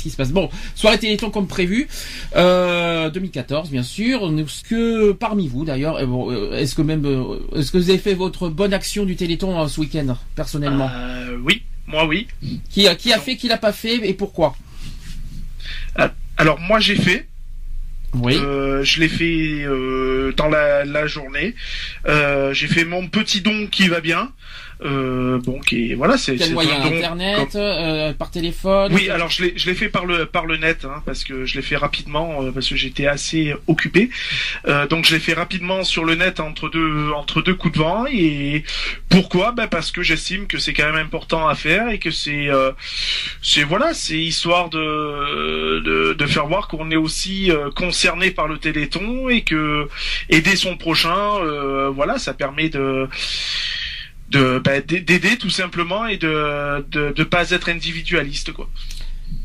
Qu'est-ce qui se passe Bon, soirée Téléthon comme prévu, euh, 2014 bien sûr. Est-ce que parmi vous d'ailleurs, euh, euh, est-ce que même, euh, est-ce que vous avez fait votre bonne action du Téléthon euh, ce week-end personnellement Euh, oui, moi oui. Qui a, qui a fait, qui l'a pas fait et pourquoi Euh, Alors moi j'ai fait. Oui. Euh, je l'ai fait euh, dans la, la journée. Euh, j'ai fait mon petit don qui va bien. Euh, bon, qui voilà, c'est moyen don Internet, comme- euh, par téléphone Oui, alors je l'ai je l'ai fait par le par le net hein, parce que je l'ai fait rapidement euh, parce que j'étais assez occupé. Euh, donc je l'ai fait rapidement sur le net entre deux entre deux coups de vent et pourquoi? Ben parce que j'estime que c'est quand même important à faire et que c'est euh, c'est voilà, c'est histoire de, de de faire voir qu'on est aussi euh, concerné par le Téléthon et que aider son prochain voilà, ça permet de de bah, d'aider tout simplement et de de de pas être individualiste quoi.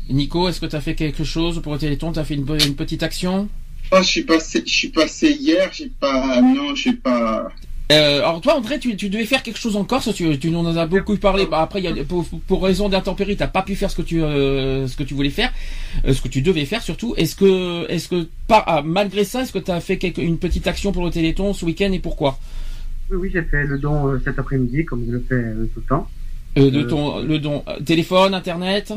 Nico, est-ce que tu as fait quelque chose pour le Téléthon Tu as fait une, petite action? Oh, je suis passé, je suis passé hier, j'ai pas, non, j'ai pas. Euh, alors toi André, tu, tu devais faire quelque chose en Corse, tu, tu nous en as beaucoup parlé. Bah, après, y a, pour, pour raison d'intempérie, t'as pas pu faire ce que tu euh, ce que tu voulais faire, euh, ce que tu devais faire surtout. Est-ce que est-ce que par, ah, malgré ça, est-ce que tu as fait quelque, une petite action pour le Téléthon ce week-end et pourquoi? Oui, oui, j'ai fait le don euh, cet après-midi, comme je le fais euh, tout le temps. euh, De Euh, ton le don euh, téléphone, internet,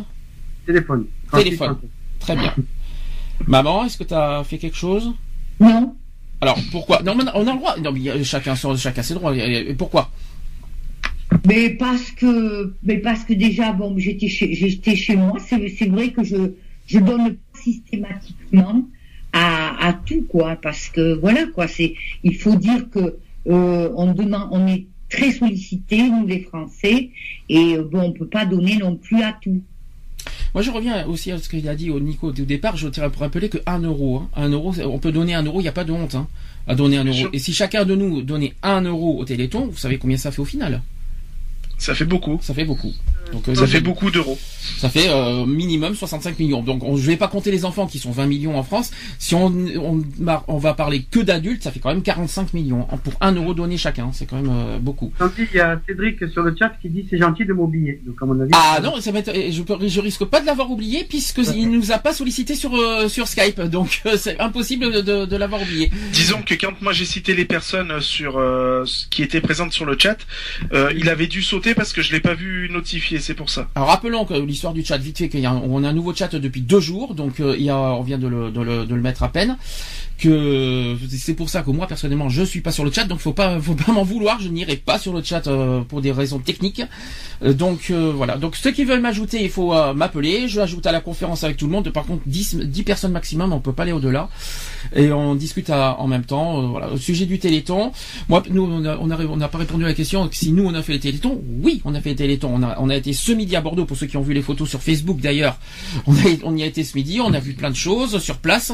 Téléphone. téléphone. Très bien. Maman, est-ce que tu as fait quelque chose? Non. Alors pourquoi? Non, mais on a le droit. Non, mais chacun son- chacun ses droits. Et Pourquoi? Mais parce que, mais parce que déjà, bon, j'étais chez, j'étais chez moi. C'est, c'est vrai que je, je donne pas systématiquement à, à tout, quoi. Parce que voilà, quoi. C'est, il faut dire que euh, on demande, on est très sollicité, nous les Français, et euh, bon, on peut pas donner non plus à tout. Moi, je reviens aussi à ce qu'il a dit au Nico au départ. Je tiens à rappeler que 1 euro, hein, 1 euro, on peut donner 1 euro, il n'y a pas de honte hein, à donner 1 euro. Et si chacun de nous donnait 1 euro au Téléthon, vous savez combien ça fait au final? Ça fait beaucoup. Ça fait beaucoup. Donc, euh, Ça fait beaucoup d'euros. Ça fait euh, minimum 65 millions. Donc on, je vais pas compter les enfants qui sont 20 millions en France. Si on, on, va parler que d'adultes, ça fait quand même 45 millions hein, pour 1 euro donné chacun. C'est quand même euh, beaucoup. Il y a Cédric sur le chat qui dit c'est gentil de m'oublier. Donc à mon avis. Ah non, ça je, peux- je risque pas de l'avoir oublié puisque il nous a pas sollicité sur euh, sur Skype. Donc euh, c'est impossible de, de, de l'avoir oublié. Disons que quand moi j'ai cité les personnes sur euh, qui étaient présentes sur le chat, euh, il avait dû sauter parce que je l'ai pas vu notifié, c'est pour ça. Alors rappelons que l'histoire du chat, vite fait, y a un- on a un nouveau chat depuis deux jours, donc euh, il on vient de le mettre à peine. Que c'est pour ça que moi personnellement je suis pas sur le chat, donc faut pas, faut pas m'en vouloir, je n'irai pas sur le chat euh, pour des raisons techniques. Euh, donc euh, voilà. Donc ceux qui veulent m'ajouter, il faut euh, m'appeler. Je ajoute à la conférence avec tout le monde. Par contre 10, 10 personnes maximum, on peut pas aller au-delà. Et on discute à- en même temps. euh, voilà. Au sujet du Téléthon, moi nous on a, on a, on n'a pas répondu à la question si nous on a fait les Télétons. Oui, on a fait les Télétons. On a, on a été ce midi à Bordeaux pour ceux qui ont vu les photos sur Facebook d'ailleurs. On, a, on y a été ce midi. On a vu plein de choses sur place.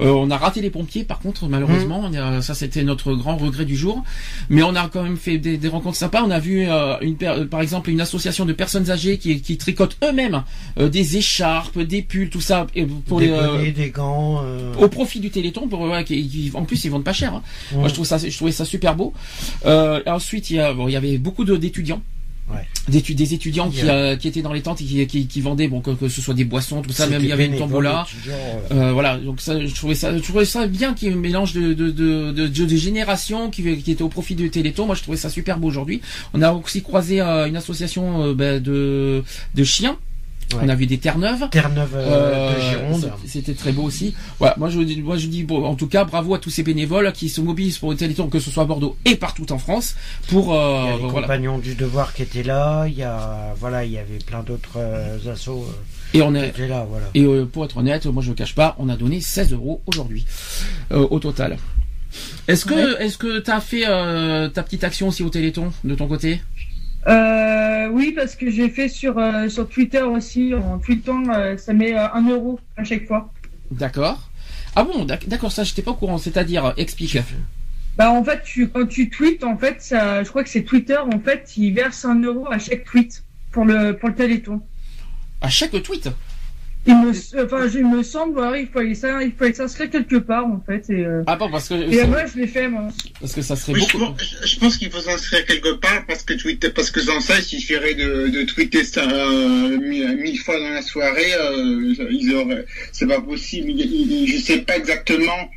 Euh, on a raté les pompiers par contre malheureusement. A- ça c'était notre grand regret du jour. Mais on a quand même fait des, des rencontres sympas. On a vu euh, une, euh, par exemple une association de personnes âgées qui, qui tricotent eux-mêmes euh, des écharpes, des pulls, tout ça et pour des les, bonnets, des gants. au profit du Téléthon pour ouais, qui- qui- en plus ils vendent pas cher hein. Moi je trouve ça je trouvais ça super beau ensuite il y a bon, il y avait beaucoup d'étudiants Ouais. Des étudiants qui, euh, qui étaient dans les tentes et qui, qui, qui vendaient bon que, que ce soit des boissons tout ça même il y avait une tombola. euh, voilà. Donc ça je trouvais ça je trouvais ça bien qu'il y ait un mélange de de, de, de, de- de générations qui, qui était au profit du Téléthon. Moi je trouvais ça super beau aujourd'hui. On a aussi croisé euh, une association euh, ben, de de chiens Ouais. on a vu des Terre-Neuve Terre-Neuve euh, de Gironde. C'était très beau aussi. Voilà, moi je dis, moi je dis bon, en tout cas bravo à tous ces bénévoles qui se mobilisent pour le Téléthon, que ce soit à Bordeaux et partout en France, pour Il y euh, a les voilà. compagnons du devoir qui étaient là. Il y a voilà, il y avait plein d'autres euh, euh, Et on qui est étaient là. Voilà. et euh, pour être honnête, moi je le cache pas, on a donné 16 euros aujourd'hui euh, au total. Est-ce que est-ce que t'as fait euh, ta petite action aussi au Téléthon de ton côté? Euh, oui, parce que j'ai fait sur, euh, sur Twitter aussi, en tweetant, euh, ça met euh, un euro à chaque fois. D'accord. Ah bon, d'ac- d'accord, ça j'étais pas au courant. C'est-à-dire, explique. Bah en fait, tu, quand tu tweets, en fait, ça, je crois que c'est Twitter, en fait, il verse un euro à chaque tweet pour le pour le Téléthon. À chaque tweet? Il me, enfin, je- il me semble, voilà, il fallait ça, il fallait s'inscrire quelque part, en fait, et, euh, Ah bon, parce que et moi je l'ai fait, moi. parce que ça serait Oui, je, beaucoup. pense- je- je pense qu'il faut s'inscrire quelque part parce que Twitter, parce que sans ça, il suffirait de, de tweeter ça euh, mille, mille fois dans la soirée. Euh, ils auraient, c'est pas possible. Il- il- Je sais pas exactement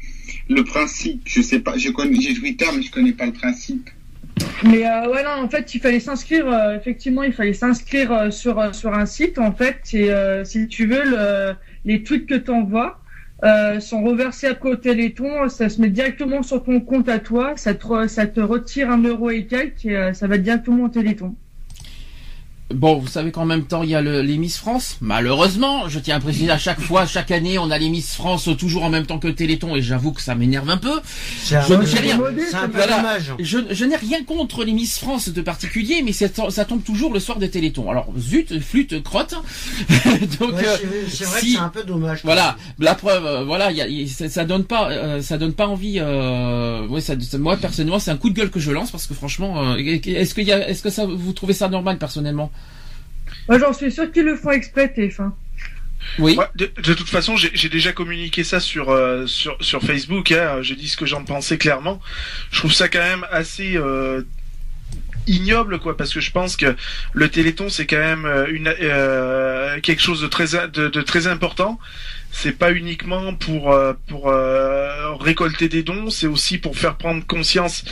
le principe. Je sais pas. Je connais, j'ai Twitter, mais je connais pas le principe. Mais euh, en fait, il fallait s'inscrire, euh, effectivement, il fallait s'inscrire euh, sur, euh, sur un site, en fait, et si tu veux, le, les tweets que tu envoies sont reversés après au Téléthon, ça se met directement sur ton compte à toi, ça te, ça te retire un euro et quelques, et ça va directement au Téléthon. Bon, vous savez qu'en même temps, il y a le- les Miss France. Malheureusement, je tiens à préciser à chaque fois, chaque année, on a les Miss France toujours en même temps que Téléthon, et j'avoue que ça m'énerve un peu. Je rien. un peu. Je, je n'ai rien contre les Miss France de particulier, mais ça tombe toujours le soir des Télétons. Alors, zut, flûte, crotte. Donc, Ouais, euh, c'est vrai si- que c'est un peu dommage. Voilà, la preuve, euh, voilà, y a- ça, ça donne pas, euh, ça donne pas envie. Euh, ouais, ça, moi personnellement, c'est un coup de gueule que je lance parce que franchement, euh, est-ce a, est-ce que ça, vous trouvez ça normal personnellement? Moi, j'en suis sûr qu'ils le font exprès, TF1. Oui. Ouais, de, de toute façon, j'ai déjà communiqué ça sur euh, sur sur Facebook. Hein, j'ai dit ce que j'en pensais clairement. Je trouve ça quand même assez euh, ignoble, quoi, parce que je pense que le Téléthon c'est quand même euh, une euh, quelque chose de très de, de très important. C'est pas uniquement pour euh, pour euh, récolter des dons, c'est aussi pour faire prendre conscience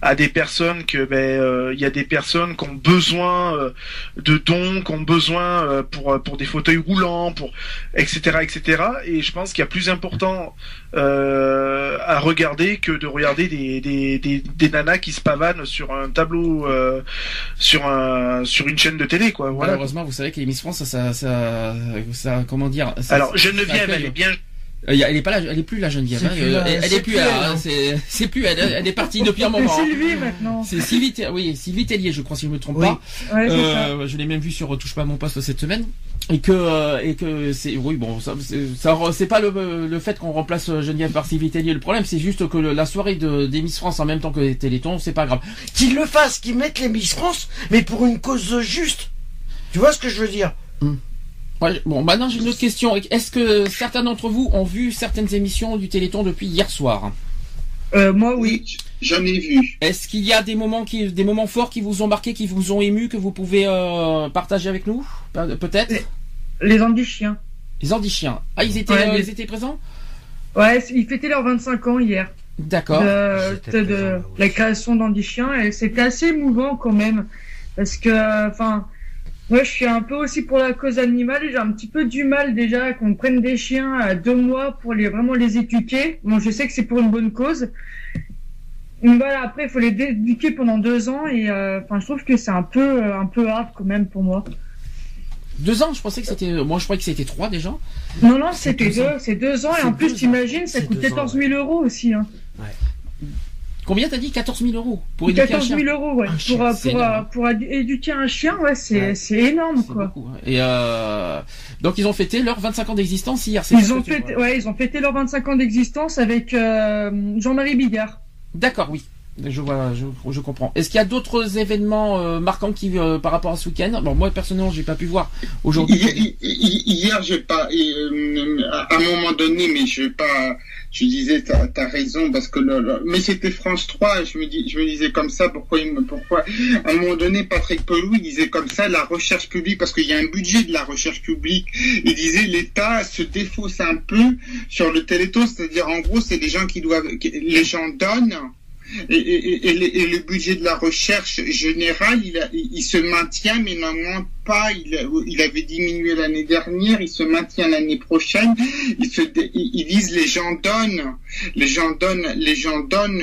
à des personnes que ben euh, il y a des personnes qui ont besoin de dons, qui ont besoin pour pour des fauteuils roulants, pour etc etc. Et je pense qu'il y a plus important euh, à regarder que de regarder des, des, des, des nanas qui se pavanent sur un tableau euh, sur un sur une chaîne de télé quoi. Voilà. Malheureusement, vous savez que les Miss France, ça, ça, ça, ça- comment dire ça- Alors Geneviève, elle est bien Euh, elle est pas là, elle est plus là, Geneviève. C'est hein, là, elle, elle c'est est plus plus là. elle, hein, hein. c'est, c'est plus elle. Elle est partie depuis un C'est moment. hein. Sylvie, maintenant. C'est Sylvie, oui, Sylvie Tellier, je crois, si je me trompe Oui. pas. Ouais, c'est ça. Euh, je l'ai même vu sur Touche pas à mon poste cette semaine. Et que, euh, et que c'est, oui, bon, ça, c'est, pas le, le fait qu'on remplace euh, Geneviève par Sylvie Tellier. Le problème, c'est juste que le- la soirée de, des Miss France en même temps que les Télétons, c'est pas grave. Qu'ils le fassent, qu'ils mettent les Miss France, mais pour une cause juste. Tu vois ce que je veux dire? Ouais, bon, maintenant j'ai une autre question. Est-ce que certains d'entre vous ont vu certaines émissions du Téléthon depuis hier soir? Euh, moi, oui. J'en ai vu. Est-ce qu'il y a des moments qui, des moments forts qui vous ont marqué, qui vous ont ému, que vous pouvez euh, partager avec nous? Pe- Peut-être? Les Andichiens. Les Andichiens. Ah, ils étaient, Ouais, euh, les- ils étaient présents? Ouais, ils fêtaient leurs 25 ans hier. D'accord. de, là la création d'Andichien et c'était assez émouvant quand même parce que enfin moi je suis un peu aussi pour la cause animale et j'ai un petit peu du mal déjà qu'on prenne des chiens à deux mois pour les vraiment les éduquer bon je sais que c'est pour une bonne cause mais voilà après il faut les éduquer pendant deux ans et euh, enfin je trouve que c'est un peu euh, un peu hard quand même pour moi Deux ans, je pensais que c'était. Moi, je croyais que c'était trois déjà. non non C'est c'était deux c'est deux ans et en plus t'imagines ça coûte deux ans, 14 000 euros aussi hein. Combien t'as dit? 14 000 euros pour éduquer un 14 chien 000 euros, ouais. Un chien, pour, euh, pour, euh, pour édu- éduquer un chien, ouais, c'est Ouais. c'est énorme, quoi. beaucoup. hein. Et euh, donc ils ont fêté leurs 25 ans d'existence hier. c'est Ils ça ont, fêté, ouais, ils ont fêté leurs 25 ans d'existence avec euh, Jean-Marie Bigard. D'accord, oui. Je je, comprends. Est-ce qu'il y a d'autres événements euh, marquants qui, euh, par rapport à ce week-end? Bon, moi personnellement, j'ai pas pu voir aujourd'hui. Hier, j'ai pas, euh, à un moment donné, mais je pas, je disais, t'as as raison, parce que le, mais c'était France 3, et je me dis, je me disais comme ça, pourquoi pourquoi, à un moment donné, Patrick Pelou, il disait comme ça, la recherche publique, parce qu'il y a un budget de la recherche publique, il disait, l'État se défausse un peu sur le téléthon, c'est-à-dire, en gros, c'est des gens qui doivent, les gens donnent, et, le- et le budget de la recherche générale, il se maintient, mais n'augmente Il, avait diminué l'année dernière, il se maintient l'année prochaine. Ils disent les gens donnent, les gens donnent, les gens donnent.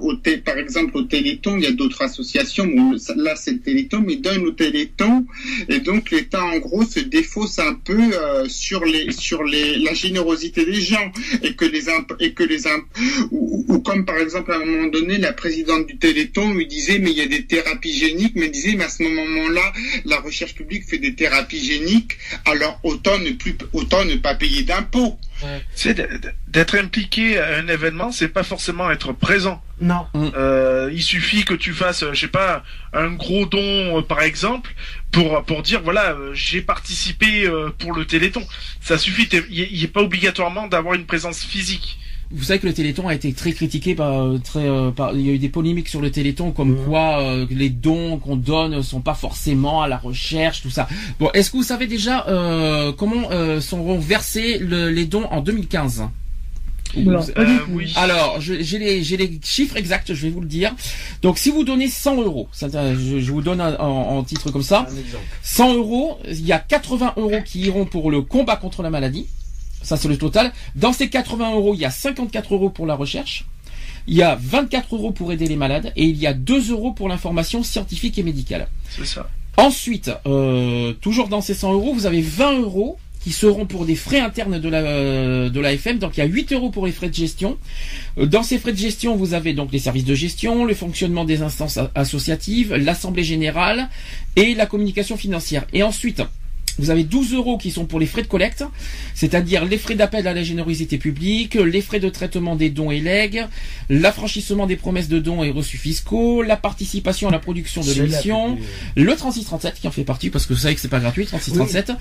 au par exemple, au Téléthon, il y a d'autres associations. Là, c'est le Téléthon, mais donnent au Téléthon. Et donc, l'État, en gros, se défausse un peu euh, sur les, sur les, la générosité des gens et que les imp- et que les imp- ou, comme par exemple à un moment donné la présidente du Téléthon lui disait mais il y a des thérapies géniques mais disait mais à ce moment-là la recherche publique fait des thérapies géniques alors autant ne plus autant ne pas payer d'impôts C'est d'être impliqué à un événement, c'est pas forcément être présent. Non. Euh, il suffit que tu fasses, euh, je sais pas, un gros don euh, par exemple pour pour dire voilà j'ai participé pour le Téléthon. Ça suffit. Il n'est pas obligatoirement d'avoir une présence physique. Vous savez que le Téléthon a été très critiqué par, euh, très, euh, par- il y a eu des polémiques sur le Téléthon comme quoi euh, les dons qu'on donne sont pas forcément à la recherche, tout ça. Bon, est-ce que vous savez déjà euh, comment euh, seront versés le- les dons en 2015 Non, pas du Euh, oui. Alors, j'ai les, chiffres exacts, je vais vous le dire. Donc, si vous donnez 100 euros, ça, je, je vous donne un- en, en titre comme ça, Un exemple. 100 euros, il y a 80 euros qui iront pour le combat contre la maladie. Ça, c'est le total. Dans ces 80 euros, il y a 54 euros pour la recherche. Il y a 24 euros pour aider les malades et il y a 2 euros pour l'information scientifique et médicale. C'est ça. Ensuite, euh, toujours dans ces 100 euros, vous avez 20 euros qui seront pour des frais internes de la de l'AFM. Donc il y a 8 euros pour les frais de gestion. Euh, Dans ces frais de gestion, vous avez donc les services de gestion, le fonctionnement des instances associatives, l'assemblée générale et la communication financière. Et ensuite, vous avez 12 euros qui sont pour les frais de collecte, c'est-à-dire les frais d'appel à la générosité publique, les frais de traitement des dons et legs, l'affranchissement des promesses de dons et reçus fiscaux, la participation à la production de la l'émission, le 3637 qui en fait partie parce que vous savez que c'est pas gratuit 3637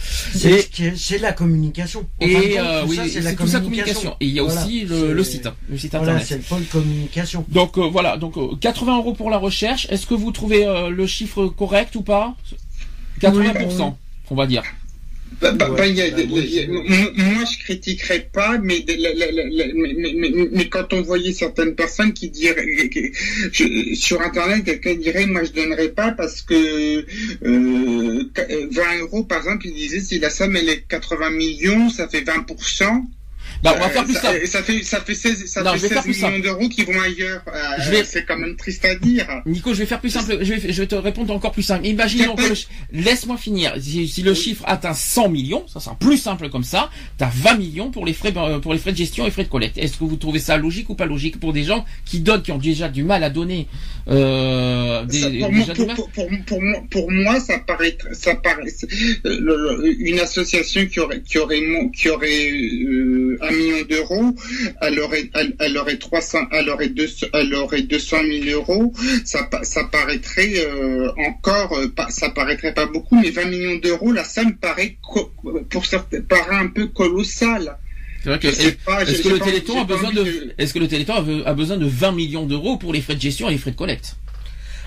C'est la communication. Et euh, oui c'est ça communication. et il y a Voilà. aussi le, site le site Voilà, internet. c'est le pôle communication. donc euh, voilà donc euh, 80 euros pour la recherche. Est-ce que vous trouvez euh, le chiffre correct ou pas? 80% on va dire Bah, bah, Ouais, bah, y a- y a- moi, je critiquerais pas, mais, de- la- la- la- la- mais, mais- mais- mais quand on voyait certaines personnes qui diraient, que- je- sur Internet, quelqu'un dirait, moi, je donnerais pas parce que euh, qu- euh, 20 euros, par exemple, il disait, si la somme elle est 80 millions, ça fait 20%. Bah on va Euh, faire plus ça, simple ça fait ça fait 16, ça Non, fait je vais 16 faire plus millions d'euros qui vont ailleurs. Euh, vais- C'est quand même triste à dire. Nico, je vais faire plus simple. Je vais, je vais te répondre encore plus simple. Imaginons que le laisse-moi finir. Si, si le chiffre atteint 100 millions, ça sera plus simple comme ça. T'as 20 millions pour les frais, euh, pour les frais de gestion et frais de collecte. Est-ce que vous trouvez ça logique ou pas logique pour des gens qui donnent, qui ont déjà du mal à donner, euh, des, Ça, pour, moi, déjà pour, moi, pour moi, ça paraît, ça paraît, c'est- euh, le- le- une association qui aurait, qui aurait, qui aurait euh, un million d'euros, elle aurait, elle, elle aurait 300, elle aurait 200, elle aurait 200 000 euros. Ça, ça paraîtrait euh, encore, euh, pas, ça paraîtrait pas beaucoup, mais 20 millions d'euros, la somme paraît, co- pour certains, paraît un peu colossale. C'est vrai que, est-ce j'ai- que le Téléthon a besoin de, est-ce que le Téléthon a, be- a besoin de 20 millions d'euros pour les frais de gestion et les frais de collecte?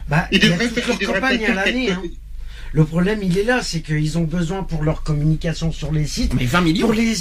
Bah, Il il y a devrait toute faire, leur campagne à l'année. hein. Le problème, il est là, c'est qu'ils ont besoin pour leur communication sur les sites. Mais 20 millions? Pour les...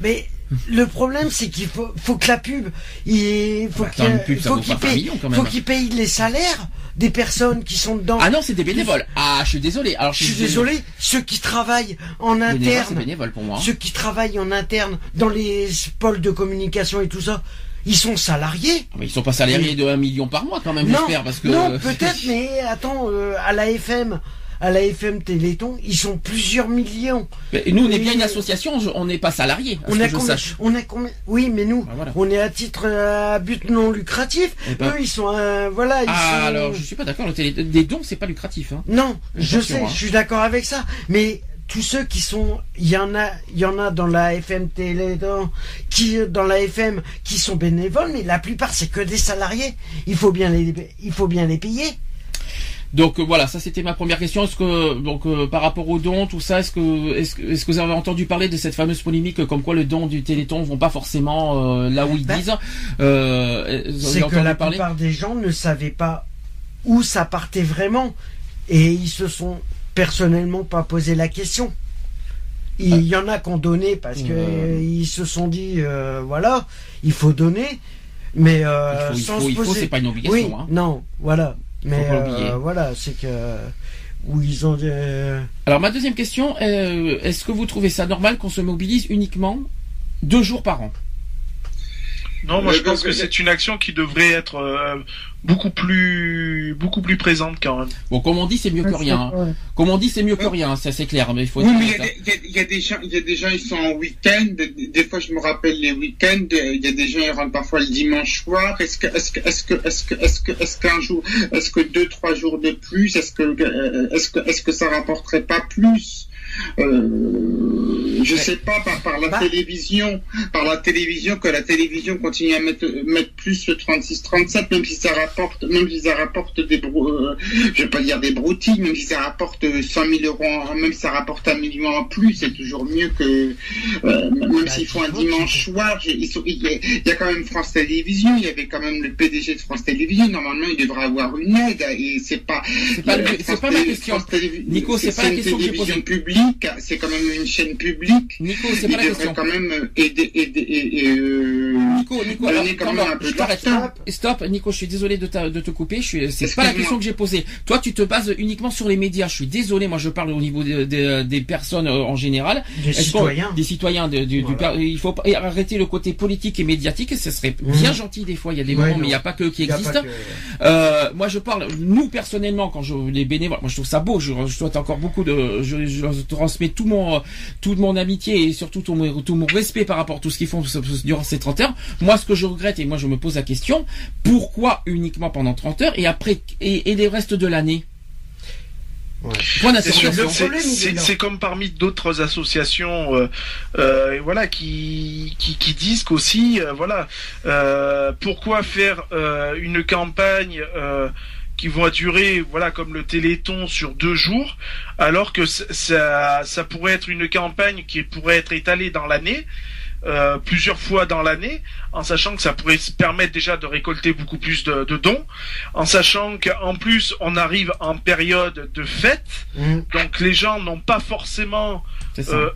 Mais le problème, c'est qu'il faut, faut que la pub, il faut Bah, qu'il attends, une pub, ça faut vaut qu'il pas 20 paye, faut qu'il paye les salaires des personnes qui sont dedans. Ah non, c'est des bénévoles. Ah, je suis désolé. Alors, Je suis désolé, ceux qui travaillent en interne, bénévole pour moi. hein. ceux qui travaillent en interne dans les pôles de communication et tout ça, ils sont salariés. Mais ils sont pas salariés de 1 million par mois quand même, j'espère, parce que. non, peut-être, mais attends, euh, à la FM, à la FM Téléthon, ils sont plusieurs millions. Mais nous, on est bien une association, on n'est pas salarié, à On que a je combien, sache. on a combien Oui, mais nous, Ah, voilà. on est à titre à but non lucratif. Eh ben- Eux, ils sont, euh, voilà, ils Ah, sont. alors, je suis pas d'accord, télé... des dons, c'est pas lucratif. Hein. Non, je sais, hein. je suis d'accord avec ça, mais tous ceux qui sont, il y en a, il y en a dans la FM Téléthon, qui dans la FM, qui sont bénévoles, mais la plupart c'est que des salariés. Il faut bien les, il faut bien les payer. Donc euh, voilà, ça c'était ma première question. Est-ce que donc euh, par rapport aux dons, tout ça, est-ce que est-ce que est-ce que vous avez entendu parler de cette fameuse polémique euh, comme quoi le don du Téléthon vont pas forcément là où ils Ben, disent C'est que la parler? plupart des gens ne savaient pas où ça partait vraiment, et ils se sont personnellement pas posé la question. Il y en a qui ont donné parce que Euh. ils se sont dit euh, voilà, il faut donner, mais euh, Il faut, il sans faut, se il faut, poser. c'est pas une obligation. Oui, hein. non, voilà. Mais euh, voilà, c'est que où ils ont euh, Alors ma deuxième question, euh, est-ce que vous trouvez ça normal qu'on se mobilise uniquement deux jours par an? Non, moi Euh, je pense que c'est une action qui devrait être euh, beaucoup plus beaucoup plus présente quand même. Bon, comme on dit, c'est mieux que rien. hein. Comme on dit, c'est mieux que rien, ça c'est clair, mais il faut Oui, mais il y, hein. y a- il y a des gens, il y a des gens, ils sont en week-end. Des, des fois, je me rappelle les week-ends. Il y a des gens, ils rentrent parfois le dimanche soir. Est-ce que, est-ce que, est-ce que, est-ce que, est-ce que, est-ce qu'un jour, est-ce que deux, trois jours de plus, est-ce que, euh, est-ce que, est-ce que ça rapporterait pas plus? Euh, Je sais pas par, par la Bah. télévision, par la télévision que la télévision continue à mettre mettre plus le 36 37 même si ça rapporte même si ça rapporte des euh, je vais pas dire des broutilles même si ça rapporte 100 000 euros en- même si ça rapporte un million en plus c'est toujours mieux que euh, même Bah, s'ils font un dimanche soir il y, a, il y a quand même France Télévisions il y avait quand même le PDG de France Télévisions normalement il devrait avoir une aide et c'est pas C'est pas, pas ma question. Nico, c'est pas la une question que j'ai télévision posée. publique c'est quand même une chaîne publique Nico, c'est pas la question. quand même aider, aider, et, euh, Nico, Nico, alors, quand même un peu je t'arrête. temps. Stop, Nico, je suis désolé de, ta- de te couper. Je suis, c'est pas la question que j'ai posée. Toi, tu te bases uniquement sur les médias. Je suis désolé. Moi, je parle au niveau des, personnes euh, en général. Des citoyens. Des citoyens. de- du- du Voilà. per- il faut arrêter le côté politique et médiatique. Ce serait bien Mhm. gentil des fois. Il y a des Ouais, moments, non. mais il n'y a pas que qui existent. que- Euh, moi, je parle, nous personnellement, quand je les bénévoles, moi je trouve ça beau. Je, je souhaite encore beaucoup de, je, je transmets tout mon, toute mon amitié et surtout tout mon, tout mon respect par rapport à tout ce qu'ils font durant ces 30 heures. Moi, ce que je regrette et moi je me pose la question, pourquoi uniquement pendant 30 heures et après et, et les restes de l'année? C'est comme parmi d'autres associations, euh, euh, et voilà, qui, qui, qui disent qu'aussi, euh, voilà, euh, pourquoi faire euh, une campagne euh, qui va durer, voilà, comme le Téléthon sur deux jours, alors que ça, ça pourrait être une campagne qui pourrait être étalée dans l'année. euh, plusieurs fois dans l'année, en sachant que ça pourrait se permettre déjà de récolter beaucoup plus de, de dons, en sachant qu'en plus on arrive en période de fête, Mhm. donc les gens n'ont pas forcément euh,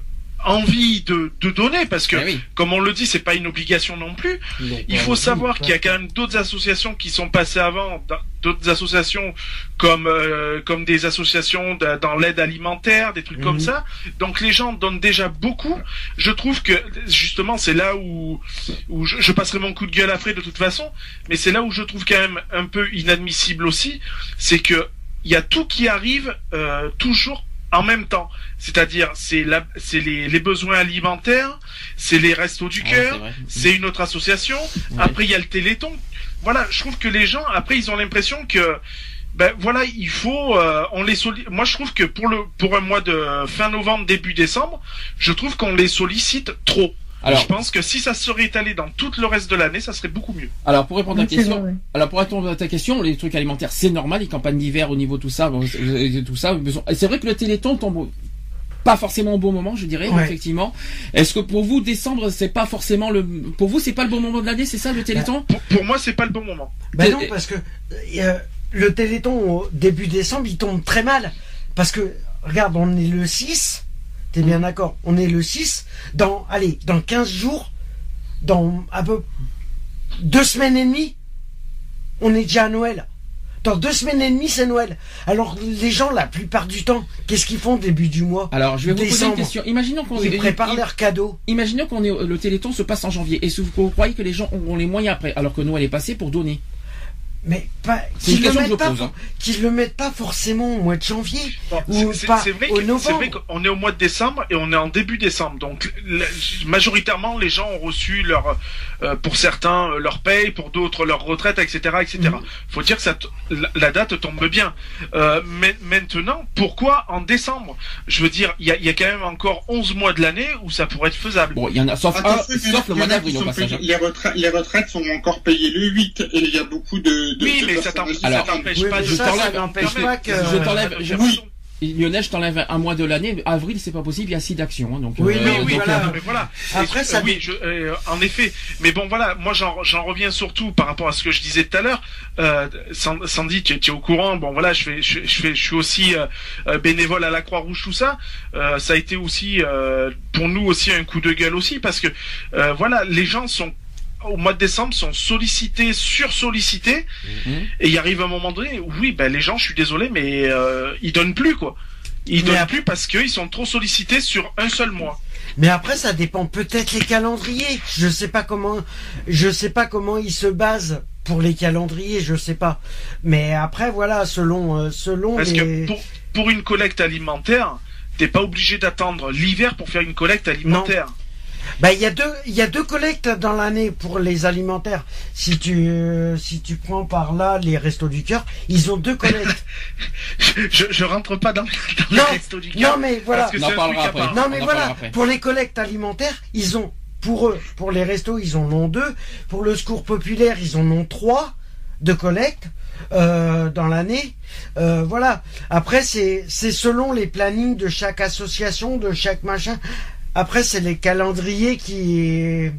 envie de, de donner parce que Eh oui. comme on le dit c'est pas une obligation non plus. Non, il faut savoir qu'il y a quand même d'autres associations qui sont passées avant d'autres associations comme euh, comme des associations de- dans l'aide alimentaire des trucs comme Mhm. ça. Donc les gens donnent déjà beaucoup. Je trouve que justement c'est là où où je, je passerai mon coup de gueule après de toute façon. Mais c'est là où je trouve quand même un peu inadmissible aussi. C'est que il y a tout qui arrive euh, toujours en même temps. C'est-à-dire, c'est la, c'est les, les besoins alimentaires, c'est les restos du cœur, c'est une autre association. Ouais. Après, il y a le Téléthon. Voilà, je trouve que les gens, après, ils ont l'impression que, ben voilà, il faut, euh, on les Moi, je trouve que pour le, pour un mois de fin novembre, début décembre, je trouve qu'on les sollicite trop. Alors, je pense que si ça serait étalé dans tout le reste de l'année, ça serait beaucoup mieux. alors pour répondre à ta question, vrai, ouais. Alors pour répondre à ta question, les trucs alimentaires, c'est normal, les campagnes d'hiver au niveau tout ça, bon, tout ça. et C'est vrai que le Téléthon tombe pas forcément au bon moment, je dirais, Ouais. effectivement. Est-ce que pour vous décembre, c'est pas forcément le, pour vous c'est pas le bon moment de l'année, c'est ça le Téléthon Pour, pour moi, c'est pas le bon moment. Bah non, Et- parce que euh, le Téléthon au début décembre, il tombe très mal. Parce que, regarde, on est le 6, t'es bien d'accord, on est le 6, dans, allez, dans 15 jours, dans un peu deux semaines et demie, on est déjà à Noël. Dans deux semaines et demie, c'est Noël. Alors, les gens, la plupart du temps, qu'est-ce qu'ils font début du mois Alors je vais vous poser une question. Imaginons qu'on Ils préparent leurs cadeaux. Imaginons qu'on est le Téléthon se passe en janvier. Est-ce que vous croyez que les gens auront les moyens après, alors que Noël est passé pour donner? Mais pas, C'est une qu'ils le, question que je mettent pas, pose, hein. qu'ils le mettent pas forcément au mois de janvier. Bon, Ou c'est- pas vrai, au que- c'est novembre. vrai qu'on est au mois de décembre et on est en début décembre. Donc la- majoritairement, les gens ont reçu leur, euh, pour certains euh, leur paye, pour d'autres leur retraite, etc., etc. Mhm. Faut dire que ça, la, la date tombe bien. Euh, mais maintenant, pourquoi en décembre? Je veux dire, il y a, il y a quand même encore 11 mois de l'année où ça pourrait être faisable. Bon, il y en a sauf un, Attention, il y en a- sauf le mois d'avril au sont passage. payés- les, retraites, les retraites sont encore payées le 8 et il y a beaucoup de, de, oui, mais ça t'empêche oui, pas de ça, ça t'enlève- n'empêche pas que- Je t'enlève- t'enlève- Lionel, je t'enlève un mois de l'année. Avril, c'est pas possible, il y a six d'actions. hein, donc, Oui, euh, Oui, oui, donc, voilà. euh, non, mais voilà. Après, ça euh, oui, je, euh, en effet. Mais bon, voilà, moi j'en j'en reviens surtout par rapport à ce que je disais tout à l'heure. Euh, San- Sandy, tu, es- tu es au courant. Bon, voilà, je fais, je, je fais, je suis aussi bénévole à la Croix-Rouge, tout ça. Euh, ça a été aussi euh, pour nous aussi un coup de gueule aussi parce que euh, voilà, les gens sont au mois de décembre sont sollicités, sursollicités, Mhm. et il arrive un moment donné, oui, ben les gens, je suis désolé, mais euh, ils donnent plus quoi. Ils Mais donnent plus parce qu'ils sont trop sollicités sur un seul mois. Mais après, ça dépend peut-être les calendriers. Je sais pas comment, je sais pas comment ils se basent pour les calendriers, je sais pas. Mais après, voilà, selon, euh, selon Parce les... que pour, pour une collecte alimentaire, t'es pas obligé d'attendre l'hiver pour faire une collecte alimentaire. Bah, il y a deux, il y a deux collectes dans l'année pour les alimentaires. Si tu, euh, si tu prends par là les restos du cœur, ils ont deux collectes. je, je rentre pas dans, dans Non, les restos du cœur. non, mais voilà. Parce que parlera après. Non, On mais voilà. Pour les collectes alimentaires, ils ont, pour eux, pour les restos, ils en ont deux. Pour le secours populaire, ils en ont trois de collectes. euh, dans l'année, Euh, voilà. Après, c'est c'est selon les plannings de chaque association, de chaque machin. Après, c'est les calendriers qui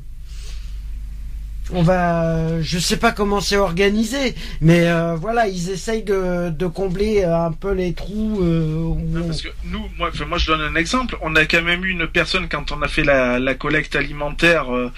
on va, je sais pas comment c'est organisé, mais euh, voilà, ils essayent de, de combler un peu les trous. euh, où Non, on- Parce que nous, moi, je donne un exemple. On a quand même eu une personne quand on a fait la, la collecte alimentaire euh,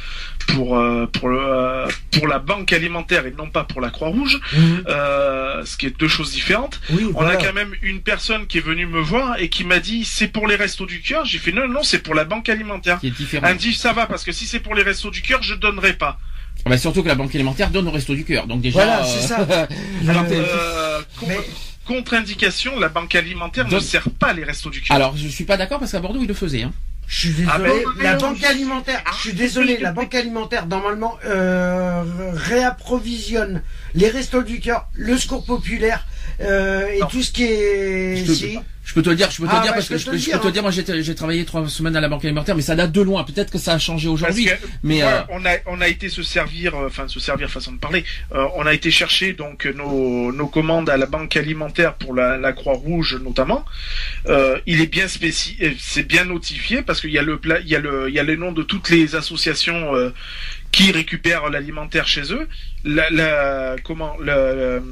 pour euh, pour le euh, pour la banque alimentaire et non pas pour la Croix-Rouge, Mhm. euh, ce qui est deux choses différentes. Oui, On voilà. a quand même une personne qui est venue me voir et qui m'a dit c'est pour les restos du cœur? J'ai fait non non c'est pour la banque alimentaire. Qui est différent. Elle me dit ça va parce que si c'est pour les restos du cœur je donnerai pas. Ah bah, surtout que la banque alimentaire donne au resto du cœur. Donc déjà. Voilà, euh, c'est ça. Alors euh, Mais- contre-indication la banque alimentaire ne sert pas les restos du cœur. Alors je suis pas d'accord parce qu'à Bordeaux ils le faisaient. Hein. Je suis désolé. Ah ben, la non, banque je- alimentaire, je suis désolé. La banque alimentaire normalement euh, réapprovisionne les restos du cœur, le secours populaire euh, et Non. tout ce qui est. Je te- si. Je peux te le dire, je peux te Ah, le dire bah, parce je que je te peux, le peux te hein. dire, moi j'ai j'ai travaillé trois semaines à la banque alimentaire, mais ça date de loin. Peut-être que ça a changé aujourd'hui, Parce que, mais ouais, euh, on a on a été se servir, euh, enfin se servir façon de parler. euh, on a été chercher donc nos, nos commandes à la banque alimentaire pour la, la Croix Rouge notamment. Euh, il est bien spéci, euh, c'est bien notifié parce qu'il y a le pla- il y a le il y a les noms de toutes les associations euh, qui récupèrent l'alimentaire chez eux. La, la comment le, le-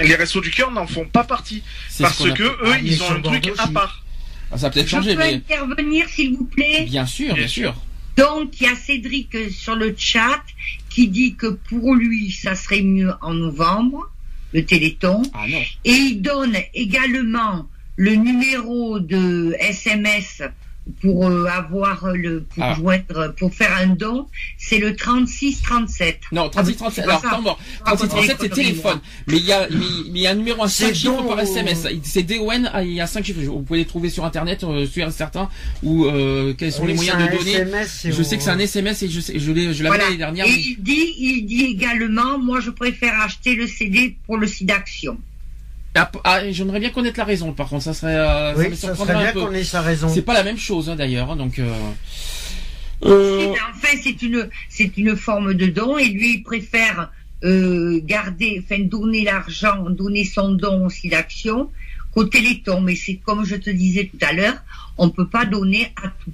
les restos du cœur n'en font pas partie parce a- que eux Ah, ils ont un truc à part. Ah, ça a peut-être Je changé, peux mais intervenir, s'il vous plaît bien sûr, bien sûr. Donc, il y a Cédric euh, sur le chat qui dit que pour lui, ça serait mieux en novembre, le Téléthon. Ah non. Et il donne également le numéro de SMS pour euh, avoir le pour Ah. joindre pour faire un don, c'est le 36 37. Non, 36 Ah, mais 37. c'est Alors, attends, bon, Ah, 36 37 c'est téléphone. Mais il y a, mais mais il y a un numéro, un C'est 5 chiffres par SMS. C'est DON, ah, il y a 5 chiffres. Vous pouvez les trouver sur internet, euh, sur certains, ou, euh, quels sont les moyens c'est de un donner. SMS, Je sais que c'est un SMS et je sais, je l'ai, je l'avais Voilà. l'année dernière. Et mais- il dit, il dit également, moi je préfère acheter le CD pour le site d'action. Ah, ah, j'aimerais bien connaître la raison, par contre, ça serait, euh, ça Oui, me ça surprendrait serait bien qu'on ait sa raison. C'est pas la même chose, hein, d'ailleurs, hein, donc, euh... euh, Enfin, c'est une, c'est une forme de don et lui il préfère euh, garder, enfin donner l'argent, donner son don au site d'action qu'au Téléthon. Mais c'est comme je te disais tout à l'heure, on peut pas donner à tout.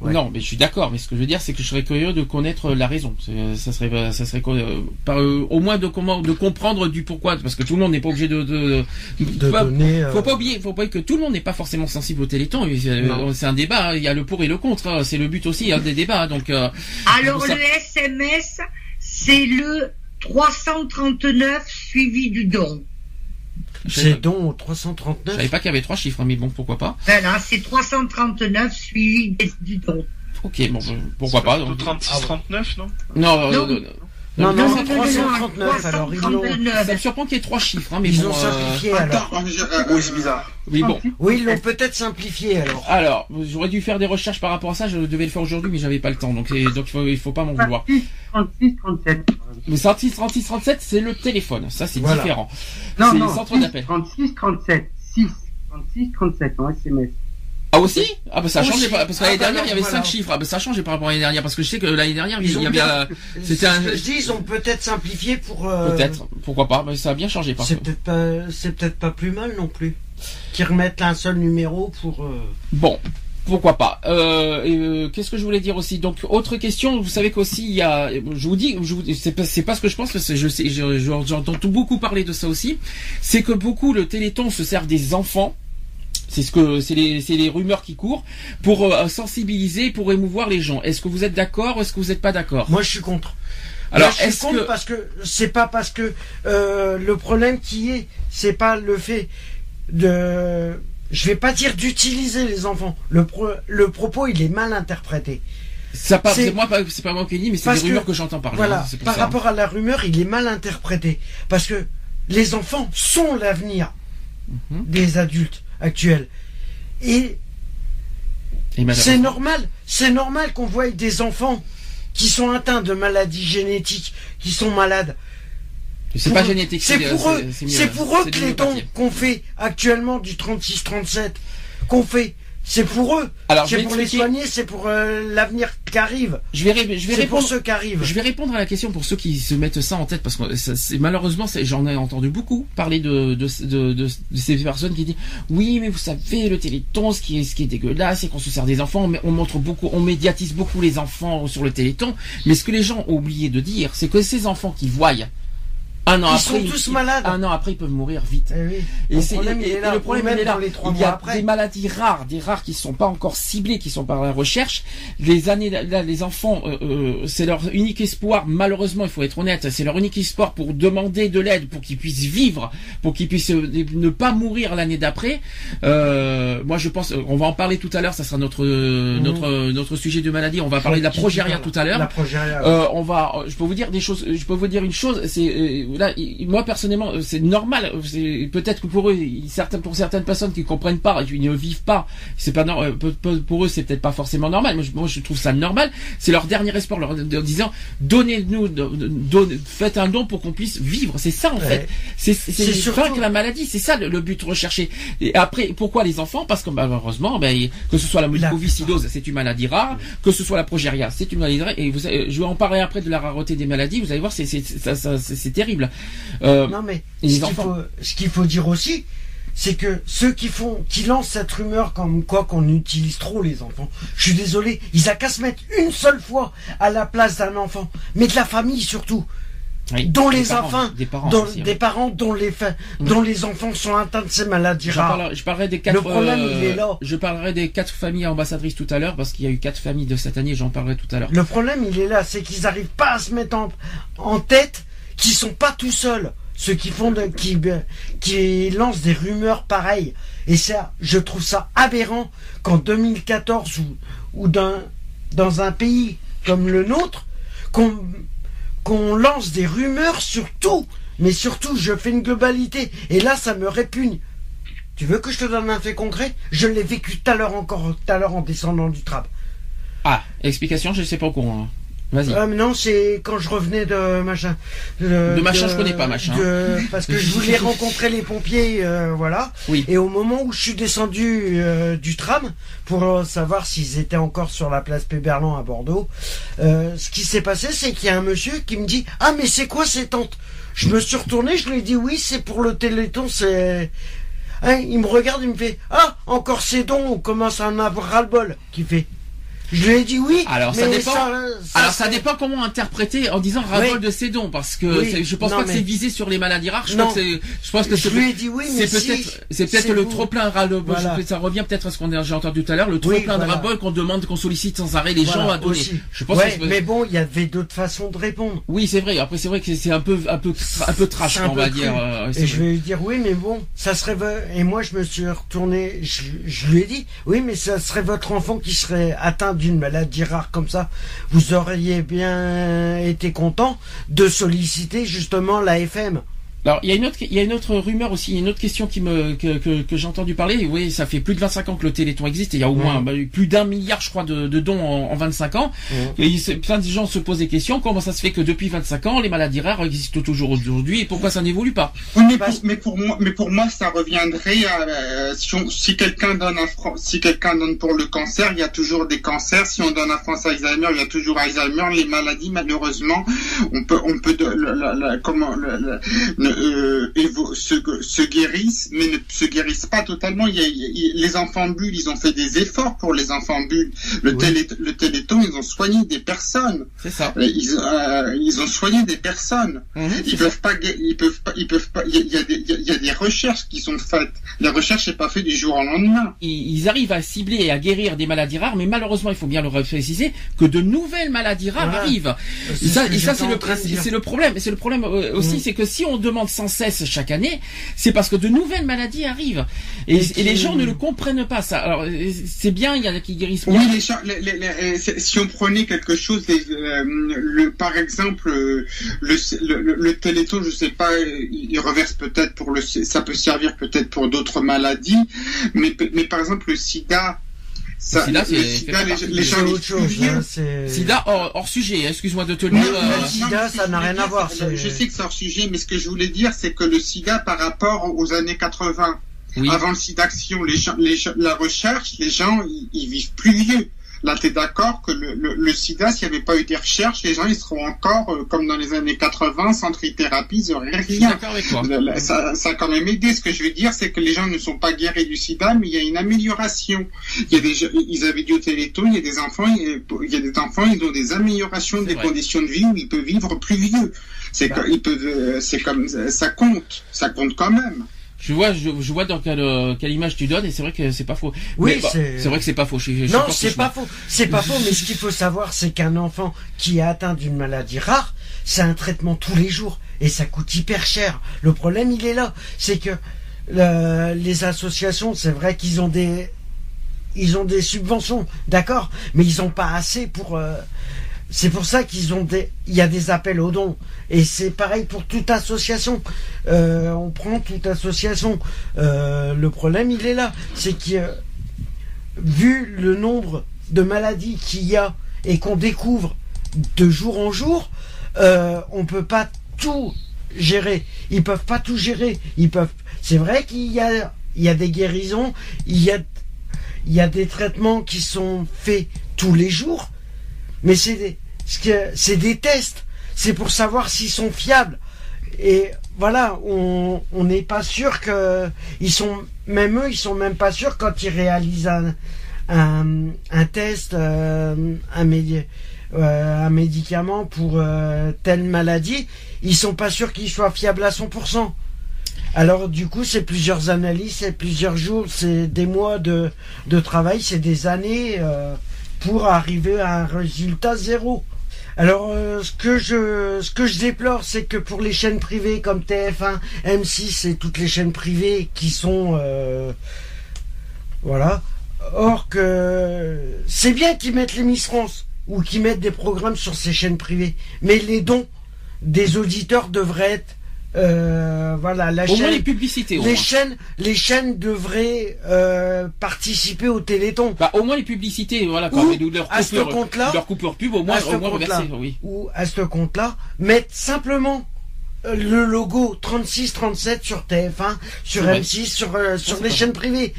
Ouais. Non, mais je suis d'accord. Mais ce que je veux dire, c'est que je serais curieux de connaître la raison. C'est- Ça serait, ça serait euh, par, euh, au moins de comment, de comprendre du pourquoi, parce que tout le monde n'est pas obligé de. de, de faut, donner. euh, faut pas oublier, faut pas oublier que tout le monde n'est pas forcément sensible au Téléthon. Euh. C'est un débat. hein. Il y a le pour et le contre. hein. C'est le but aussi hein, des débats. Donc, euh, Alors Ça- le SMS, c'est le 339 suivi du don. Je C'est donc je 339. savais pas qu'il y avait trois chiffres, hein, mais bon, pourquoi pas. Voilà, c'est 339 suivi du don. Ok, bon, pourquoi pas. De donc. 36 39 non Non, Non. non, non. Non, non, Non, c'est non, non, 339. Alors, ils. 339. Ça me surprend qu'il y ait trois chiffres, hein, mais Ils bon. ont euh, simplifié alors. Je- euh, Oui c'est bizarre. Oui, bon. Oui, ils l'ont peut-être simplifié alors. Alors, j'aurais dû faire des recherches par rapport à ça. Je devais le faire aujourd'hui, mais j'avais pas le temps. Donc, donc il faut, il faut pas m'en vouloir. 36, 37. Mais 36, 36, 37, c'est le téléphone. Ça, c'est Voilà. différent. Non, non, les centres 6, d'appel. 36, 37. 6, 36, 37 en SMS. Ah aussi Ah bah ça a changé parce que l'année Ah, bah dernière il y avait voilà. 5 chiffres. Ah bah ça a changé par rapport à l'année dernière parce que je sais que l'année dernière il Ils y ont avait bien- euh, C'est c'était ce un je dis, ils ont peut-être simplifié pour. euh, peut-être pourquoi pas mais ça a bien changé par C'est peut-être pas, c'est peut-être pas plus mal non plus. Qu'ils remettent un seul numéro pour. euh, Bon. Pourquoi pas euh, euh, Qu'est-ce que je voulais dire aussi? Donc autre question, vous savez qu'aussi il y a, je vous dis, je vous, c'est pas, c'est pas ce que je pense, parce que je sais, je- je- j'entends tout beaucoup parler de ça aussi. C'est que beaucoup le Téléthon se sert des enfants. C'est ce que c'est les, c'est les rumeurs qui courent pour euh, sensibiliser, pour émouvoir les gens. Est-ce que vous êtes d'accord ou est-ce que vous n'êtes pas d'accord? Moi, je suis contre. Alors Moi, je suis est-ce contre que parce que c'est pas parce que euh, le problème qui est, c'est pas le fait de. Je vais pas dire d'utiliser les enfants. Le, pro- le propos, il est mal interprété. ça c'est- moi pas, c'est pas moi qui dis, mais c'est des rumeurs que- que, j'entends parler. Voilà. hein, Par ça. rapport à la rumeur, il est mal interprété parce que les enfants sont l'avenir Mhm. des adultes actuels. Et C'est normal, c'est normal qu'on voie des enfants qui sont atteints de maladies génétiques, qui sont malades. C'est Pour pas eux- génétique. C'est pour eux, c'est pour eux que les dons qu'on fait actuellement du 36-37, qu'on fait, c'est pour eux. Alors, c'est pour les soigner, c'est pour euh, l'avenir qui arrive. Je vais, ré- je vais C'est pour répondre. ceux qui arrivent. Je vais répondre à la question pour ceux qui se mettent ça en tête parce que ça, malheureusement j'en ai entendu beaucoup parler de, de, de, de- de ces personnes qui disent oui mais vous savez le téléthon ce qui est ce qui est dégueulasse c'est qu'on se sert des enfants mais on montre beaucoup on médiatise beaucoup les enfants sur le téléthon mais ce que les gens ont oublié de dire c'est que ces enfants qui voient un an Ils après sont tous malades. un an après ils peuvent mourir vite Eh oui. et, Le c'est- problème, et- et là. le problème, il est là. les trois il y a après. des maladies rares, des rares qui sont pas encore ciblées, qui sont par la recherche. Les années, là, les enfants, euh, euh, c'est leur unique espoir. Malheureusement, il faut être honnête, c'est leur unique espoir pour demander de l'aide, pour qu'ils puissent vivre, pour qu'ils puissent euh, ne pas mourir l'année d'après. Euh, moi, je pense, on va en parler tout à l'heure. Ça sera notre Mhm. notre euh, notre sujet de maladie. On va parler de la progéria tout à l'heure. La progéria. Euh, on va, je peux vous dire des choses. Je peux vous dire une chose. C'est euh, là, il- moi personnellement, euh, c'est normal. euh, Peut-être que pour eux, il- pour certaines personnes qui comprennent pas et qui ne vivent pas, c'est pas nor- euh, pour eux, c'est peut-être pas forcément normal. Moi, je, moi, je trouve ça normal. C'est leur dernier espoir, leur, leur disant, donnez-nous, donne- faites un don pour qu'on puisse vivre. C'est ça en Ouais. fait. C'est vaincre la maladie. C'est ça le, le but recherché. Et après, pourquoi les enfants? Parce que malheureusement, ben, que ce soit la mucoviscidose, c'est une maladie rare. Que ce soit la progéria, c'est une maladie rare. Et vous, je vais en parler après de la rareté des maladies. Vous allez voir, c'est c'est Euh, Non mais ce qu'il faut, dire aussi, c'est que ceux qui font, qui lancent cette rumeur comme quoi qu'on utilise trop les enfants, je suis désolé, ils a qu'à se mettre une seule fois à la place d'un enfant, mais de la famille surtout, Oui, dont les parents, enfants, des parents dont, aussi, parents dont les, enfants sont atteints de ces maladies rares. parlerai- je parlerai des quatre. Le problème, euh, il est là. Je parlerai des quatre familles ambassadrices tout à l'heure parce qu'il y a eu quatre familles de cette année. J'en parlerai tout à l'heure. Le problème, il est là, c'est qu'ils n'arrivent pas à se mettre en, en tête qu'ils sont pas tout seuls. Ceux qui font de, qui, qui lancent des rumeurs pareilles. Et ça, je trouve ça aberrant qu'en 2014 ou, ou dans, dans un pays comme le nôtre, qu'on, qu'on lance des rumeurs sur tout. Mais surtout, je fais une globalité. Et là, ça me répugne. Tu veux que je te donne un fait concret? Je l'ai vécu tout à l'heure encore, tout à l'heure en descendant du trap. Ah, explication, je sais pas au courant. Hein. Vas-y. Ah, non, c'est quand je revenais de machin. De machin, je connais pas, machin. de- parce que je voulais rencontrer les pompiers, euh, voilà. Oui. Et au moment où je suis descendu euh, du tram pour savoir s'ils étaient encore sur la place Péberlan à Bordeaux, euh, ce qui s'est passé, c'est qu'il y a un monsieur qui me dit Ah, mais c'est quoi ces tentes? Je me suis retourné, je lui ai dit Oui, c'est pour le téléthon, c'est. Hein, il me regarde, il me fait Ah, encore ces dons, on commence à en avoir ras-le-bol. Qui fait Je lui ai dit oui. Alors ça dépend. ça- alors ça dépend comment interpréter en disant ravol de ces dons parce que Oui. je pense Non, pas que c'est visé sur les maladies rares. Je Non. pense que c'est, je pense que Je c'est, lui ai dit oui, mais c'est si, peut-être, c'est peut-être le vous. trop plein ras le Voilà. Ça revient peut-être à ce qu'on a j'ai entendu tout à l'heure, le trop Oui, plein de voilà. ras qu'on demande, qu'on sollicite sans arrêt les gens à donner. aussi. Je pense Ouais, que c'est- mais bon, il y avait d'autres façons de répondre. oui, c'est vrai. Après, c'est vrai que c'est un peu, un peu, un peu trash, on va dire. euh, et je vais lui dire oui, mais bon, ça serait. Et moi, je me suis retourné. Je lui ai dit oui, mais ça serait votre enfant qui serait atteint d'une maladie rare comme ça. Vous auriez bien été content de solliciter justement la FM. Alors, il y a une autre, il y a une autre rumeur aussi, une autre question qui me, que, que, que j'ai entendu parler. Oui, ça fait plus de 25 ans que le Téléthon existe et il y a au moins bah, plus d'un milliard, je crois, de, de dons en, en 25 ans. Et il se- plein de gens se posent des questions. Comment ça se fait que depuis 25 ans, les maladies rares existent toujours aujourd'hui et pourquoi ça n'évolue pas? Oui, mais pour, mais pour moi, mais pour moi, ça reviendrait à euh, si, si quelqu'un donne un si quelqu'un donne pour le cancer, il y a toujours des cancers. Si on donne un France Alzheimer, il y a toujours Alzheimer. Les maladies, malheureusement, on peut, on peut, la- la- la- comment, ne, euh, évo- se, se guérissent, mais ne se guérissent pas totalement. Il y a, il y a- les enfants bulles, ils ont fait des efforts pour les enfants bulles. Le, télé, le Téléthon, ils ont soigné des personnes. C'est ça. Ils, euh, ils ont soigné des personnes. Mhm, Ils peuvent pas, ils peuvent pas, ils peuvent pas. Il y a, il y a des, il y a- il y a des recherches qui sont faites. La recherche n'est pas faite du jour au lendemain. Ils ils arrivent à cibler et à guérir des maladies rares, mais malheureusement, il faut bien le préciser, que de nouvelles maladies rares Voilà. arrivent. C'est Et ça, ce que et ça j'étais c'est le, le problème. Et c'est le problème euh, aussi, Mm. c'est que si on demande sans cesse chaque année, c'est parce que de nouvelles maladies arrivent. Et, Et et les gens ne le comprennent pas, ça. Alors, c'est bien, il y en a qui guérissent bien. Oui, les, gens- les- les- les- c'est- si on prenait quelque chose, euh, le, par exemple, euh, le, le, le, Téléthon, je sais pas, il reverse peut-être pour le, ça peut servir peut-être pour d'autres maladies, mais, mais par exemple le SIDA. Ça, sida, le c'est- sida, autre chose. hein, Sida hors, hors sujet, excuse-moi de te le dire. euh, sida, ça n'a rien à voir, Je sais que c'est hors sujet, mais ce que je voulais dire, c'est que le sida par rapport aux années 80, oui. avant le SIDAction, les gens, les gens- la recherche, les gens, ils, ils vivent plus vieux. Là, tu es d'accord que le, le, le sida, s'il n'y avait pas eu des recherches, les gens, ils seront encore, euh, comme dans les années 80, sans trithérapie, ils n'auraient rien. avec toi. Ça, ça a quand même aidé. Ce que je veux dire, c'est que les gens ne sont pas guéris du sida, mais il y a une amélioration. Il y a des, ils avaient au Téléthon, il y a des enfants, il y a, des enfants, ils ont des améliorations des vrai. conditions de vie où ils peuvent vivre plus vieux. C'est Bah. que- ils peuvent, euh, c'est comme, ça compte, ça compte quand même. Je vois, je, je vois dans quelle, euh, quelle image tu donnes et c'est vrai que c'est pas faux. Oui, bah, c'est- vrai que c'est pas faux. Je, je Non, c'est ce pas faux. C'est pas faux, mais ce qu'il faut savoir, c'est qu'un enfant qui est atteint d'une maladie rare, c'est un traitement tous les jours et ça coûte hyper cher. Le problème, il est là, c'est que le- les associations, c'est vrai qu'ils ont des ils ont des subventions, d'accord, mais ils ont pas assez pour. euh, c'est pour ça qu'ils ont des. Il y a des appels aux dons et c'est pareil pour toute association. Euh, on prend toute association. Euh, le problème, il est là, c'est que vu le nombre de maladies qu'il y a et qu'on découvre de jour en jour, euh, on peut pas tout gérer. Ils peuvent pas tout gérer. Ils peuvent. C'est vrai qu'il y a, il y a des guérisons, il y a, il y a des traitements qui sont faits tous les jours, mais c'est des, c'est des tests. C'est pour savoir s'ils sont fiables. Et voilà, on n'est pas sûr que ils sont même eux, ils sont même pas sûrs quand ils réalisent un un, test, euh, euh, un médicament pour euh, telle maladie, ils sont pas sûrs qu'il soit fiable à 100%. Alors du coup, c'est plusieurs analyses, c'est plusieurs jours, c'est des mois de, de travail, c'est des années pour arriver à un résultat zéro. Alors euh, ce que je ce que je déplore, c'est que pour les chaînes privées comme TF1, M6 et toutes les chaînes privées qui sont euh, voilà, or que c'est bien qu'ils mettent les France ou qu'ils mettent des programmes sur ces chaînes privées, mais les dons des auditeurs devraient être euh, voilà la Au moins chaîne les publicités. Au les moins. chaînes, les chaînes devraient euh, participer au Téléthon. Bah, au moins les publicités, voilà, Ou, et leur à ce compte-là- leur coupure pub, au moins, au moins oui. Ou à ce compte-là, mettre simplement euh, le logo 36-37 sur TF1, sur C'est vrai. M6, sur, euh, sur les chaînes privées.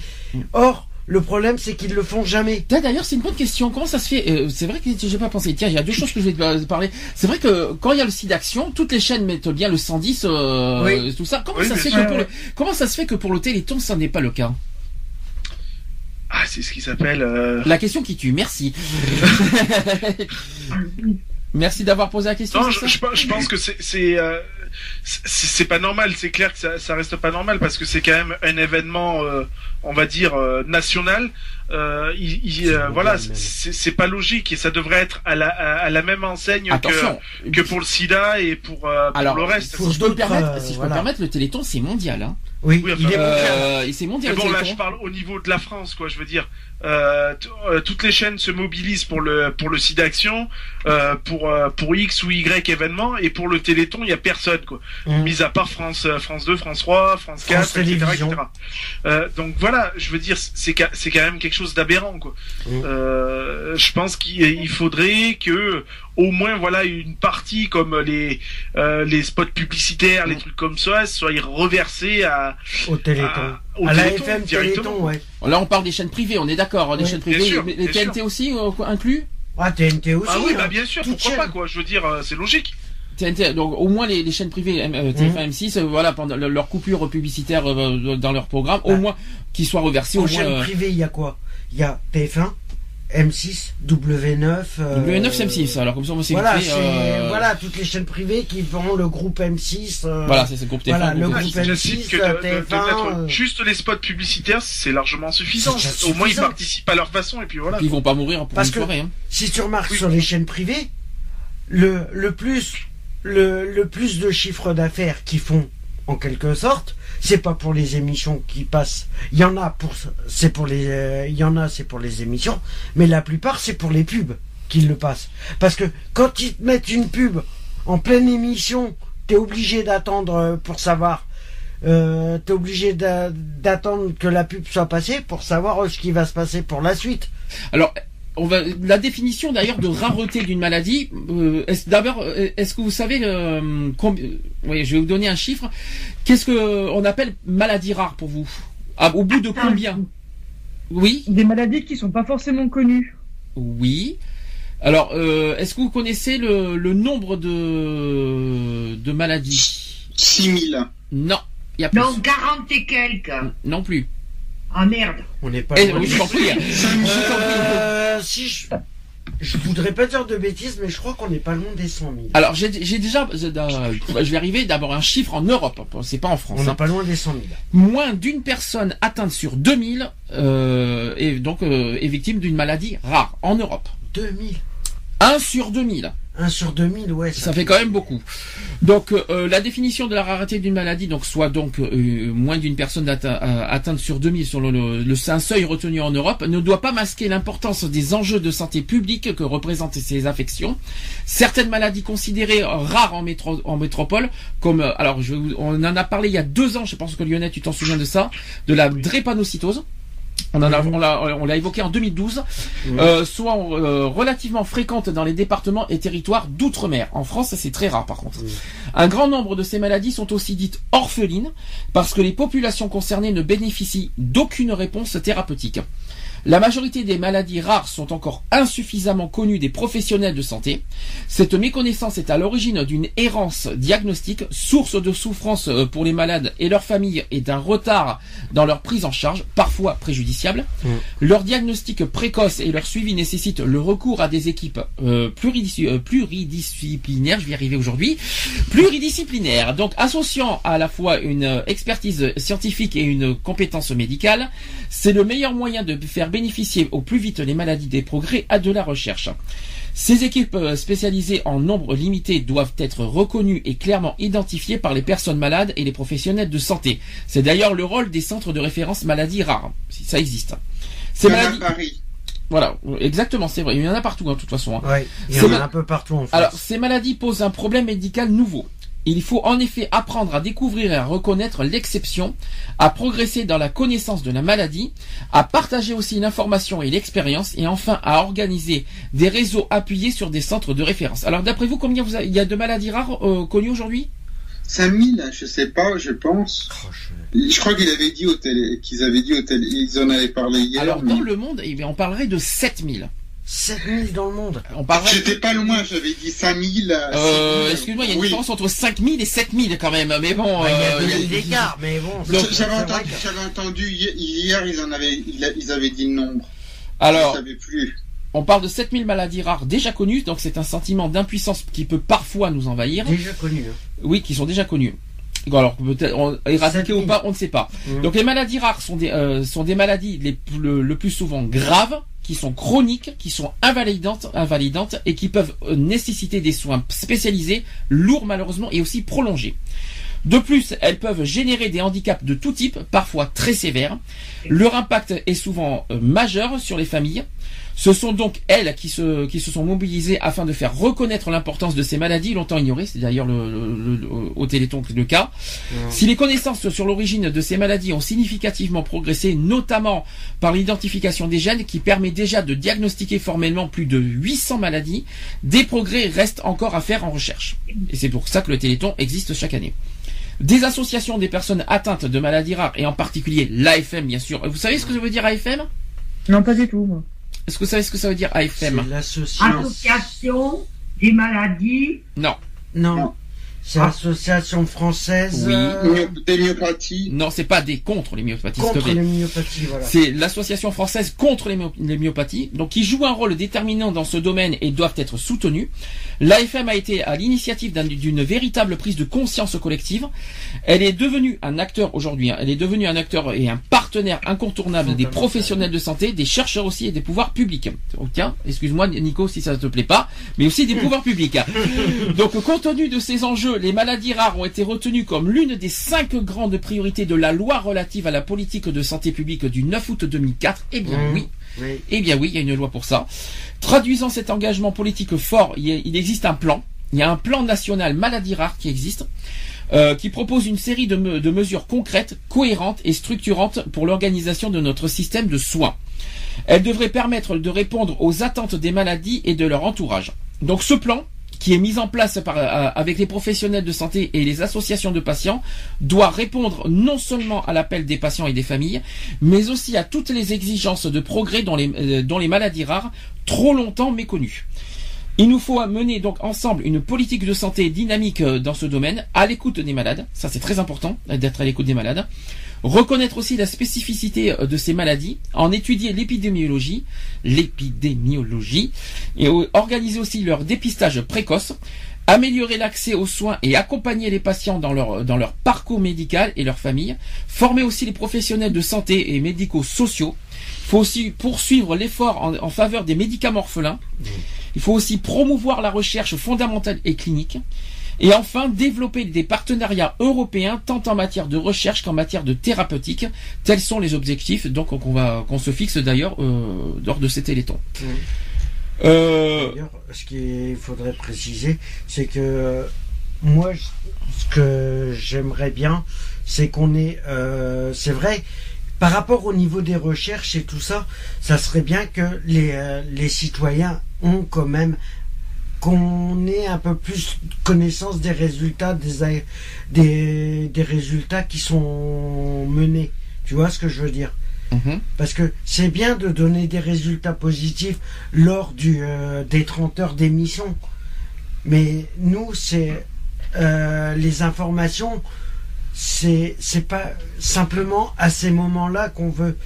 Or, le problème, c'est qu'ils le font jamais. Tiens, D'ailleurs, c'est une bonne question. Comment ça se fait? Euh, C'est vrai que j'ai pas pensé. Tiens, il y a deux choses que je vais te parler. C'est vrai que quand il y a le site d'action, toutes les chaînes mettent bien le 110, euh, Oui. tout ça. Comment Oui, ça se fait que pour le comment ça se fait que pour le Téléthon, ça n'est pas le cas? Ah, c'est ce qui s'appelle. euh, La question qui tue. Merci. Merci d'avoir posé la question. Non, je, je je pense que c'est c'est pas normal. C'est clair que ça, ça reste pas normal parce que c'est quand même un événement, euh, on va dire euh, national. Euh, il, il, euh, voilà, c'est pas logique et ça devrait être à la à, à la même enseigne que Attention. que pour le SIDA et pour, euh, pour Alors, le reste. faut- si je peux me permettre, euh, si je peux voilà. permettre, le Téléthon, c'est mondial. Hein. Oui, Oui, enfin, il est mondial. Euh, et c'est mondial. Bon, là, je parle au niveau de la France, quoi. Je veux dire, euh, euh, toutes les chaînes se mobilisent pour le pour le site d'action, euh, pour euh, pour X ou Y événement, et pour le Téléthon, il y a personne, quoi. Mmh. Mis à part France, France 2, France 3, France 4, France etc., etc. Euh, donc voilà, je veux dire, c'est c'est quand même quelque chose d'aberrant, quoi. Mm. Euh, je pense qu'il il faudrait que au moins voilà une partie comme les euh, les spots publicitaires, les Mm. trucs comme ça, soient reversés à, Au Téléthon. à- au à la FM directement. Téléthon, ouais. Là, on parle des chaînes privées. On est d'accord. hein, Les Oui, chaînes privées, sûr, les, TNT aussi euh, inclus? Ah, TNT aussi. Ah oui, hein. bah bien sûr, Toute pourquoi chaîne. pas quoi. Je veux dire, euh, c'est logique. TNT, donc au moins les, les chaînes privées Mhm. euh, TF1, M6, euh, voilà, pendant le- leur coupure publicitaire euh, dans leur programme, au Ah. moins qu'ils soient reversés, au En moins. chaîne euh, privée, il y a quoi? Il y a TF1, M6, W9. euh, W9 c'est M6, alors comme ça on s'est Voilà, euh, voilà, toutes les chaînes privées qui font le groupe M6. euh, Voilà, c'est le groupe TF1. Voilà, le groupe groupe M6. M6, J'insiste que de, de- de TF1, mettre euh, juste les spots publicitaires, c'est largement suffisant. Au moins ils participent à leur façon et puis voilà. Puis ils vont pas mourir pour Parce une que- soirée. Hein. si tu remarques Oui. sur les chaînes privées, le, le plus le, le plus de chiffre d'affaires qu'ils font en quelque sorte, c'est pas pour les émissions qui passent. Il y en a pour c'est pour les euh, y en a c'est pour les émissions, mais la plupart c'est pour les pubs qu'ils le passent. Parce que quand ils te mettent une pub en pleine émission, t'es obligé d'attendre euh, pour savoir euh, t'es obligé d'a- d'attendre que la pub soit passée pour savoir ce qui va se passer pour la suite. Alors, on va, la définition d'ailleurs de rareté d'une maladie. euh, est-ce, d'abord, euh, est-ce que vous savez euh, combi- euh, Oui, je vais vous donner un chiffre. Qu'est-ce que on appelle maladie rare pour vous? Ah, Au bout de combien? Oui. Des maladies qui sont pas forcément connues. Oui. Alors, euh, est-ce que vous connaissez le, le nombre de, de maladies? 6000. Non, il y a plus. Non, 40 et quelques. Non plus. Ah merde. On n'est pas Eh, loin oui, je t'en prie. Si je... je voudrais pas dire de bêtises, mais je crois qu'on n'est pas loin des 100 000. Alors, j'ai déjà, euh, je vais arriver d'abord un chiffre en Europe. C'est pas en France. On n'est hein. pas loin des 100 000. Moins d'une personne atteinte sur 2000 euh, est donc euh, est victime d'une maladie rare en Europe. 2000. 1 sur 2000. 1 sur 2000, ouais. Ça fait quand même beaucoup. Donc euh, la définition de la rareté d'une maladie, donc soit donc euh, moins d'une personne atte- euh, atteinte sur 2000 sur le, le, le- c'est un seuil retenu en Europe, ne doit pas masquer l'importance des enjeux de santé publique que représentent ces affections. Certaines maladies considérées rares en, métro- en métropole, comme euh, alors je, vous- on en a parlé il y a deux ans, je pense que Lionel tu t'en souviens de ça, de la drépanocytose. On en a, on l'a, on l'a évoqué en 2012, euh, soit euh, relativement fréquente dans les départements et territoires d'outre-mer. En France, c'est très rare par contre. Un grand nombre de ces maladies sont aussi dites orphelines parce que les populations concernées ne bénéficient d'aucune réponse thérapeutique. La majorité des maladies rares sont encore insuffisamment connues des professionnels de santé. Cette méconnaissance est à l'origine d'une errance diagnostique, source de souffrance euh, pour les malades et leurs familles et d'un retard dans leur prise en charge, parfois préjudiciable. Leur diagnostic précoce et leur suivi nécessitent le recours à des équipes euh, pluridis- euh, pluridisciplinaires, je vais y arriver aujourd'hui, pluridisciplinaires, donc associant à la fois une expertise scientifique et une compétence médicale, c'est le meilleur moyen de faire bénéficier au plus vite les maladies des progrès à de la recherche. Ces équipes euh, spécialisées en nombre limité doivent être reconnues et clairement identifiées par les personnes malades et les professionnels de santé. C'est d'ailleurs le rôle des centres de référence maladies rares, si ça existe. Ces Il y en a à maladies, Paris. voilà, exactement, c'est vrai. Il y en a partout, hein, de toute façon. hein. Ouais, il y C'est en a un peu partout en France. Alors, ces maladies posent un problème médical nouveau. Il faut en effet apprendre à découvrir et à reconnaître l'exception, à progresser dans la connaissance de la maladie, à partager aussi l'information et l'expérience, et enfin à organiser des réseaux appuyés sur des centres de référence. Alors, d'après vous, combien vous avez- il y a de maladies rares euh, connues aujourd'hui? 5000, je sais pas, je pense. Oh, je- Je crois qu'il avait dit au télé, qu'ils avaient dit au télé, ils en avaient parlé hier. Alors, mais- dans le monde, eh bien, on parlerait de 7000. 7000 dans le monde. On. J'étais pas loin, j'avais dit 5000. Euh, excuse-moi, il y a une Oui. différence entre 5000 et 7000 quand même, mais bon... Ouais, il y a euh, deux il y a- mille d'écart, mais bon. J'avais entendu, que- hier, ils en avaient, ils avaient dit le nombre. Alors, Je savais plus. On parle de 7000 maladies rares déjà connues, donc c'est un sentiment d'impuissance qui peut parfois nous envahir. Déjà connu. hein. Oui, qui sont déjà connues. Alors peut-être on- éradiquées 7000. ou pas, on ne sait pas. Mhm. Donc les maladies rares sont des euh, sont des maladies les, plus- le, le plus souvent graves, qui sont chroniques, qui sont invalidantes, et qui peuvent euh, nécessiter des soins spécialisés, lourds malheureusement et aussi prolongés. De plus, elles peuvent générer des handicaps de tout type, parfois très sévères. Leur impact est souvent euh, majeur sur les familles. Ce sont donc elles qui se, qui se sont mobilisées afin de faire reconnaître l'importance de ces maladies longtemps ignorées. C'est d'ailleurs le, le- le- au Téléthon le cas. Si les connaissances sur l'origine de ces maladies ont significativement progressé, notamment par l'identification des gènes qui permet déjà de diagnostiquer formellement plus de 800 maladies, des progrès restent encore à faire en recherche. Et c'est pour ça que le Téléthon existe chaque année. Des associations des personnes atteintes de maladies rares, et en particulier l'AFM bien sûr. Vous savez ce que ça veut dire AFM Non, pas du tout, moi. Est-ce que vous savez ce que ça veut dire C'est AFM l'association. Association des maladies. Non. Non. Non. C'est l'association française Oui. euh, Des myopathies. Non, c'est pas des contre les myopathies. contre les myopathies, voilà. C'est l'association française contre les, myop- les myopathies, donc qui joue un rôle déterminant dans ce domaine et doivent être soutenus. L'AFM a été à l'initiative d'un- d'une véritable prise de conscience collective. Elle est devenue un acteur aujourd'hui. hein, elle est devenue un acteur et un partenaire incontournable des professionnels de santé, des chercheurs aussi et des pouvoirs publics. Donc, tiens, excuse-moi Nico si ça te plaît pas, mais aussi des pouvoirs publics. Donc, compte tenu de ces enjeux, les maladies rares ont été retenues comme l'une des cinq grandes priorités de la loi relative à la politique de santé publique du 9 août 2004. Eh bien Mmh. oui, Oui. eh bien oui, il y a une loi pour ça. Traduisant cet engagement politique fort, il existe un plan. Il y a un plan national maladies rares qui existe. Euh, qui propose une série de, me- de mesures concrètes, cohérentes et structurantes pour l'organisation de notre système de soins. Elle devrait permettre de répondre aux attentes des maladies et de leur entourage. Donc ce plan, qui est mis en place euh, avec les professionnels de santé et les associations de patients, doit répondre non seulement à l'appel des patients et des familles, mais aussi à toutes les exigences de progrès dans euh, dans les maladies rares, trop longtemps méconnues. Il nous faut mener donc ensemble une politique de santé dynamique euh, dans ce domaine, à l'écoute des malades. Ça, c'est très important euh, d'être à l'écoute des malades. Reconnaître aussi la spécificité euh, de ces maladies, en étudier l'épidémiologie, l'épidémiologie, et organiser aussi leur dépistage précoce, améliorer l'accès aux soins et accompagner les patients dans leur, dans leur parcours médical et leur famille, former aussi les professionnels de santé et médicaux sociaux. Il faut aussi poursuivre l'effort en, en faveur des médicaments orphelins. Il faut aussi promouvoir la recherche fondamentale et clinique. Et enfin, développer des partenariats européens tant en matière de recherche qu'en matière de thérapeutique. Tels sont les objectifs donc qu'on va qu'on se fixe d'ailleurs euh, lors de ces télétons. Euh, D'ailleurs, ce qu'il faudrait préciser, c'est que moi, ce que j'aimerais bien, c'est qu'on ait, euh, c'est vrai, par rapport au niveau des recherches et tout ça, ça serait bien que les, euh, les citoyens ont quand même qu'on ait un peu plus connaissance des résultats des, des, des résultats qui sont menés. Tu vois ce que je veux dire? Mhm. Parce que c'est bien de donner des résultats positifs lors du, euh, des 30 heures d'émission. Mais nous, c'est euh, les informations, c'est c'est pas simplement à ces moments-là qu'on veut.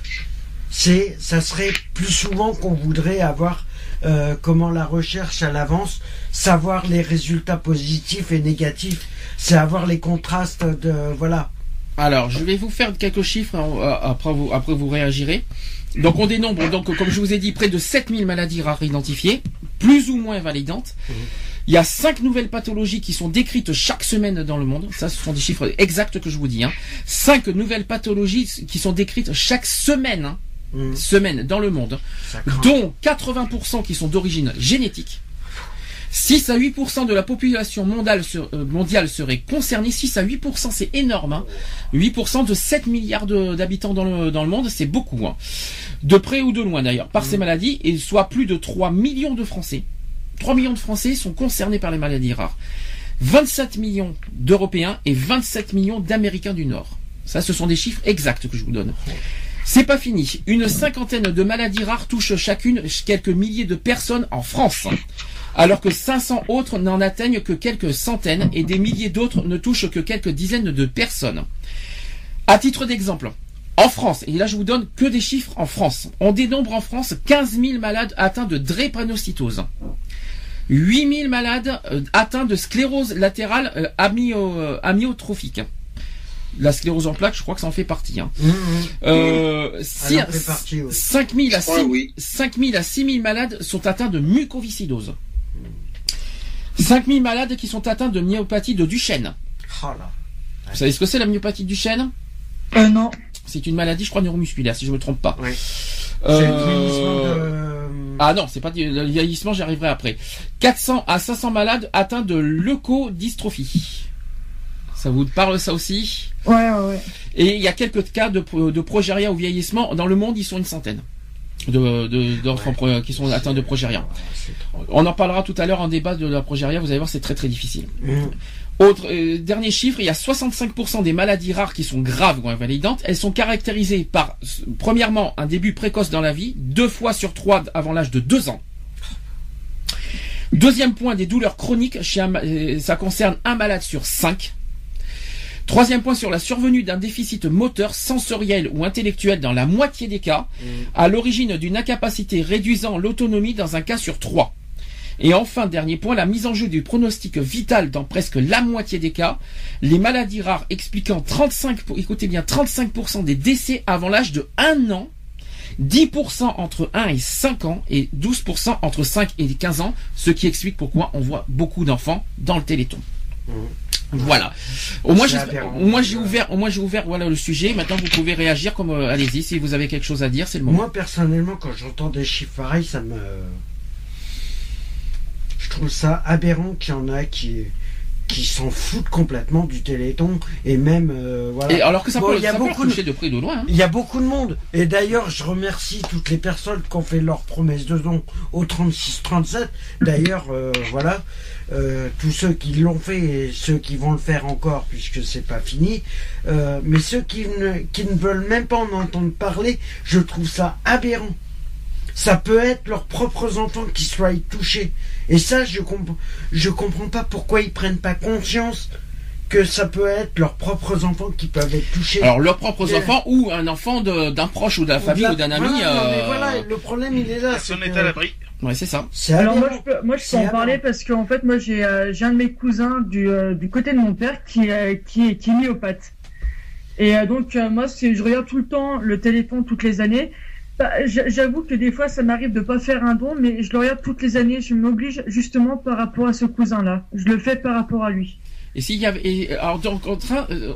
C'est ça serait plus souvent qu'on voudrait avoir euh, comment la recherche à l'avance, savoir les résultats positifs et négatifs, c'est avoir les contrastes de voilà. Alors, je vais vous faire quelques chiffres, euh, après vous, après vous réagirez. Donc, on dénombre, donc, comme je vous ai dit, près de 7000 maladies rares identifiées, plus ou moins validantes. Il y a cinq nouvelles pathologies qui sont décrites chaque semaine dans le monde. Ça, ce sont des chiffres exacts que je vous dis. Hein. Cinq nouvelles pathologies qui sont décrites chaque semaine, hein, Mhm. semaine dans le monde, dont 80% qui sont d'origine génétique. 6 à 8% de la population mondiale, euh, mondiale serait concernée. 6 à 8%, c'est énorme. Hein. 8% de 7 milliards d'habitants dans le, dans le monde, c'est beaucoup. Hein. De près ou de loin d'ailleurs, par ces maladies, et soit plus de 3 millions de Français. 3 millions de Français sont concernés par les maladies rares. 27 millions d'Européens et 27 millions d'Américains du Nord. Ça, ce sont des chiffres exacts que je vous donne. C'est pas fini. Une cinquantaine de maladies rares touchent chacune quelques milliers de personnes en France. Alors que 500 autres n'en atteignent que quelques centaines et des milliers d'autres ne touchent que quelques dizaines de personnes. À titre d'exemple, en France, et là je vous donne que des chiffres en France, on dénombre en France 15 000 malades atteints de drépanocytose. 8 000 malades euh, atteints de sclérose latérale euh, amyo- euh, amyotrophique. La sclérose en plaques, je crois que ça en fait partie. Hein. Euh, fait partie, oui. 5 000 à Je crois, 6 oui. 5 000 à 6 000 malades sont atteints de mucoviscidose. 5 000 malades qui sont atteints de myopathie de Duchenne. Oh là. Vous savez ce que c'est la myopathie de Duchenne? Euh, non. C'est une maladie, je crois, neuromusculaire, si je me trompe pas. Oui. Euh, de. Ah non, c'est pas du- le vieillissement, j'y arriverai après. 400 à 500 malades atteints de leucodystrophie. Ça vous parle ça aussi? Ouais, ouais, ouais. Et il y a quelques cas de, de progéria au vieillissement. Dans le monde, ils sont une centaine de, pro- qui sont atteints de progéria. Trop. On en parlera tout à l'heure en débat de la progéria. Vous allez voir, c'est très très difficile. Mhm. Autre euh, dernier chiffre, il y a 65% des maladies rares qui sont graves ou invalidantes. Elles sont caractérisées par, premièrement, un début précoce dans la vie, deux fois sur trois avant l'âge de deux ans. Deuxième point, des douleurs chroniques. Chez un ma- euh, ça concerne un malade sur cinq. Troisième point sur la survenue d'un déficit moteur, sensoriel ou intellectuel dans la moitié des cas, à l'origine d'une incapacité réduisant l'autonomie dans un cas sur trois. Et enfin, dernier point, la mise en jeu du pronostic vital dans presque la moitié des cas, les maladies rares expliquant 35, pour- écoutez bien, 35% des décès avant l'âge de 1 an, 10% entre 1 et 5 ans et 12% entre 5 et 15 ans, ce qui explique pourquoi on voit beaucoup d'enfants dans le téléthon. Voilà. Au moins, j'ai, aberrant. au moins j'ai ouvert, au moins j'ai ouvert, voilà le sujet. Maintenant, vous pouvez réagir comme, euh, allez-y, si vous avez quelque chose à dire, c'est le moment. Moi, personnellement, quand j'entends des chiffres pareils, ça me. Je trouve ça aberrant qu'il y en a qui, qui s'en foutent complètement du Téléthon et même euh, voilà. Et alors que ça Bon, peut, y a ça beaucoup de- de près de loin. hein. il y a beaucoup de monde. Et d'ailleurs, je remercie toutes les personnes qui ont fait leur promesse de don au 36-37. D'ailleurs, euh, voilà, euh, tous ceux qui l'ont fait et ceux qui vont le faire encore, puisque c'est pas fini. Mais ceux qui ne, qui ne veulent même pas en entendre parler, je trouve ça aberrant. Ça peut être leurs propres enfants qui soient touchés. Et ça, je comprends, je comprends pas pourquoi ils prennent pas conscience que ça peut être leurs propres enfants qui peuvent être touchés. Alors leurs propres Et- enfants ou un enfant d'un proche ou de la famille ou d'un ami. Voilà, non, mais euh, voilà, le problème il est là. Personne n'est à l'abri. Ouais, c'est ça. Alors moi je peux, moi je peux en parler parce qu'en fait moi j'ai euh, un de mes cousins du, euh, du côté de mon père qui euh, qui est qui est myopathe. Et euh, donc euh, moi je regarde tout le temps le téléphone toutes les années. Bah, J'avoue que des fois ça m'arrive de pas faire un don, mais je le regarde toutes les années. Je m'oblige justement par rapport à ce cousin-là. Je le fais par rapport à lui. Et s'il y avait, alors donc en train, euh,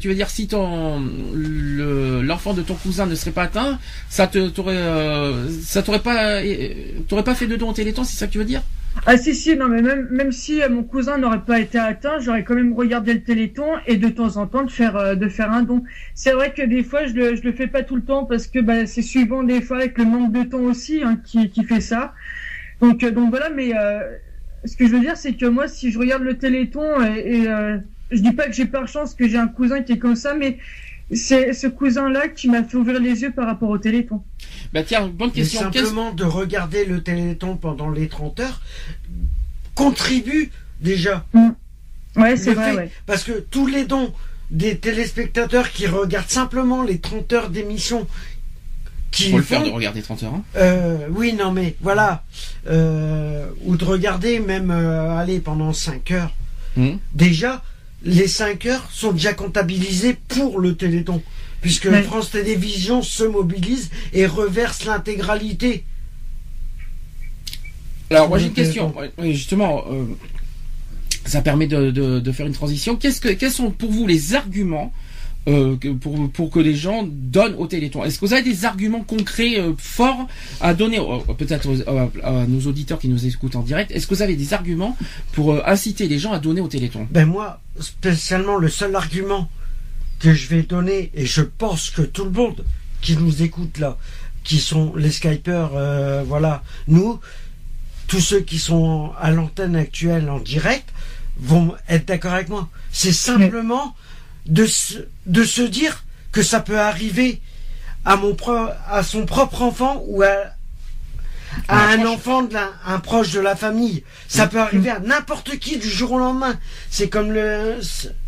tu veux dire si ton le- l'enfant de ton cousin ne serait pas atteint, ça te t'aurait, euh, ça t'aurait pas, euh, t'aurais pas fait de don au Téléthon, c'est ça que tu veux dire? Ah si si non mais même même si euh, mon cousin n'aurait pas été atteint, j'aurais quand même regardé le Téléthon et de temps en temps de faire euh, de faire un don. C'est vrai que des fois je le je le fais pas tout le temps parce que bah, c'est suivant des fois avec le manque de temps aussi hein, qui qui fait ça. Donc euh, donc voilà mais euh, ce que je veux dire c'est que moi si je regarde le Téléthon et, et, euh, je dis pas que j'ai par chance que j'ai un cousin qui est comme ça mais c'est ce cousin là qui m'a fait ouvrir les yeux par rapport au Téléthon. Bah tiens, bonne question. Simplement de regarder le Téléthon pendant les 30 heures contribue déjà. Ouais c'est vrai fait- ouais. Parce que tous les dons des téléspectateurs qui regardent simplement les 30 heures d'émission qui Faut le faire de regarder 30 heures. hein. Euh, oui, non, mais voilà. Euh, ou de regarder même, euh, aller pendant 5 heures. Mhm. Déjà, les 5 heures sont déjà comptabilisées pour le Téléthon. Puisque Ouais. France Télévisions se mobilise et reverse l'intégralité. Alors moi j'ai une question. Oui, justement, euh, ça permet de, de, de faire une transition. Qu'est-ce que, quels sont pour vous les arguments euh, pour, pour que les gens donnent au Téléthon Est-ce que vous avez des arguments concrets euh, forts à donner, euh, peut-être à, nos auditeurs qui nous écoutent en direct Est-ce que vous avez des arguments pour euh, inciter les gens à donner au Téléthon? Ben moi, spécialement, le seul argument que je vais donner, et je pense que tout le monde qui nous écoute là, qui sont les Skypers, euh, voilà, nous, tous ceux qui sont à l'antenne actuelle en direct, vont être d'accord avec moi. C'est simplement de se, de se dire que ça peut arriver à mon pro- à son propre enfant ou à, à Un enfant de la- un proche de la famille. Ça peut arriver à n'importe qui du jour au lendemain. C'est comme le,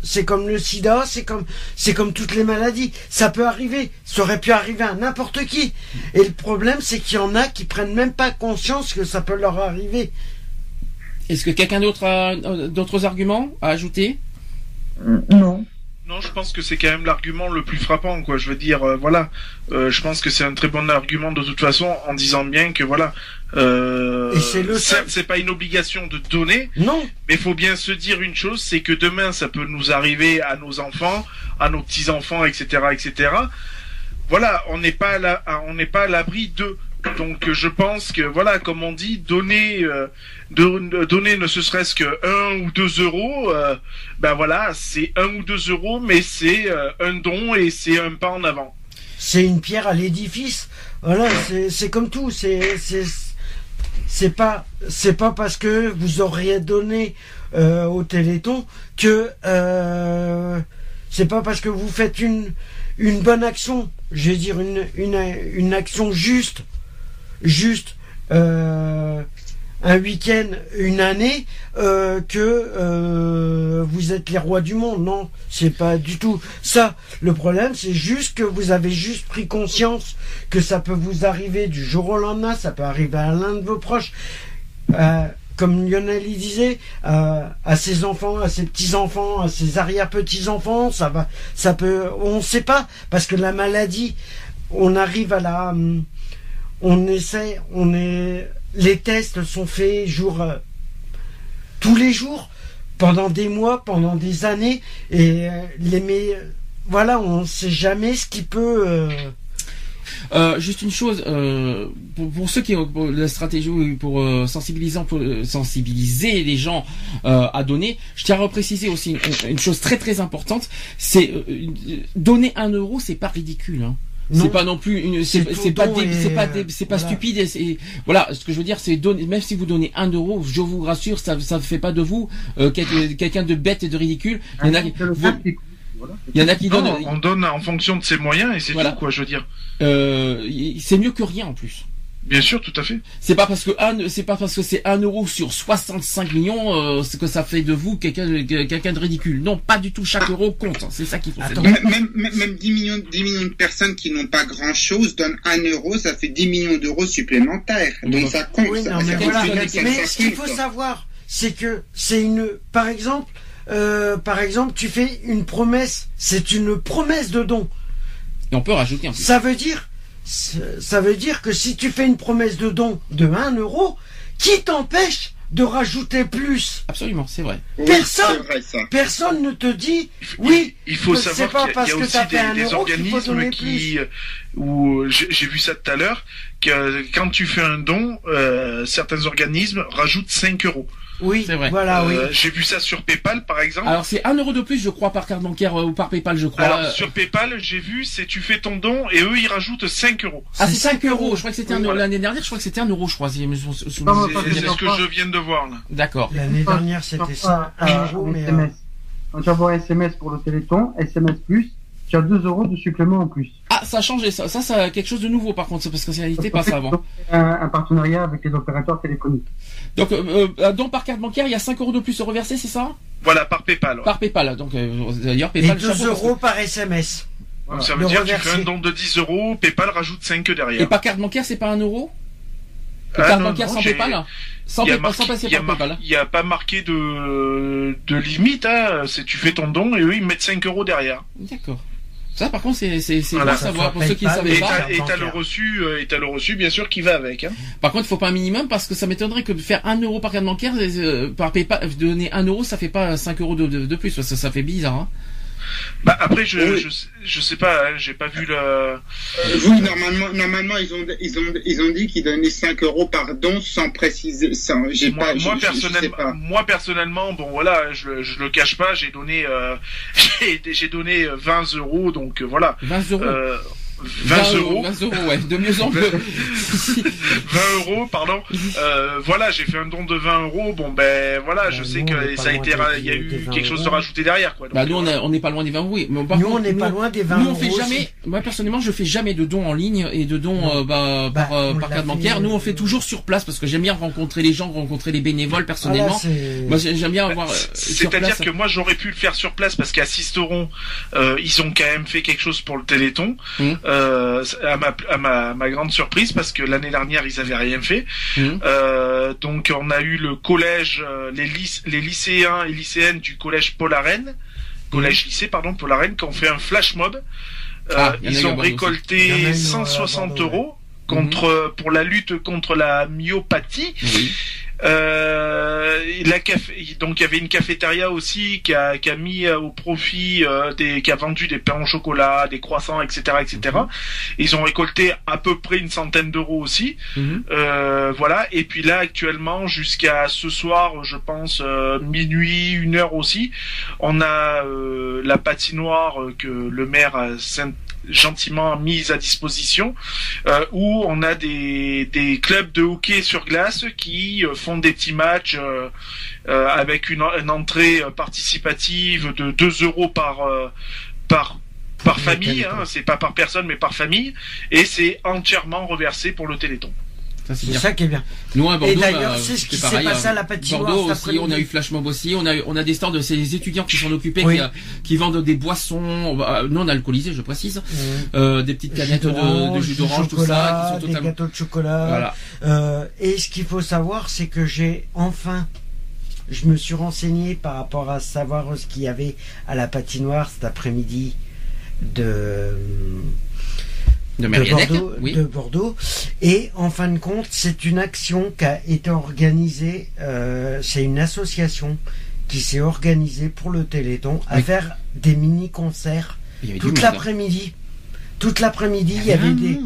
c'est comme le sida, c'est comme, c'est comme toutes les maladies. Ça peut arriver. Ça aurait pu arriver à n'importe qui. Et le problème, c'est qu'il y en a qui prennent même pas conscience que ça peut leur arriver. Est-ce que quelqu'un d'autre a d'autres arguments à ajouter? Non. Non, je pense que c'est quand même l'argument le plus frappant, quoi. Je veux dire, euh, voilà, Euh, je pense que c'est un très bon argument de toute façon, en disant bien que voilà, euh, c'est pas une obligation de donner, Non. mais il faut bien se dire une chose, c'est que demain, ça peut nous arriver à nos enfants, à nos petits enfants, etc., etc. Voilà, on n'est pas à la- on n'est pas à l'abri d'eux. Donc je pense que voilà, comme on dit, donner, euh, don- donner ne ce serait-ce que un ou deux euros, euh, ben voilà, c'est un ou deux euros, mais c'est euh, un don et c'est un pas en avant. c'est une pierre à l'édifice. Voilà, c'est comme tout. C'est c'est pas c'est pas parce que vous auriez donné au Téléthon que c'est pas parce que vous faites une une bonne action. Je vais dire une une une action juste juste. Euh, un week-end, une année, euh, que euh, vous êtes les rois du monde. Non, c'est pas du tout ça. Le problème, c'est juste que vous avez juste pris conscience que ça peut vous arriver du jour au lendemain, ça peut arriver à l'un de vos proches. Comme Lionel il disait, à ses enfants, à ses petits enfants, à ses arrière petits enfants, ça va, ça peut, on ne sait pas parce que la maladie, on arrive à la, hum, on essaie, on est, les tests sont faits jour, euh, tous les jours, pendant des mois, pendant des années, et euh, les mais voilà, on ne sait jamais ce qui peut. euh, juste une chose, pour, ceux qui ont la stratégie pour euh, sensibiliser, les gens à donner, je tiens à repréciser aussi une, chose très très importante, c'est donner un euro, c'est pas ridicule. Hein. C'est pas non plus une, c'est pas, c'est pas, c'est pas voilà. stupide. et c'est- voilà, ce que je veux dire, c'est donner, même si vous donnez un euro, je vous rassure, ça, ça ne fait pas de vous euh, quel- quelqu'un de bête et de ridicule. Il y en a, vous- voilà. il y en a qui Non, donnent. on donne en fonction de ses moyens et c'est Voilà. tout, quoi, je veux dire. Euh, c'est mieux que rien en plus. Bien sûr, tout à fait. C'est pas parce que un, c'est pas parce que c'est un euro sur 65 millions euh, ce que ça fait de vous quelqu'un de- quelqu'un de ridicule. Non, pas du tout. Chaque euro compte. C'est ça qu'il faut. Attends. Même, même, même 10 millions, 10 millions de personnes qui n'ont pas grand chose donnent 1 euro, ça fait 10 millions d'euros supplémentaires. Donc ça compte. Oui, ça, non, mais ça voilà. ce qu'il faut savoir, c'est que c'est une, par exemple, euh, par exemple, tu fais une promesse, c'est une promesse de don. Et on peut rajouter un peu. Ça veut dire, ça veut dire que si tu fais une promesse de don de 1 euro, qui t'empêche de rajouter plus? Absolument, c'est vrai. Personne. C'est vrai ça. Personne ne te dit, oui, il faut c'est savoir pas qu'il y a- parce il y a que aussi fait des, un des euro qu'il faut organismes qui, où j'ai j'ai vu ça tout à l'heure, que quand tu fais un don, euh, certains organismes rajoutent 5 euros. Oui, C'est vrai. voilà, oui. Euh, J'ai vu ça sur PayPal, par exemple. Alors c'est un euro de plus, je crois, par carte bancaire euh, ou par PayPal, je crois. Alors, sur PayPal, j'ai vu, c'est tu fais ton don et eux, ils rajoutent 5 euros. ah, c'est c'est 5 5 euros. Je crois que c'était voilà. l'année dernière. Je crois que c'était un euro, je crois. C'est ce que pas- je viens de voir, là. D'accord. L'année dernière, c'était ça, 1 un euro, mais... SMS. Quand tu envoies un SMS pour le Téléthon, SMS plus, tu as 2 euros de supplément en plus. Ah, ça a changé. Ça, ça, ça a quelque chose de nouveau par contre, parce que ça n'était pas ça avant. Un, un partenariat avec les opérateurs téléphoniques. Donc, euh, euh, donc par carte bancaire, il y a 5 euros de plus reversés, c'est ça? Voilà, par PayPal. ouais. Par PayPal. Donc euh, d'ailleurs, Et PayPal. 2 parce que- euros par SMS. Donc, ça Le veut dire que tu fais un don de 10 euros, PayPal rajoute 5 Et derrière. par carte bancaire, c'est pas un euro? Ah, Carte non, bancaire non, sans PayPal sans, il y a Paypal, marqué- sans passer il y a par PayPal. Il n'y a pas marqué de, de limite, hein. c'est tu fais ton don et eux ils mettent 5 euros derrière. D'accord. Ça, par contre, c'est c'est c'est Voilà. bon à savoir Ça pour ceux qui ne savaient pas. et t'as le reçu, euh, et t'as le reçu bien sûr qui va avec. Hein. Par contre, il faut pas un minimum parce que ça m'étonnerait que de faire 1 euro par carte bancaire, euh, par PayPal, donner 1 euro, ça fait pas 5 euros de, de, de plus. parce que ça fait bizarre. Hein. Bah après je, Oui. je, sais- je sais pas, hein, j'ai pas vu le. Euh, oui, normalement, normalement, ils ont, ils ont, ils ont dit qu'ils donnaient 5 euros par don sans préciser. Sans, j'ai Moi, pas, moi, je- je sais personnellement, pas. moi personnellement, bon voilà, je, le- je le cache pas, j'ai donné, euh, j'ai, donné euh, 20 euros, donc euh, voilà, 20 euros. euh, 20 euros, 20 euros, ouais. De mieux en mieux. 20 euros, pardon. Euh, voilà, j'ai fait un don de 20 euros. Bon ben voilà, je Bah, sais que ça a été, il y a eu 20 quelque chose de euros. rajouté derrière quoi. Donc, bah, nous, on euh, est- on n'est pas loin des 20 euros. oui. Mais par Nous, contre, on n'est pas loin des 20 Nous, on fait euros jamais, aussi. moi personnellement, je fais jamais de dons en ligne et de dons euh, bah, Bah, par, euh, carte bancaire. Nous, on euh, fait toujours sur place parce que j'aime bien rencontrer les gens, rencontrer les bénévoles personnellement. Voilà, c'est- Moi, j'ai- j'aime bien avoir euh, C'est-à-dire que moi j'aurais pu le faire sur place parce qu'à Sisteron, euh, ils ont quand même fait quelque chose pour le Téléthon, Mhm. Euh, à, ma, à ma, ma grande surprise parce que l'année dernière ils avaient rien fait. Mhm. Euh, donc on a eu le collège, euh, les, lyc- les lycéens et lycéennes du collège Paul Arène, collège lycée pardon Paul Arène, qui ont fait un flash mob. Euh, Ah, ils ont récolté eu, euh, à 160 Bordeaux, ouais. euros contre pour la lutte contre la myopathie. Oui. Euh, la café, donc il y avait une cafétéria aussi qui a, qui a mis euh, au profit euh, des, qui a vendu des pains au chocolat, des croissants, etc., etc. Ils ont récolté à peu près une centaine d'euros aussi. Mhm. Euh, voilà. Et puis là, actuellement, jusqu'à ce soir, je pense euh, minuit, une heure aussi, on a euh, la patinoire que le maire saint- gentiment mise à disposition, euh, où on a des, des clubs de hockey sur glace qui euh, font des petits matchs euh, euh, avec une, une entrée participative de 2 euros par par par le famille, hein, c'est pas par personne mais par famille, et c'est entièrement reversé pour le Téléthon. Ça, c'est ça qui est bien. Nous, à Bordeaux, d'ailleurs, bah, c'est ce qui s'est passé hein. à la patinoire Bordeaux aussi, on a eu Flash Mob aussi, on a, eu- on a des stands de ces étudiants qui sont occupés, Oui. qui, euh, qui vendent des boissons, bah, non alcoolisées, je précise, euh, des petites canettes de, de jus d'orange, tout ça, qui sont des totalement... gâteaux de chocolat. Voilà. Euh, et ce qu'il faut savoir, c'est que j'ai enfin, je me suis renseigné par rapport à savoir ce qu'il y avait à la patinoire cet après-midi de, De Bordeaux, oui. de Bordeaux. Et en fin de compte, c'est une action qui a été organisée. euh, c'est une association qui s'est organisée pour le Téléthon à Oui. faire des mini-concerts toute hein. l'après-midi toute l'après-midi, il y avait des,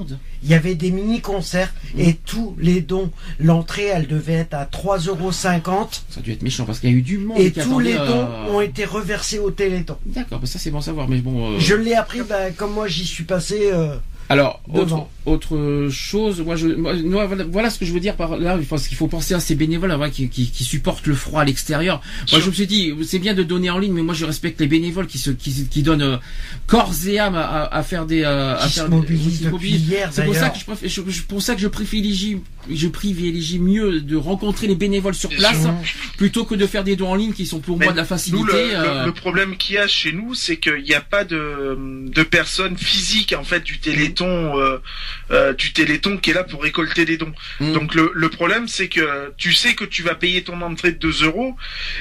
il y avait des mini-concerts et tous les dons, l'entrée, elle devait être à 3,50 euros. Ça a dû être méchant parce qu'il y a eu du monde. Et qui tous les dons euh, ont été reversés au Téléthon. D'accord, bah ça c'est bon à savoir, mais bon. euh, Je l'ai appris, bah, comme moi j'y suis passé. euh, Alors, autre, autre chose, moi, je, moi, voilà, voilà ce que je veux dire par là, parce qu'il faut penser à ces bénévoles voilà, qui, qui, qui supportent le froid à l'extérieur. Moi, je me suis dit, c'est bien de donner en ligne, mais moi, je respecte les bénévoles qui se, qui, qui donnent euh, corps et âme à, à, à faire des, euh, à se faire mobilisent se mobilisent. hier, C'est pour ça que je, préfère, je, je- pour ça que je privilégie, je privilégie mieux de rencontrer les bénévoles sur place plutôt que de faire des dons en ligne qui sont pour Mais moi de la facilité. le- euh, le problème qu'il y a chez nous, c'est qu'il n'y a pas de, de personne physique en fait du Téléthon, euh, euh, du Téléthon qui est là pour récolter les dons. Mm. Donc le, le problème, c'est que tu sais que tu vas payer ton entrée de 2 euros,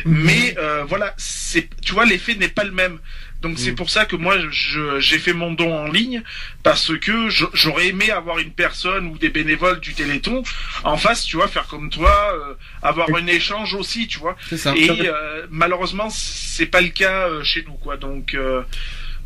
Mm. mais euh, voilà, c'est, tu vois, l'effet n'est pas le même. Donc c'est pour ça que moi j'ai fait mon don en ligne parce que j'aurais aimé avoir une personne ou des bénévoles du Téléthon en face, tu vois, faire comme toi, euh, avoir un échange aussi, tu vois. ça. Et euh, malheureusement, c'est pas le cas euh, chez nous, quoi. Donc, euh,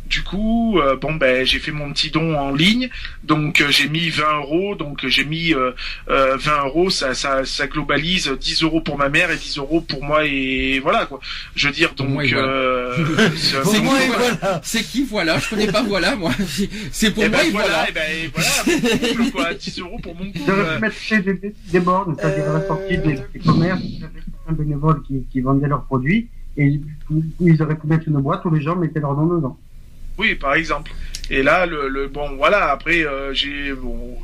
du coup, euh, bon ben, j'ai fait mon petit don en ligne. Donc, euh, j'ai mis 20 euros. Donc, j'ai mis euh, euh, 20 euros. Ça, ça, ça globalise 10 euros pour ma mère et 10 euros pour moi. Et voilà, quoi. Je veux dire, donc, moi, et voilà. euh, c'est- C'est qui, moi, et voilà. voilà. C'est qui voilà? Je connais pas voilà moi. C'est pour et moi ben et voilà, voilà. et ben et voilà, mon couple, quoi, 10 euros pour mon Ils couple. auraient pu mettre des, des, des bornes, c'est-à-dire Euh, à la sortie des, des commerces, certains bénévoles qui, qui vendaient leurs produits, et ils auraient pu mettre une boîte où les gens mettaient leur nom dedans. Oui, par exemple. Et là, le, le bon, voilà. Après, euh, j'ai bon.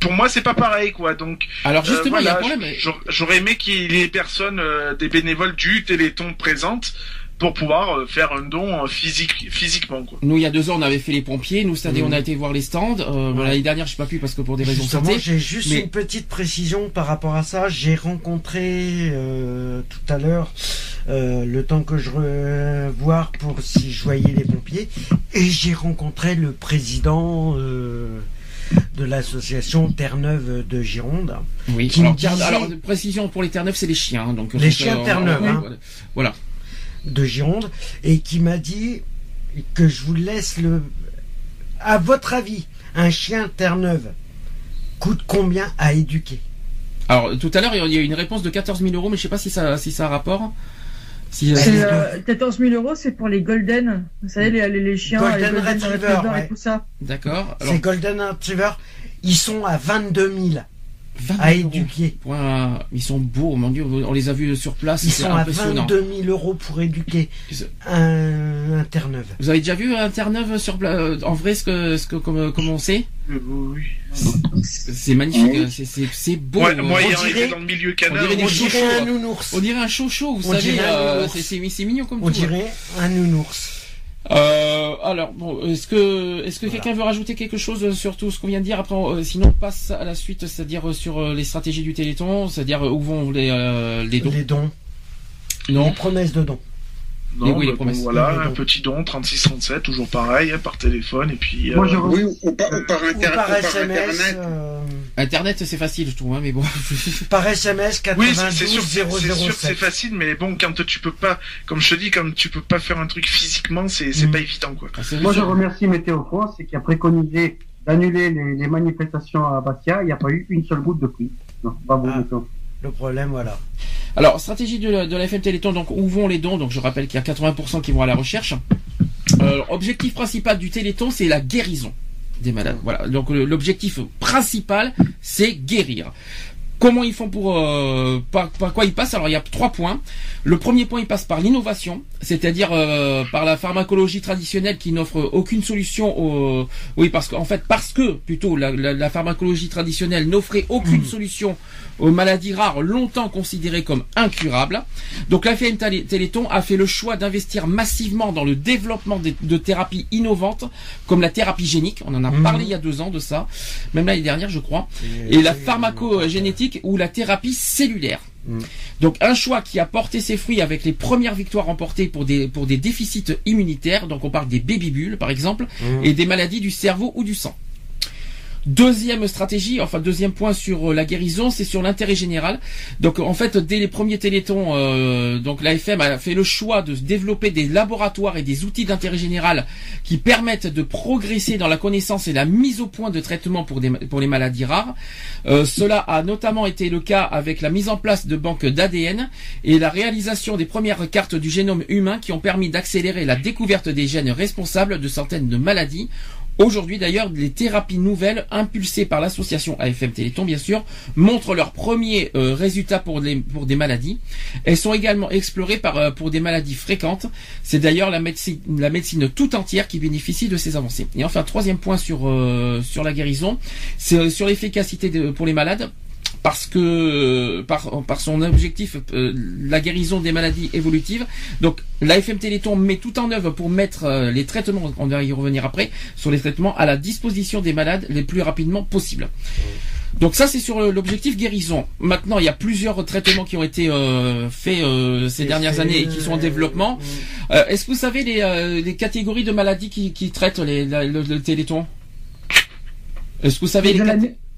Pour moi, c'est pas pareil, quoi. Donc, Alors Euh, justement, il y a un voilà, problème. j'a- J'aurais aimé qu'il y ait personnes, euh, des bénévoles du Téléthon présentes pour pouvoir euh, faire un don euh, physique, physiquement. Quoi. Nous, il y a deux ans, on avait fait les pompiers. Nous, cette année, Mhm. on a été voir les stands. Euh, Ouais. L'année dernière, je sais pas pu parce que pour des raisons de santé. j'ai juste mais- une petite précision par rapport à ça. J'ai rencontré euh, tout à l'heure, euh, le temps que je revois pour si je voyais les pompiers, et j'ai rencontré le président euh, de l'association Terre-Neuve de Gironde. Oui. Qui Alors, disait- alors, précision pour les Terre-Neuve, c'est les chiens. hein, Donc, Les donc, chiens Terre-Neuve, hein. Voilà. De Gironde et qui m'a dit que je vous laisse le. À votre avis, un chien Terre-Neuve coûte combien à éduquer Alors, tout à l'heure, il y a eu une réponse de 14 000 euros, mais je sais pas si ça, si ça a rapport. Si, C'est euh, 14 000 euros, c'est pour les golden. Vous savez, les, les, les chiens, Golden les golden Retriever, retriever ouais. et tout ça. D'accord. Alors, Ces Golden Retriever, ils sont à 22 000 20 000 à éduquer. pour un- Ils sont beaux, mon Dieu. On les a vus sur place. Ils sont à impressionnant. 22 000 euros pour éduquer un, un Terre-Neuve. Vous avez déjà vu un Terre-Neuve sur euh, en vrai, ce que, ce que, comme, comme on sait? Euh, oui. C'est magnifique. c'est- beau. Moi, euh, moi on dirait- dans le milieu on dirait des On dirait un nounours. On dirait un chouchou, vous On savez. euh, c'est- mignon comme On tout. hein. dirait un nounours. Euh, alors bon, est-ce que est-ce que Voilà. quelqu'un veut rajouter quelque chose sur tout ce qu'on vient de dire? Après, euh, sinon on passe à la suite, c'est-à-dire euh, sur euh, les stratégies du Téléthon, c'est-à-dire euh, où vont les euh, les dons? Les dons. Les Non. promesses de dons. Non, oui, bah, bon, voilà, un petit don, 3637, toujours pareil, hein, par téléphone, et puis. Moi, euh, Oui, ou, ou par, ou par, Ou inter- par ou par SMS. Internet. euh, Internet, c'est facile, je trouve, hein, mais bon. par SMS Oui, 92 c'est c'est sûr, c'est- c'est sûr que c'est 007. facile, mais bon, quand tu peux pas, comme je te dis, quand tu peux pas faire un truc physiquement, c'est c'est Mm. pas évident, quoi. Ah, Moi, je remercie Météo France, c'est qui a préconisé d'annuler les, les manifestations à Bastia. Il n'y a pas eu une seule goutte de pluie. Non, bravo, Ah. Météo. Le problème, voilà. Alors, stratégie de la, de la FM Téléthon, donc où vont les dons Donc je rappelle qu'il y a 80% qui vont à la recherche. Euh, objectif principal du Téléthon, c'est la guérison des malades. Voilà. Donc l'objectif principal, c'est guérir. Comment ils font pour euh, par, par quoi ils passent Alors il y a trois points. Le premier point, il passe par l'innovation, c'est-à-dire euh, par la pharmacologie traditionnelle qui n'offre aucune solution. Au... Oui, parce qu'en fait, parce que plutôt la, la- la pharmacologie traditionnelle n'offrait aucune solution aux maladies rares longtemps considérées comme incurables. Donc la FM Télé- Téléthon a fait le choix d'investir massivement dans le développement de, de thérapies innovantes comme la thérapie génique. On en a Mhm. parlé il y a deux ans de ça, même l'année dernière, je crois et la pharmacogénétique ou la thérapie cellulaire. Mm. Donc un choix qui a porté ses fruits avec les premières victoires remportées pour des, pour des déficits immunitaires, donc on parle des baby bulles par exemple, Mmh. et des maladies du cerveau ou du sang. Deuxième stratégie, enfin deuxième point sur euh, la guérison, c'est sur l'intérêt général. Donc en fait, dès les premiers télétons, euh, donc l'AFM a fait le choix de développer des laboratoires et des outils d'intérêt général qui permettent de progresser dans la connaissance et la mise au point de traitements pour, les maladies rares. Euh, cela a notamment été le cas avec la mise en place de banques d'ADN et la réalisation des premières cartes du génome humain qui ont permis d'accélérer la découverte des gènes responsables de certaines maladies Aujourd'hui d'ailleurs, les thérapies nouvelles impulsées par l'association AFM Téléthon bien sûr montrent leurs premiers euh, résultats pour, des maladies. Elles sont également explorées euh, pour des maladies fréquentes. C'est d'ailleurs la médecine, la tout entière qui bénéficie de ces avancées. Et enfin, troisième point sur, euh, sur la guérison, c'est sur l'efficacité pour les malades parce que par, par son objectif euh, la guérison des maladies évolutives. Donc l'AFM Téléthon met tout en œuvre pour mettre euh, les traitements, on va y revenir après, sur les traitements à la disposition des malades les plus rapidement possible. Donc ça c'est sur l'objectif guérison. Maintenant il y a plusieurs traitements qui ont été euh, faits ces dernières années et qui sont en développement. Est-ce que vous savez les, les, catégories de maladies qui, qui traitent les, le, Téléthon? Est-ce que vous savez les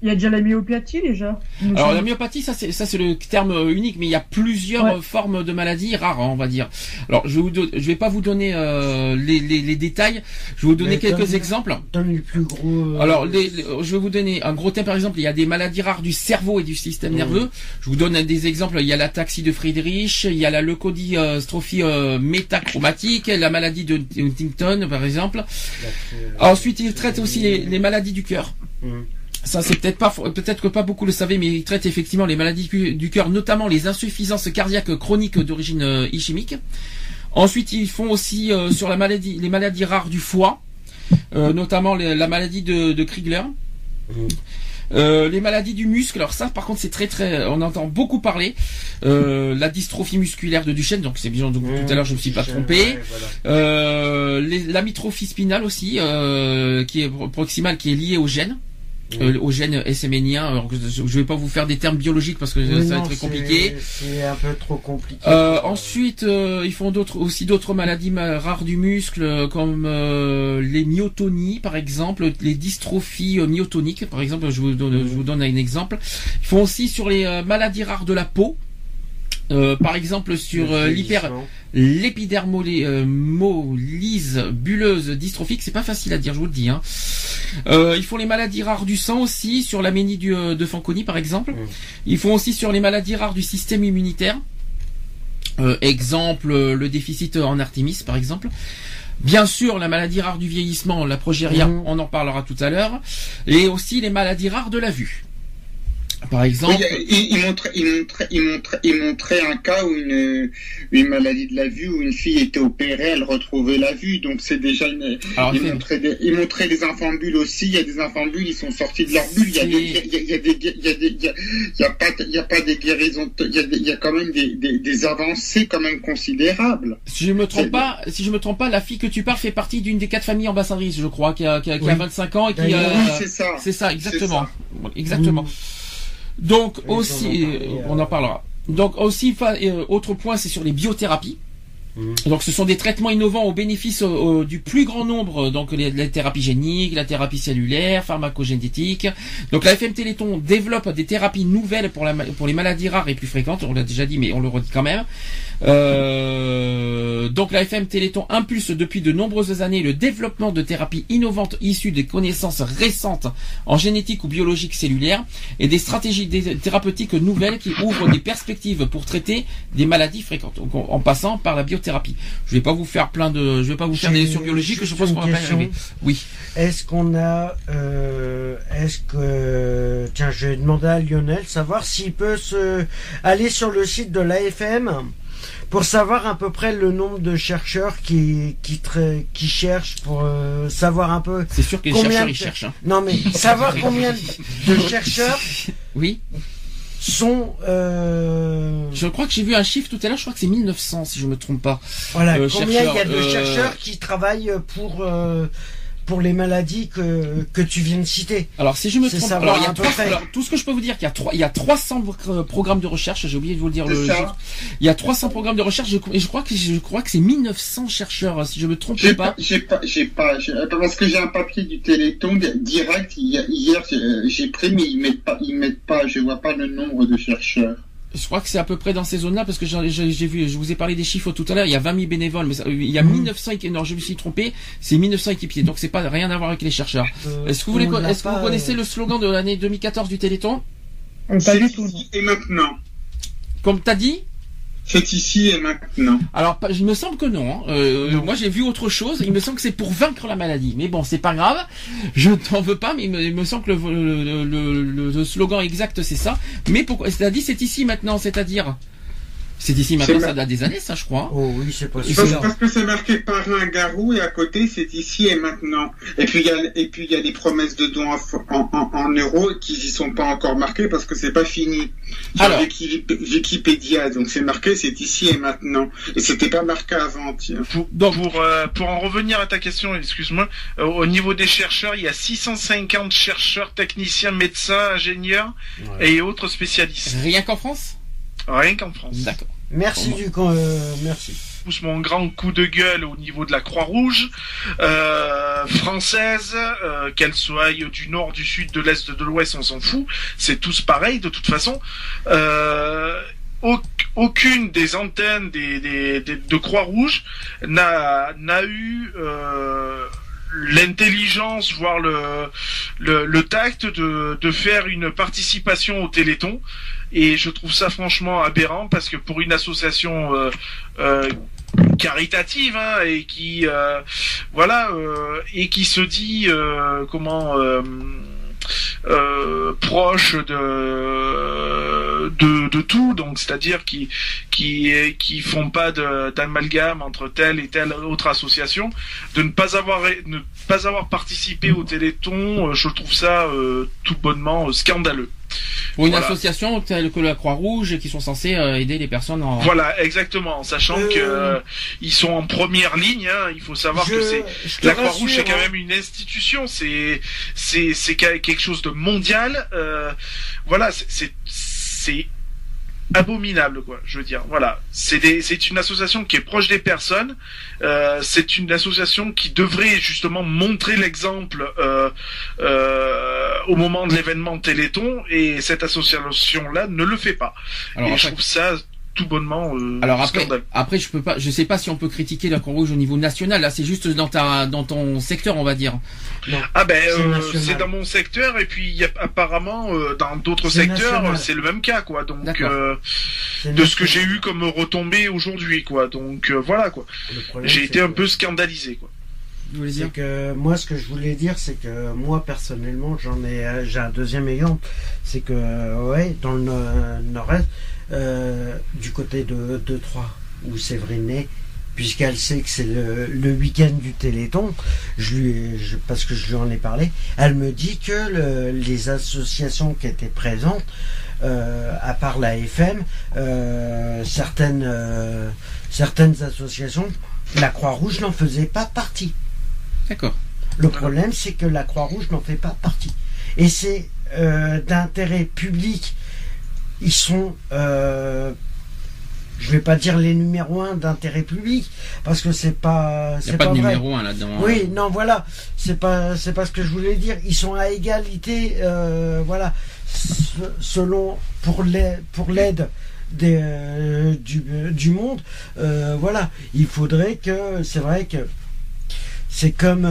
il y a déjà la myopathie déjà. Alors la myopathie, ça c'est ça c'est le terme euh, unique, mais il y a plusieurs euh, formes de maladies rares, hein, on va dire. Alors je vais je vais pas vous donner euh, les, les, détails. Je vais vous donner quelques exemples. Donne plus gros. Alors je vais vous donner un gros thème par exemple. Il y a des maladies rares du cerveau et du système nerveux. Je vous donne des exemples. Il y a la taxie de Friedrich, il y a la leucodystrophie métachromatique, la maladie de Huntington par exemple. Ensuite, il traite aussi les, maladies du cœur. Mmh ça c'est peut-être pas peut-être que pas beaucoup le savaient mais ils traitent effectivement les maladies du cœur notamment les insuffisances cardiaques chroniques d'origine euh, ischémique ensuite ils font aussi euh, sur la maladie les maladies rares du foie euh, notamment la maladie de, de Kriegler mmh. les maladies du muscle, alors ça par contre c'est très très, on entend beaucoup parler. la dystrophie musculaire de Duchenne, donc c'est bien donc, tout à l'heure je me suis pas trompé. la mytrophie spinale aussi, qui est proximale, qui est liée au gène euh, au gène SMNien. Alors, je ne vais pas vous faire des termes biologiques parce que ça va être très compliqué. C'est un peu trop compliqué. Euh, ensuite, euh, ils font d'autres aussi d'autres maladies rares du muscle comme euh, les myotonies par exemple, les dystrophies myotoniques par exemple. Je vous donne, je vous donne un exemple. Ils font aussi sur les maladies rares de la peau. Par exemple sur l'hyper l'épidermolyse bulleuse dystrophique, c'est pas facile à dire, je vous le dis. Hein. Euh, ils font les maladies rares du sang aussi, sur l'aménie euh, de Fanconi par exemple. Mmh. Ils font aussi sur les maladies rares du système immunitaire. Euh, exemple, le déficit en Artémis par exemple. Bien sûr, la maladie rare du vieillissement, la progéria, mmh. on en parlera tout à l'heure. Et aussi les maladies rares de la vue. Par exemple, il, montrait, il, montrait, un cas où une, une, maladie de la vue où une fille était opérée, elle retrouvait la vue. Donc c'est déjà une. il, montrait des, il montrait des enfants bulles aussi. Il y a des enfants bulles, ils sont sortis de leur bulle. Il y a des, il y a il il pas, il y a pas des guérisons. Il y a, il y a quand même des, des, des, avancées quand même considérables. Si je me trompe pas, si je me trompe pas, la fille que tu parles fait partie d'une des quatre familles ambassadrices, je crois, qui a, qui a, qui a 25 ans et qui. Oui, c'est ça. C'est ça, exactement, exactement. Donc aussi, on en parlera. Donc aussi, euh, autre point, c'est sur les biothérapies. Mhm. Donc ce sont des traitements innovants au bénéfice du plus grand nombre, donc les, thérapies géniques, la thérapie cellulaire, pharmacogénétique. Donc la FM Téléthon développe des thérapies nouvelles pour, la, pour les maladies rares et plus fréquentes, on l'a déjà dit mais on le redit quand même. Euh, donc la FM Téléthon impulse depuis de nombreuses années le développement de thérapies innovantes issues des connaissances récentes en génétique ou biologique cellulaire et des stratégies thérapeutiques nouvelles qui ouvrent des perspectives pour traiter des maladies fréquentes, en passant par la biothérapie. Je vais pas vous faire plein de, je vais pas vous faire des leçons biologiques, je pense qu'on va pas y arriver. Oui. Est-ce qu'on a, euh, est-ce que, tiens, je vais demander à Lionel savoir s'il peut se aller sur le site de l'AFM pour savoir à peu près le nombre de chercheurs qui qui, qui cherchent pour euh, savoir un peu. C'est sûr que les chercheurs ils cherchent. Hein. Non mais savoir combien de chercheurs. Oui. Sont. Euh... Je crois que j'ai vu un chiffre tout à l'heure. Je crois que c'est 1900 si je me trompe pas. Voilà. Euh, combien il y a de chercheurs qui travaillent pour pour les maladies que, que tu viens de citer. Alors si je me trompe, savoir alors, il y a à peu trois- près. alors, tout ce que je peux vous dire, qu'il y a trois, il y a 300 euh, programmes de recherche. J'ai oublié de vous le dire. Le, ça. il y a 300 programmes de recherche je- et je crois que je crois que c'est 1900 chercheurs, si je me trompe J'ai pas. j'ai pas, j'ai pas, parce que j'ai un papier du Téléthon direct. Hier, j'ai pris, mais ils mettent pas, ils mettent pas, je vois pas le nombre de chercheurs. Je crois que c'est à peu près dans ces zones-là parce que j'ai j'ai- j'ai vu, je vous ai parlé des chiffres tout à l'heure. Il y a 20 000 bénévoles, mais ça- il y a Mhm. 1900 équipiers. Non, je me suis trompé. C'est 1900 équipiers, donc c'est pas rien à voir avec les chercheurs. Euh, Est-ce que vous voulez, est-ce que vous connaissez euh, le slogan de l'année 2014 du Téléthon? Euh, Pas du tout. Et maintenant. Comme t'as dit C'est ici et maintenant. Alors, il me semble que non. hein. Euh, Moi, j'ai vu autre chose. Il me semble que c'est pour vaincre la maladie. Mais bon, c'est pas grave. Je t'en veux pas, mais il me, il me semble que le, le- le- le- le slogan exact, c'est ça. Mais pourquoi C'est-à-dire, c'est ici maintenant. C'est-à-dire, c'est ici maintenant. Ça date des années, ça, je crois. Oh oui, c'est Parce, possible. parce que c'est marqué par un garou et à côté c'est ici et maintenant. Et puis il y a et puis il y a des promesses de dons en, en, en, en euros qui y sont pas encore marquées parce que c'est pas fini. Sur Alors. Wikipédia donc c'est marqué c'est ici et maintenant et c'était pas marqué avant tiens. Pour, Donc- pour, euh, pour en revenir à ta question, excuse-moi, euh, au niveau des chercheurs, il y a 650 chercheurs, techniciens, médecins, ingénieurs et autres spécialistes. Rien qu'en France? Rien qu'en France. D'accord. Merci du euh, merci. pousse mon grand coup de gueule au niveau de la Croix-Rouge euh, française, euh, qu'elle soit du nord, du sud, de l'est, de l'ouest, on s'en fout. C'est tous pareil de toute façon. Euh, au- aucune des antennes des, des- des- de Croix-Rouge n'a n'a eu euh, l'intelligence, voire le, le, le tact de, de faire une participation au Téléthon. Et je trouve ça franchement aberrant parce que pour une association euh, euh, caritative hein, et qui euh, voilà et qui se dit comment proche de, de tout donc c'est-à-dire qui qui qui font pas d'amalgame entre telle et telle autre association de ne pas avoir ne pas avoir participé au Téléthon je trouve ça tout bonnement scandaleux Pour une Voilà. association telle que la Croix-Rouge qui sont censées euh, aider les personnes en. Voilà, exactement, en sachant Euh, que euh, ils sont en première ligne. Hein, il faut savoir Je- que c'est la Croix-Rouge, c'est quand hein. même une institution. C'est c'est c'est quelque chose de mondial. Euh, voilà, c'est abominable quoi je veux dire. Voilà. C'est des c'est une association qui est proche des personnes. Euh, c'est une association qui devrait justement montrer l'exemple euh, euh, au moment de l'événement Téléthon et cette association là ne le fait pas. Alors et je trouve ça tout bonnement euh, alors après, scandaleux. après, je peux pas, je sais pas si on peut critiquer la Croix-Rouge au niveau national. Là, c'est juste dans ta, dans ton secteur, on va dire. Ah ben C'est euh, c'est dans mon secteur et puis il y a apparemment euh, dans d'autres secteurs c'est le même cas quoi. Donc euh, de ce que j'ai eu comme retombée aujourd'hui quoi. Donc euh, voilà quoi. J'ai été un que- peu scandalisé quoi. Vous voulez dire C'est que moi, ce que je voulais dire, c'est que moi personnellement, j'en ai, j'ai un deuxième exemple, c'est que ouais, dans le no- nord-est, euh, du côté de, de Troyes, où Séverine est, puisqu'elle sait que c'est le, le week-end du Téléthon, je lui, ai- je- parce que je lui en ai parlé, elle me dit que le- les associations qui étaient présentes, euh, à part la FM, euh, certaines, euh, certaines associations, la Croix-Rouge n'en faisait pas partie. D'accord. Le problème, c'est que la Croix-Rouge n'en fait pas partie. Et c'est d'intérêt public. Ils sont, euh, je vais pas dire les numéros un d'intérêt public, parce que c'est pas, c'est a pas, de vrai. numéro un là-dedans. hein. Oui, non, voilà, c'est pas, c'est pas ce que je voulais dire. Ils sont à égalité, euh, voilà, se- selon pour l'aide, pour l'aide des, euh, du, du monde, euh, voilà. Il faudrait que, c'est vrai que c'est comme,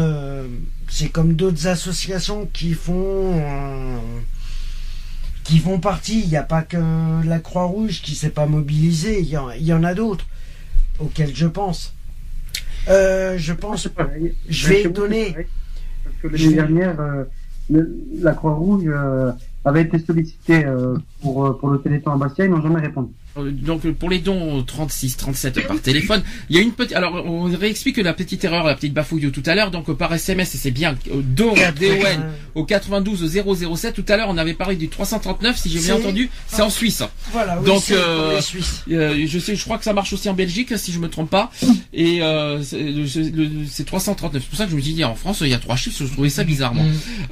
c'est comme d'autres associations qui font, qui font partie. Il n'y a pas que la Croix-Rouge qui s'est pas mobilisée. Il y en, il y en a d'autres auxquels je pense. Euh, je pense. Pareil. Je vais donner-. Parce que l'année vais- dernière, euh, le- la Croix-Rouge euh, avait été sollicitée pour, pour le Téléthon à Bastia, ils n'ont jamais répondu. Euh, Donc pour les dons 36 37 par téléphone, il y a une petite alors on réexplique la petite erreur, la petite bafouille de tout à l'heure. Donc par SMS, c'est bien euh, DON DON au 92 007 tout à l'heure, on avait parlé du 339 si j'ai bien entendu, c'est en Suisse. Voilà, oui, Donc euh, euh, je sais, je crois que ça marche aussi en Belgique si je me trompe pas et euh, c'est le- le- c'est 339. C'est pour ça que je me dis en France il y a trois chiffres, je trouvais ça bizarre moi.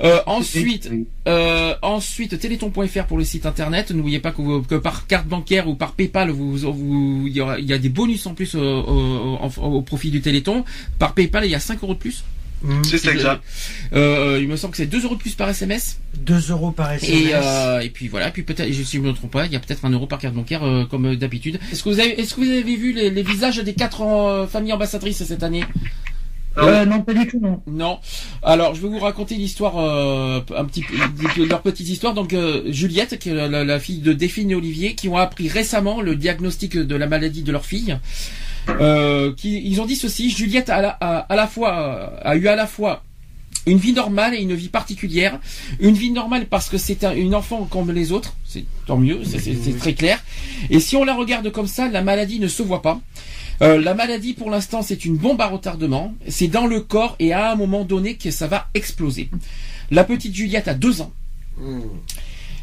Euh, ensuite euh, ensuite, téléthon.fr pour le site internet. N'oubliez pas que, vous- que par carte bancaire ou par PayPal, vous, vous- il y, aura- il y a des bonus en plus au, au- au- au profit du téléthon. Par PayPal, il y a 5 euros de plus. C'est Si je- exact. Euh, il me semble que c'est 2 euros de plus par SMS. 2 euros par SMS. Et, euh, et puis voilà, et puis peut-être, si je ne me trompe pas, il y a peut-être un euro par carte bancaire euh, comme d'habitude. Est-ce que vous avez, est-ce que vous avez vu les, les visages des quatre euh, familles ambassadrices cette année? Euh, non, pas du tout, non. non. Alors, je vais vous raconter l'histoire, euh, un petit peu, leur petite histoire. Donc, euh, Juliette, qui est la, fille de Déphine et Olivier, qui ont appris récemment le diagnostic de la maladie de leur fille. Euh, qui, ils ont dit ceci Juliette a, la- a, à la fois a eu à la fois une vie normale et une vie particulière. Une vie normale parce que c'est un- une enfant comme les autres, c'est tant mieux, c'est très clair. Et si on la regarde comme ça, la maladie ne se voit pas. Euh, la maladie, pour l'instant, c'est une bombe à retardement. C'est dans le corps et à un moment donné que ça va exploser. La petite Juliette a deux ans.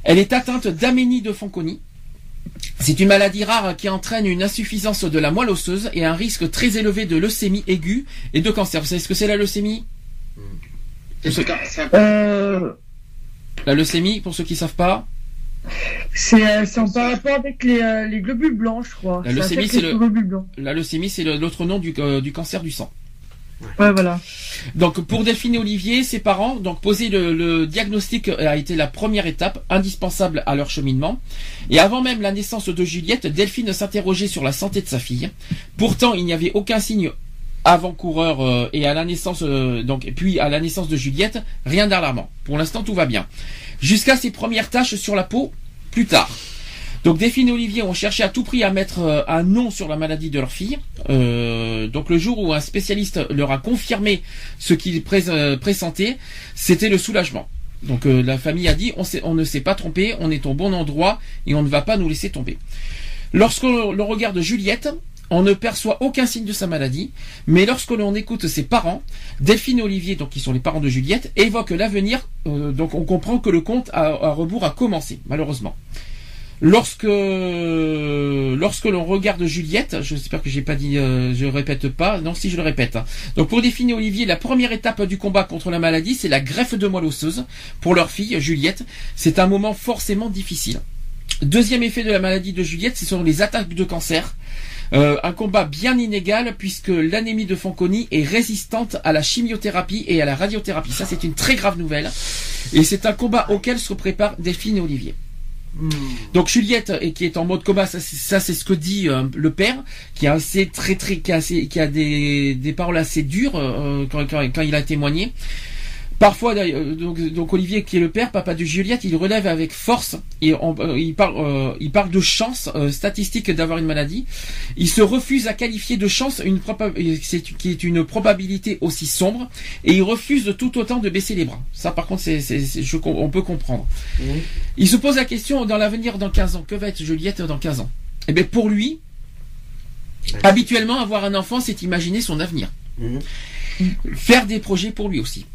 Elle est atteinte d'aménie de Fanconi. C'est une maladie rare qui entraîne une insuffisance de la moelle osseuse et un risque très élevé de leucémie aiguë et de cancer. Vous savez ce que c'est la leucémie? Euh, La leucémie, pour ceux qui savent pas, c'est euh, c'est en par rapport avec les, euh, les globules blancs, je crois. la leucémie, c'est le, l'autre nom du, euh, du cancer du sang. Ouais, voilà. Donc pour Delphine et Olivier, ses parents, donc poser le, le diagnostic a été la première étape indispensable à leur cheminement. Et avant même la naissance de Juliette, Delphine s'interrogeait sur la santé de sa fille. Pourtant, il n'y avait aucun signe avant-coureur euh, et à la naissance euh, donc et puis à la naissance de Juliette, rien d'alarmant. Pour l'instant, tout va bien. Jusqu'à ses premières taches sur la peau plus tard. Donc Delphine et Olivier ont cherché à tout prix à mettre euh, un nom sur la maladie de leur fille. Euh, donc le jour où un spécialiste leur a confirmé ce qu'il pré- euh, pressentait, c'était le soulagement. Donc la famille a dit on ne s'est pas trompé, on est au bon endroit et on ne va pas nous laisser tomber. Lorsque l'on regarde Juliette, on ne perçoit aucun signe de sa maladie, mais lorsque l'on écoute ses parents, Delphine et Olivier, donc qui sont les parents de Juliette, évoquent l'avenir, euh, donc on comprend que le compte à, rebours a commencé, malheureusement. Lorsque lorsque l'on regarde Juliette, j'espère que j'ai pas dit, euh, je répète pas, non si je le répète. hein. Donc pour et Olivier, la première étape du combat contre la maladie, c'est la greffe de moelle osseuse. Pour leur fille Juliette, c'est un moment forcément difficile. Deuxième effet de la maladie de Juliette, ce sont les attaques de cancer. Euh, un combat bien inégal puisque l'anémie de Fanconi est résistante à la chimiothérapie et à la radiothérapie. Ça, c'est une très grave nouvelle. Et c'est un combat auquel se préparent Delphine et Olivier. Donc Juliette et qui est en mode combat, ça c'est ça, c'est ce que dit euh, le père, qui a assez très très qui a, assez- qui a des, des paroles assez dures euh, quand, quand, quand il a témoigné. Parfois, d'ailleurs, euh, donc, donc Olivier qui est le père, papa de Juliette, il relève avec force. Et on- euh, il parle, euh, il parle de chance euh, statistique d'avoir une maladie. Il se refuse à qualifier de chance une euh, qui est une probabilité aussi sombre, et il refuse tout autant de baisser les bras. Ça, par contre, c'est, c'est- c'est- je on peut comprendre. Il se pose la question dans l'avenir, dans 15 ans, que va être Juliette dans 15 ans? Eh bien, pour lui, habituellement, avoir un enfant, c'est imaginer son avenir. Faire des projets pour lui aussi.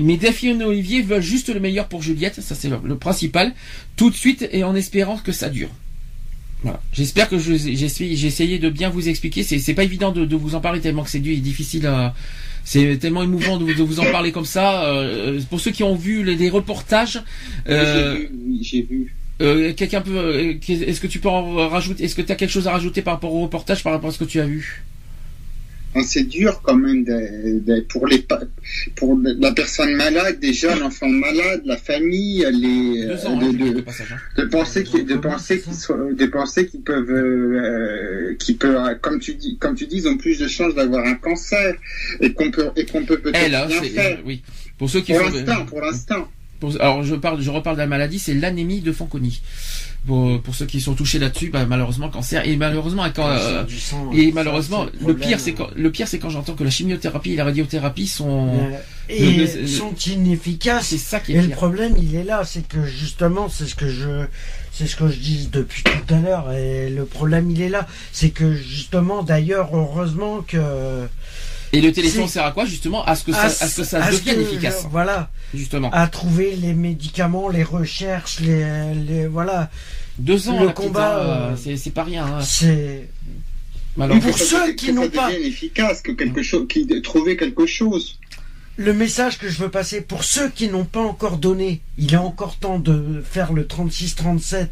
Mais Delphine et Olivier veulent juste le meilleur pour Juliette, ça c'est le, le principal, tout de suite et en espérant que ça dure. Voilà. J'espère que j'ai essayé, de bien vous expliquer. C'est, pas évident de, de vous en parler tellement que c'est difficile à. C'est tellement émouvant de, vous- de vous en parler comme ça. Euh, pour ceux qui ont vu les, les reportages, euh, J'ai vu, euh, quelqu'un peut. Est-ce que tu peux en rajouter Est-ce que tu as quelque chose à rajouter par rapport au reportage, par rapport à ce que tu as vu? C'est dur quand même de- de- pour les pour la personne malade, déjà l'enfant malade, la famille, les Deux ans, de, hein, de- hein. de penser qu'ils de penser qu'ils de penser qu'ils peuvent euh, qu'ils peuvent comme tu dis comme tu dis ils ont plus de chances d'avoir un cancer et qu'on peut et qu'on peut peut-être hein, rien faire oui. Pour ceux qui pour l'instant pour l'instant alors je parle, je reparle de la maladie, c'est l'anémie de Fanconi. Pour, pour ceux qui sont touchés là-dessus, bah, malheureusement cancer et malheureusement quand euh, sang, et malheureusement le pire c'est quand le pire c'est quand j'entends que la chimiothérapie et la radiothérapie sont et le- le- sont inefficaces. c'est ça qui est Et le problème, il est là, c'est que justement, c'est ce que je, c'est ce que je dis depuis tout à l'heure. Et le problème, il est là. C'est que justement, d'ailleurs, heureusement que. Et le téléphone sert à quoi justement À ce que ça, à à ce que ça à ce devienne que, efficace. euh, Voilà. Justement. À trouver les médicaments, les recherches, les, les voilà. Deux ans, le la combat, pizza, euh, c'est pas rien. hein. C'est. Malheureusement. pour ceux qui n'ont ça pas- efficace, que quelque chose, qui trouver quelque chose. Le message que je veux passer pour ceux qui n'ont pas encore donné, il est encore temps de faire le 3637,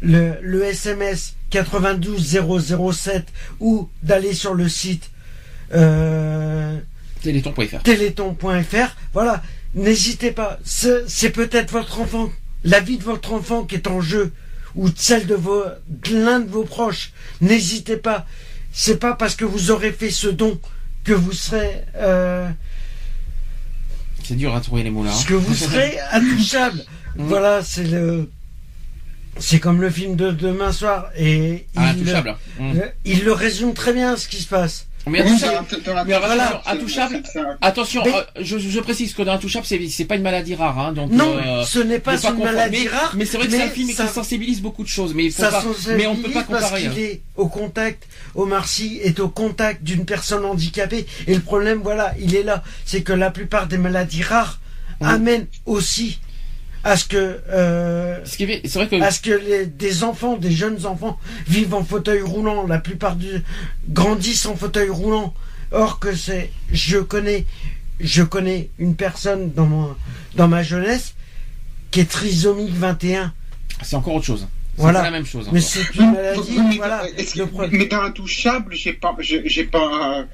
le, le SMS 92007 ou d'aller sur le site euh, Téléthon.fr. téléthon.fr. Voilà, n'hésitez pas. C'est peut-être votre enfant, la vie de votre enfant qui est en jeu ou celle de vos de l'un de vos proches. N'hésitez pas. C'est pas parce que vous aurez fait ce don que vous serez euh, C'est dur à trouver les mots là. hein. que vous serez intouchable. voilà, c'est le c'est comme le film de demain soir et Ah, il, intouchable. Mm. il le résume très bien ce qui se passe. Mais intouchable, Attention, Mais- euh, je, je précise que dans Intouchable, c'est c'est pas une maladie rare, hein, donc. Non, euh, ce n'est pas une maladie Mais- rare, Mais c'est vrai que c'est un mais film ça- qui sensibilise beaucoup de choses, mais il faut Ça pas, mais on peut pas parce comparer. hein. qu'il est au contact, Omar Sy est au contact d'une personne handicapée. Et le problème, voilà, il est là. C'est que la plupart des maladies rares amènent aussi à ce que, euh, Ce qui est, c'est vrai que à ce que les- des enfants, des jeunes enfants vivent en fauteuil roulant. La plupart du, grandissent en fauteuil roulant. Or que c'est, je connais, je connais une personne dans mon, dans ma jeunesse qui est trisomique 21. c'est encore autre chose. C'est Voilà. pas la même chose. Mais c'est une maladie, Oui, mais, voilà. mais dans Intouchable, j'ai pas, j'ai j'ai pas un,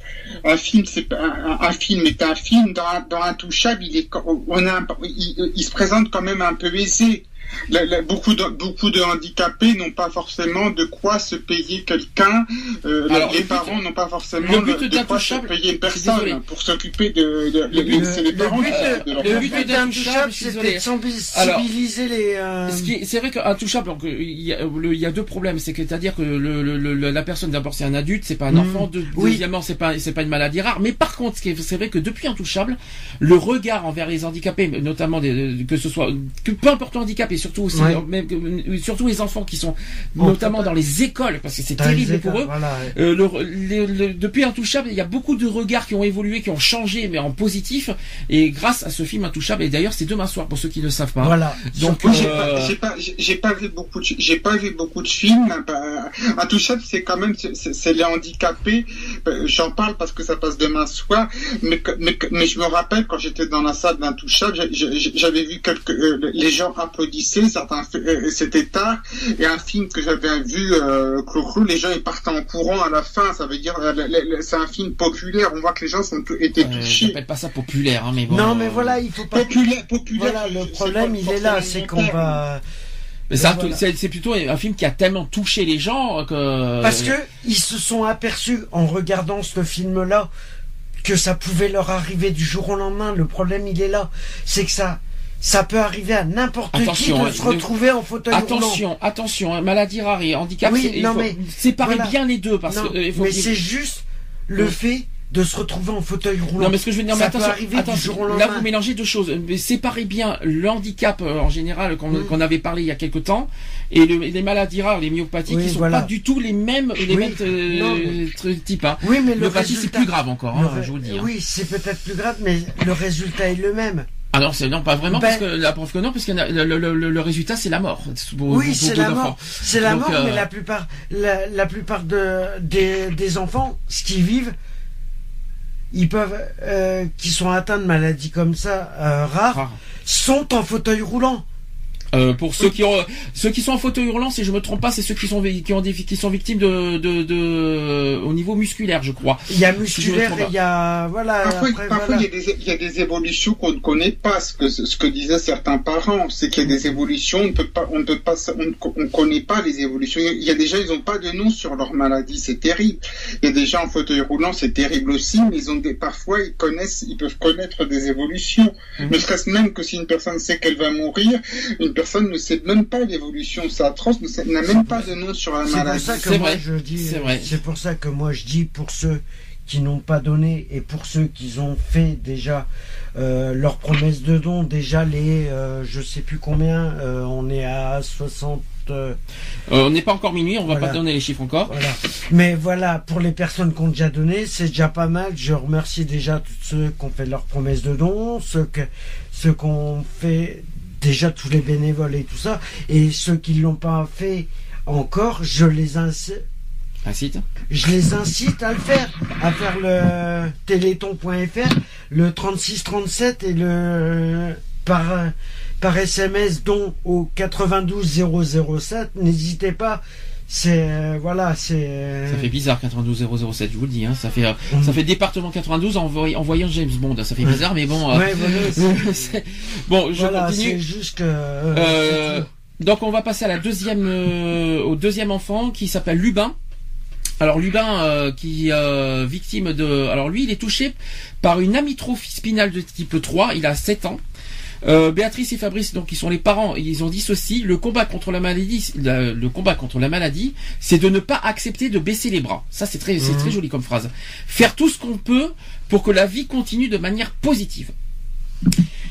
un film, c'est pas un, un film est un film. Dans, dans Intouchable, il est, on a, un- il, il se présente quand même un peu aisé. La- la- beaucoup de beaucoup de handicapés n'ont pas forcément de quoi se payer quelqu'un. Euh, les le but- parents n'ont pas forcément le but de, de quoi se d'Intouchable, payer une personne pour s'occuper de. de, Le but- les le parents le but c'était de sensibiliser les. euh, C'est vrai qu'Intouchable, donc, euh, il y, a, y deux problèmes. C'est-à-dire que le, le- le- la personne, d'abord, c'est un adulte, c'est pas un Mm. enfant. De, Oui. Deuxièmement, c'est pas, c'est pas une maladie rare. Mais par contre, c'est vrai que depuis Intouchable, le regard envers les handicapés, notamment des, que ce soit, que peu importe le handicap et surtout aussi, Ouais. même, que- surtout les enfants qui sont En notamment fait, dans les écoles, parce que c'est terrible pour eux. Voilà. Euh, le- les- le- depuis Intouchable, il y a beaucoup de regards qui ont évolué, qui ont changé, mais en positif. Et grâce à ce film Intouchable, et d'ailleurs c'est demain soir pour ceux qui ne savent pas. Voilà. Donc, j'ai euh, pas, j'ai pas, vu beaucoup de, j'ai pas vu beaucoup de films. bah, Intouchable, c'est quand même, c'est- les handicapés. Euh, J'en parle parce que ça passe demain soir. Mais, mais, je me rappelle quand j'étais dans la salle d'Intouchable, j'avais vu quelques, euh, les gens certains, euh, c'était tard. Et un film que j'avais vu, euh, Clou, les gens ils partaient en courant à la fin. Ça veut dire, euh, c'est un film populaire. On voit que les gens sont étaient euh, touchés. j'appelle pas ça populaire, hein, mais bon. Non, mais voilà, il faut pas. Populaire, populaire. Voilà, le problème, il est là, c'est qu'on va. Mais ça, Voilà. c'est c'est plutôt un film qui a tellement touché les gens que. Parce que ils se sont aperçus en regardant ce film-là que ça pouvait leur arriver du jour au lendemain. Le problème, il est là, c'est que ça, ça peut arriver à n'importe qui Attention, de hein, se ne- retrouver en fauteuil roulant. Attention, attention, hein, maladie rare et handicap, Oui, c'est- il non, faut mais séparer voilà. bien les deux parce Non, que euh, faut mais c'est juste le fait de se retrouver en fauteuil roulant. Non, mais ce que je veux dire, mais attention, attention, jour là vous mélangez deux choses. Mais séparez bien le handicap euh, en général qu'on Mm. qu'on avait parlé il y a quelque temps et le- les maladies rares, les myopathies, Oui, qui sont voilà. pas du tout les mêmes, les Oui. mêmes euh, mais- types. Hein. Oui, mais le c'est résultat- plus grave encore, le hein, je vous le dis. hein. Oui, c'est peut-être plus grave, mais le résultat est le même. Ah non, c'est non pas vraiment Ben- parce que la preuve que non, parce que le, le, le, le résultat c'est la mort. Pour- Oui, c'est la mort. C'est la mort, euh, mais la plupart, la, la plupart de, des, des enfants, ce qu'ils vivent, ils peuvent, euh, qui sont atteints de maladies comme ça, euh, rares, rare. sont en fauteuil roulant. Euh, pour ceux qui ont, ceux qui sont en fauteuil roulant, si je me trompe pas, c'est ceux qui sont qui ont des, qui sont victimes de, de, de au niveau musculaire, je crois. Il y a musculaire il y a, voilà, Parfois, après, parfois, voilà. il, y a des, il y a des évolutions qu'on ne connaît pas. Ce que, ce que disaient certains parents, c'est qu'il y a des évolutions, on ne peut pas, on ne peut pas, on ne co- on connaît pas les évolutions. Il y a des gens, ils n'ont pas de nom sur leur maladie, c'est terrible. Il y a des gens en fauteuil roulant, c'est terrible aussi, mais ils ont des, parfois, ils connaissent, ils peuvent connaître des évolutions. Mhm. Ne serait-ce même que si une personne sait qu'elle va mourir, une personne ne sait même pas l'évolution, c'est atroce, n'a même pas de nom sur la C'est pour maladie. ça que C'est moi vrai. je dis, C'est vrai. c'est pour ça que moi je dis pour ceux qui n'ont pas donné et pour ceux qui ont fait déjà euh, leur promesse de don, déjà les, euh, je sais plus combien, euh, on est à euh, Euh, on n'est pas encore minuit, on va Voilà. pas donner les chiffres encore. Voilà. Mais voilà, pour les personnes qui ont déjà donné, c'est déjà pas mal. Je remercie déjà tous ceux qui ont fait leur promesse de don, ceux que, ceux qui ont fait déjà tous les bénévoles et tout ça, et ceux qui l'ont pas fait encore, je les incite, Incite. je les incite à le faire, à faire le téléthon.fr, le 3637 et le par par SMS don au 92 007. N'hésitez pas. C'est euh, voilà, c'est Ça fait bizarre 92 007, je vous le dis. Hein. Ça fait euh, Mhm. ça fait département 92 en, voy- en voyant James Bond. Ça fait bizarre, mais bon. euh, Ouais, bon, je voilà, continue. juste que euh, Euh, donc on va passer à la deuxième, euh, au deuxième enfant qui s'appelle Lubin. Alors Lubin euh, qui euh, victime de, alors lui il est touché par une amyotrophie spinale de type 3. Il a 7 ans. Euh, Béatrice et Fabrice, donc, qui sont les parents, ils ont dit ceci le combat contre la maladie, le, le combat contre la maladie, c'est de ne pas accepter de baisser les bras. Ça, c'est très, c'est Mhm. très joli comme phrase. Faire tout ce qu'on peut pour que la vie continue de manière positive.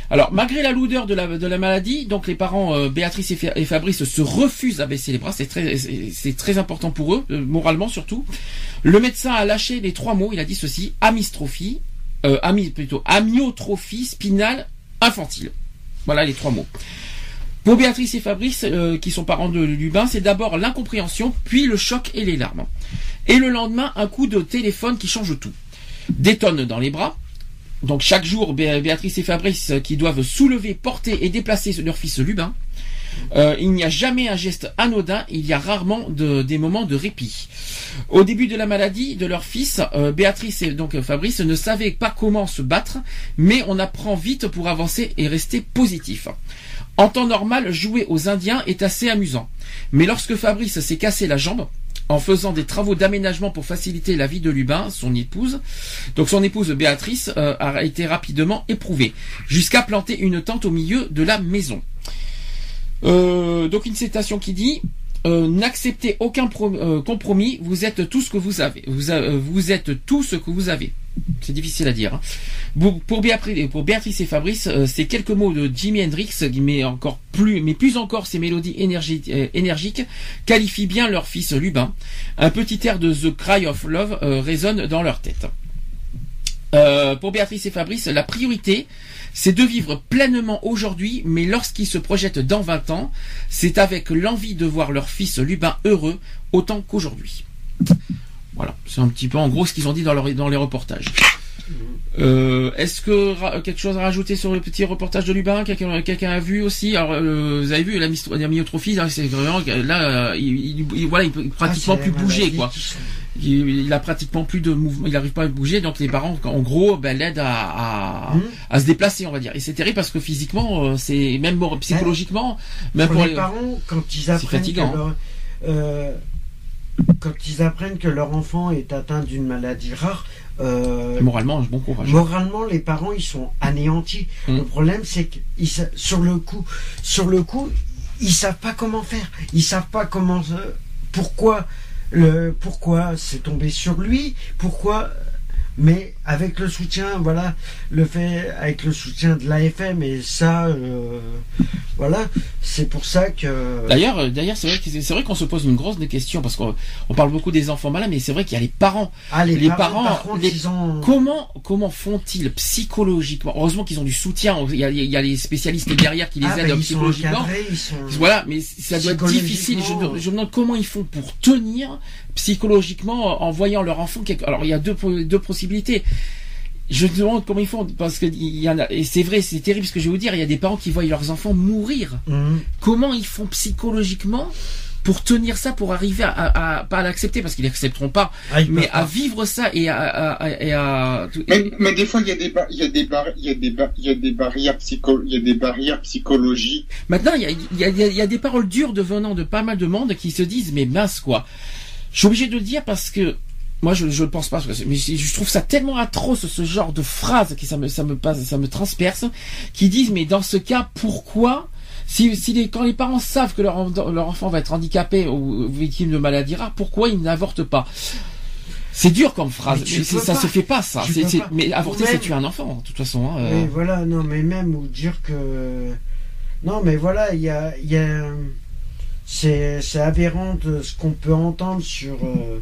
Alors, malgré la lourdeur de la, de la maladie, donc les parents euh, Béatrice et, Fa- et Fabrice se refusent à baisser les bras. C'est très, c'est c'est très important pour eux, euh, moralement surtout. Le médecin a lâché les trois mots. Il a dit ceci amystrophie, euh, ami, plutôt amyotrophie spinale infantile. Voilà les trois mots. Pour Béatrice et Fabrice, euh, qui sont parents de Lubin, c'est d'abord l'incompréhension, puis le choc et les larmes. Et le lendemain, un coup de téléphone qui change tout. Des dans les bras. Donc chaque jour, Bé- Béatrice et Fabrice euh, qui doivent soulever, porter et déplacer leur fils Lubin. Euh, il n'y a jamais un geste anodin, il y a rarement de- des moments de répit. Au début de la maladie de leur fils, euh, Béatrice et donc euh, Fabrice ne savaient pas comment se battre, mais on apprend vite pour avancer et rester positif. En temps normal, jouer aux Indiens est assez amusant. Mais lorsque Fabrice s'est cassé la jambe, en faisant des travaux d'aménagement pour faciliter la vie de Lubin, son épouse, donc son épouse Béatrice a été rapidement éprouvée, jusqu'à planter une tente au milieu de la maison. Euh, donc une citation qui dit euh, N'acceptez aucun euh, compromis, vous êtes tout ce que vous avez. Euh, vous êtes tout ce que vous avez. C'est difficile à dire. hein. Pour, Béatrice, pour Béatrice et Fabrice, euh, ces quelques mots de Jimi Hendrix, mais encore plus, mais plus encore ces mélodies énergi- euh, énergiques, qualifient bien leur fils Lubin. Un petit air de The Cry of Love euh, résonne dans leur tête. Euh, pour Béatrice et Fabrice, la priorité, c'est de vivre pleinement aujourd'hui, mais lorsqu'ils se projettent dans 20 ans, c'est avec l'envie de voir leur fils Lubin heureux autant qu'aujourd'hui. Voilà, c'est un petit peu en gros ce qu'ils ont dit dans, leur, dans les reportages. Euh, Est-ce que quelque chose à rajouter sur le petit reportage de Lubin? Quelqu'un a vu aussi? Alors, euh, vous avez vu la, myotrophie, là, c'est vraiment là, il, il- il- voilà, il peut pratiquement Ah, c'est plus bouger quoi. sont- Il, il a pratiquement plus de mouvement, il n'arrive pas à bouger, donc les parents, en gros, ben, l'aident à, à, à se déplacer, on va dire. Et c'est terrible parce que physiquement, euh, c'est même bon, psychologiquement, même pour pour les parents, quand ils apprennent que fatigant, leur, euh, quand ils apprennent que leur enfant est atteint d'une maladie rare, euh, moralement, bon courage. moralement, les parents ils sont anéantis. Mm. Le problème, c'est que ils sa- sur le coup, sur le coup, ils savent pas comment faire. Ils savent pas comment, euh, pourquoi, le, pourquoi c'est tombé sur lui, pourquoi. Mais avec le soutien, voilà, le fait avec le soutien de l'AFM et ça, euh, voilà, c'est pour ça que. D'ailleurs, euh, d'ailleurs, c'est vrai c'est vrai qu'on se pose une grosse des questions parce qu'on on parle beaucoup des enfants malades, mais c'est vrai qu'il y a les parents. Ah, les, les parents, parents, par contre, les- ils ont. Comment comment font-ils psychologiquement? Heureusement qu'ils ont du soutien. Il y a, il y a les spécialistes derrière qui les Ah, aident bah, ils sont psychologiquement. encadrés, ils sont. Voilà, mais ça doit être difficile. Je, me- je me demande comment ils font pour tenir psychologiquement en voyant leur enfant. quelque- Alors il y a deux, deux Je me demande comment ils font parce que il y en a et c'est vrai, c'est terrible ce que je vais vous dire. Il y a des parents qui voient leurs enfants mourir. Mhm. Comment ils font psychologiquement pour tenir ça, pour arriver à, à- à- pas à l'accepter parce qu'ils n'accepteront pas, Ah, mais à vivre ça et à, à- à- et à- Mais, mais des fois, il y a des, il y a des, il y a des, il y a des barrières psycho, il y a des barrières psychologiques. Maintenant, il y a, il y, a, il y a- y a des paroles dures de venant de pas mal de monde qui se disent mais mince quoi. Je suis obligé de le dire parce que moi je ne pense pas parce que c'est- mais je trouve ça tellement atroce ce genre de phrases qui ça me ça me passe ça me transperce qui disent mais dans ce cas pourquoi si, si les, quand les parents savent que leur, leur enfant va être handicapé ou victime de maladie rare, pourquoi ils n'avortent pas? C'est dur comme phrase, Mais mais ça se fait pas ça. Mais avorter c'est tuer un enfant de toute façon. hein, euh. Mais voilà, non, mais même ou dire que. Non, mais voilà, il y a, il y a. c'est c'est aberrant de ce qu'on peut entendre sur. euh,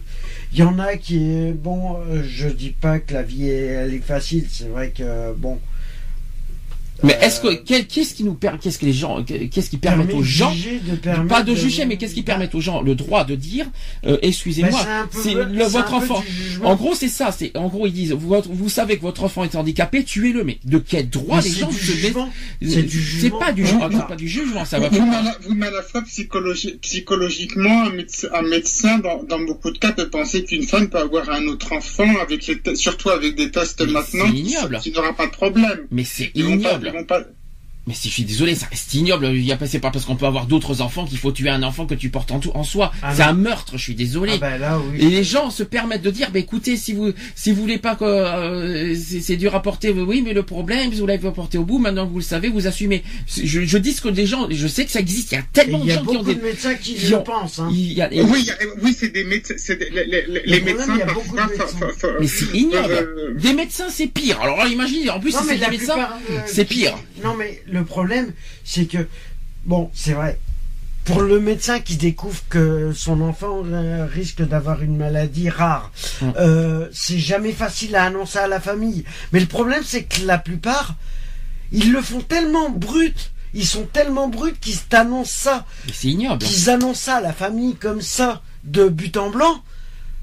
Il y en a qui bon, euh, je dis pas que la vie est, elle est facile. C'est vrai que bon. Mais euh, est-ce que qu'est-ce qui nous per- qu'est-ce que les gens qu'est-ce qui permet permet aux gens de pas de de- juger mais qu'est-ce qui permet aux gens le droit de dire euh, excusez-moi c'est votre enfant en gros c'est ça c'est en gros ils disent vous, vous savez que votre enfant est handicapé tuez-le mais de quel droit Mais les gens se jugement. C'est du c'est jugement. pas du jugement c'est pas du jugement ça va Vous, vous, mais à la fois psychologi- psychologiquement, un médecin, un médecin dans, dans beaucoup de cas peut penser qu'une femme peut avoir un autre enfant, avec les surtout avec des tests Mais maintenant, c'est qui, n'aura pas de problème. mais c'est ignoble ils vont pas, Mais si je suis désolé, ça reste ignoble. Il y a pas, c'est pas parce qu'on peut avoir d'autres enfants qu'il faut tuer un enfant que tu portes en, tout, en soi. Ah c'est un meurtre. Je suis désolé. Ah bah là, oui. Et les gens se permettent de dire, bah écoutez, si vous si vous voulez pas que euh, c'est c'est dur à porter, oui, mais le problème, vous l'avez porté au bout. Maintenant que vous le savez, vous assumez. Je, je dis ce que des gens, je sais que ça existe. Il y a tellement de y gens qui ont beaucoup des, de médecins qui qui le ont- pensent. Hein. il y a- Oui, il y a- oui, c'est des médecins, c'est des- les, les- les- les problème, médecins il y a beaucoup de parfois. médecins. fa- fa- mais c'est ignoble. euh, Des médecins, c'est pire. Alors là, imaginez. En plus, Non, si c'est la des médecins, plupart, euh, c'est qui- pire. Non, mais le problème, c'est que, bon, c'est vrai. Pour le médecin qui découvre que son enfant euh, risque d'avoir une maladie rare, Hum. euh, c'est jamais facile à annoncer à la famille. Mais le problème, c'est que la plupart, ils le font tellement brut, ils sont tellement bruts qu'ils t'annoncent ça, c'est ignoble. qu'ils annoncent ça à la famille comme ça, de but en blanc.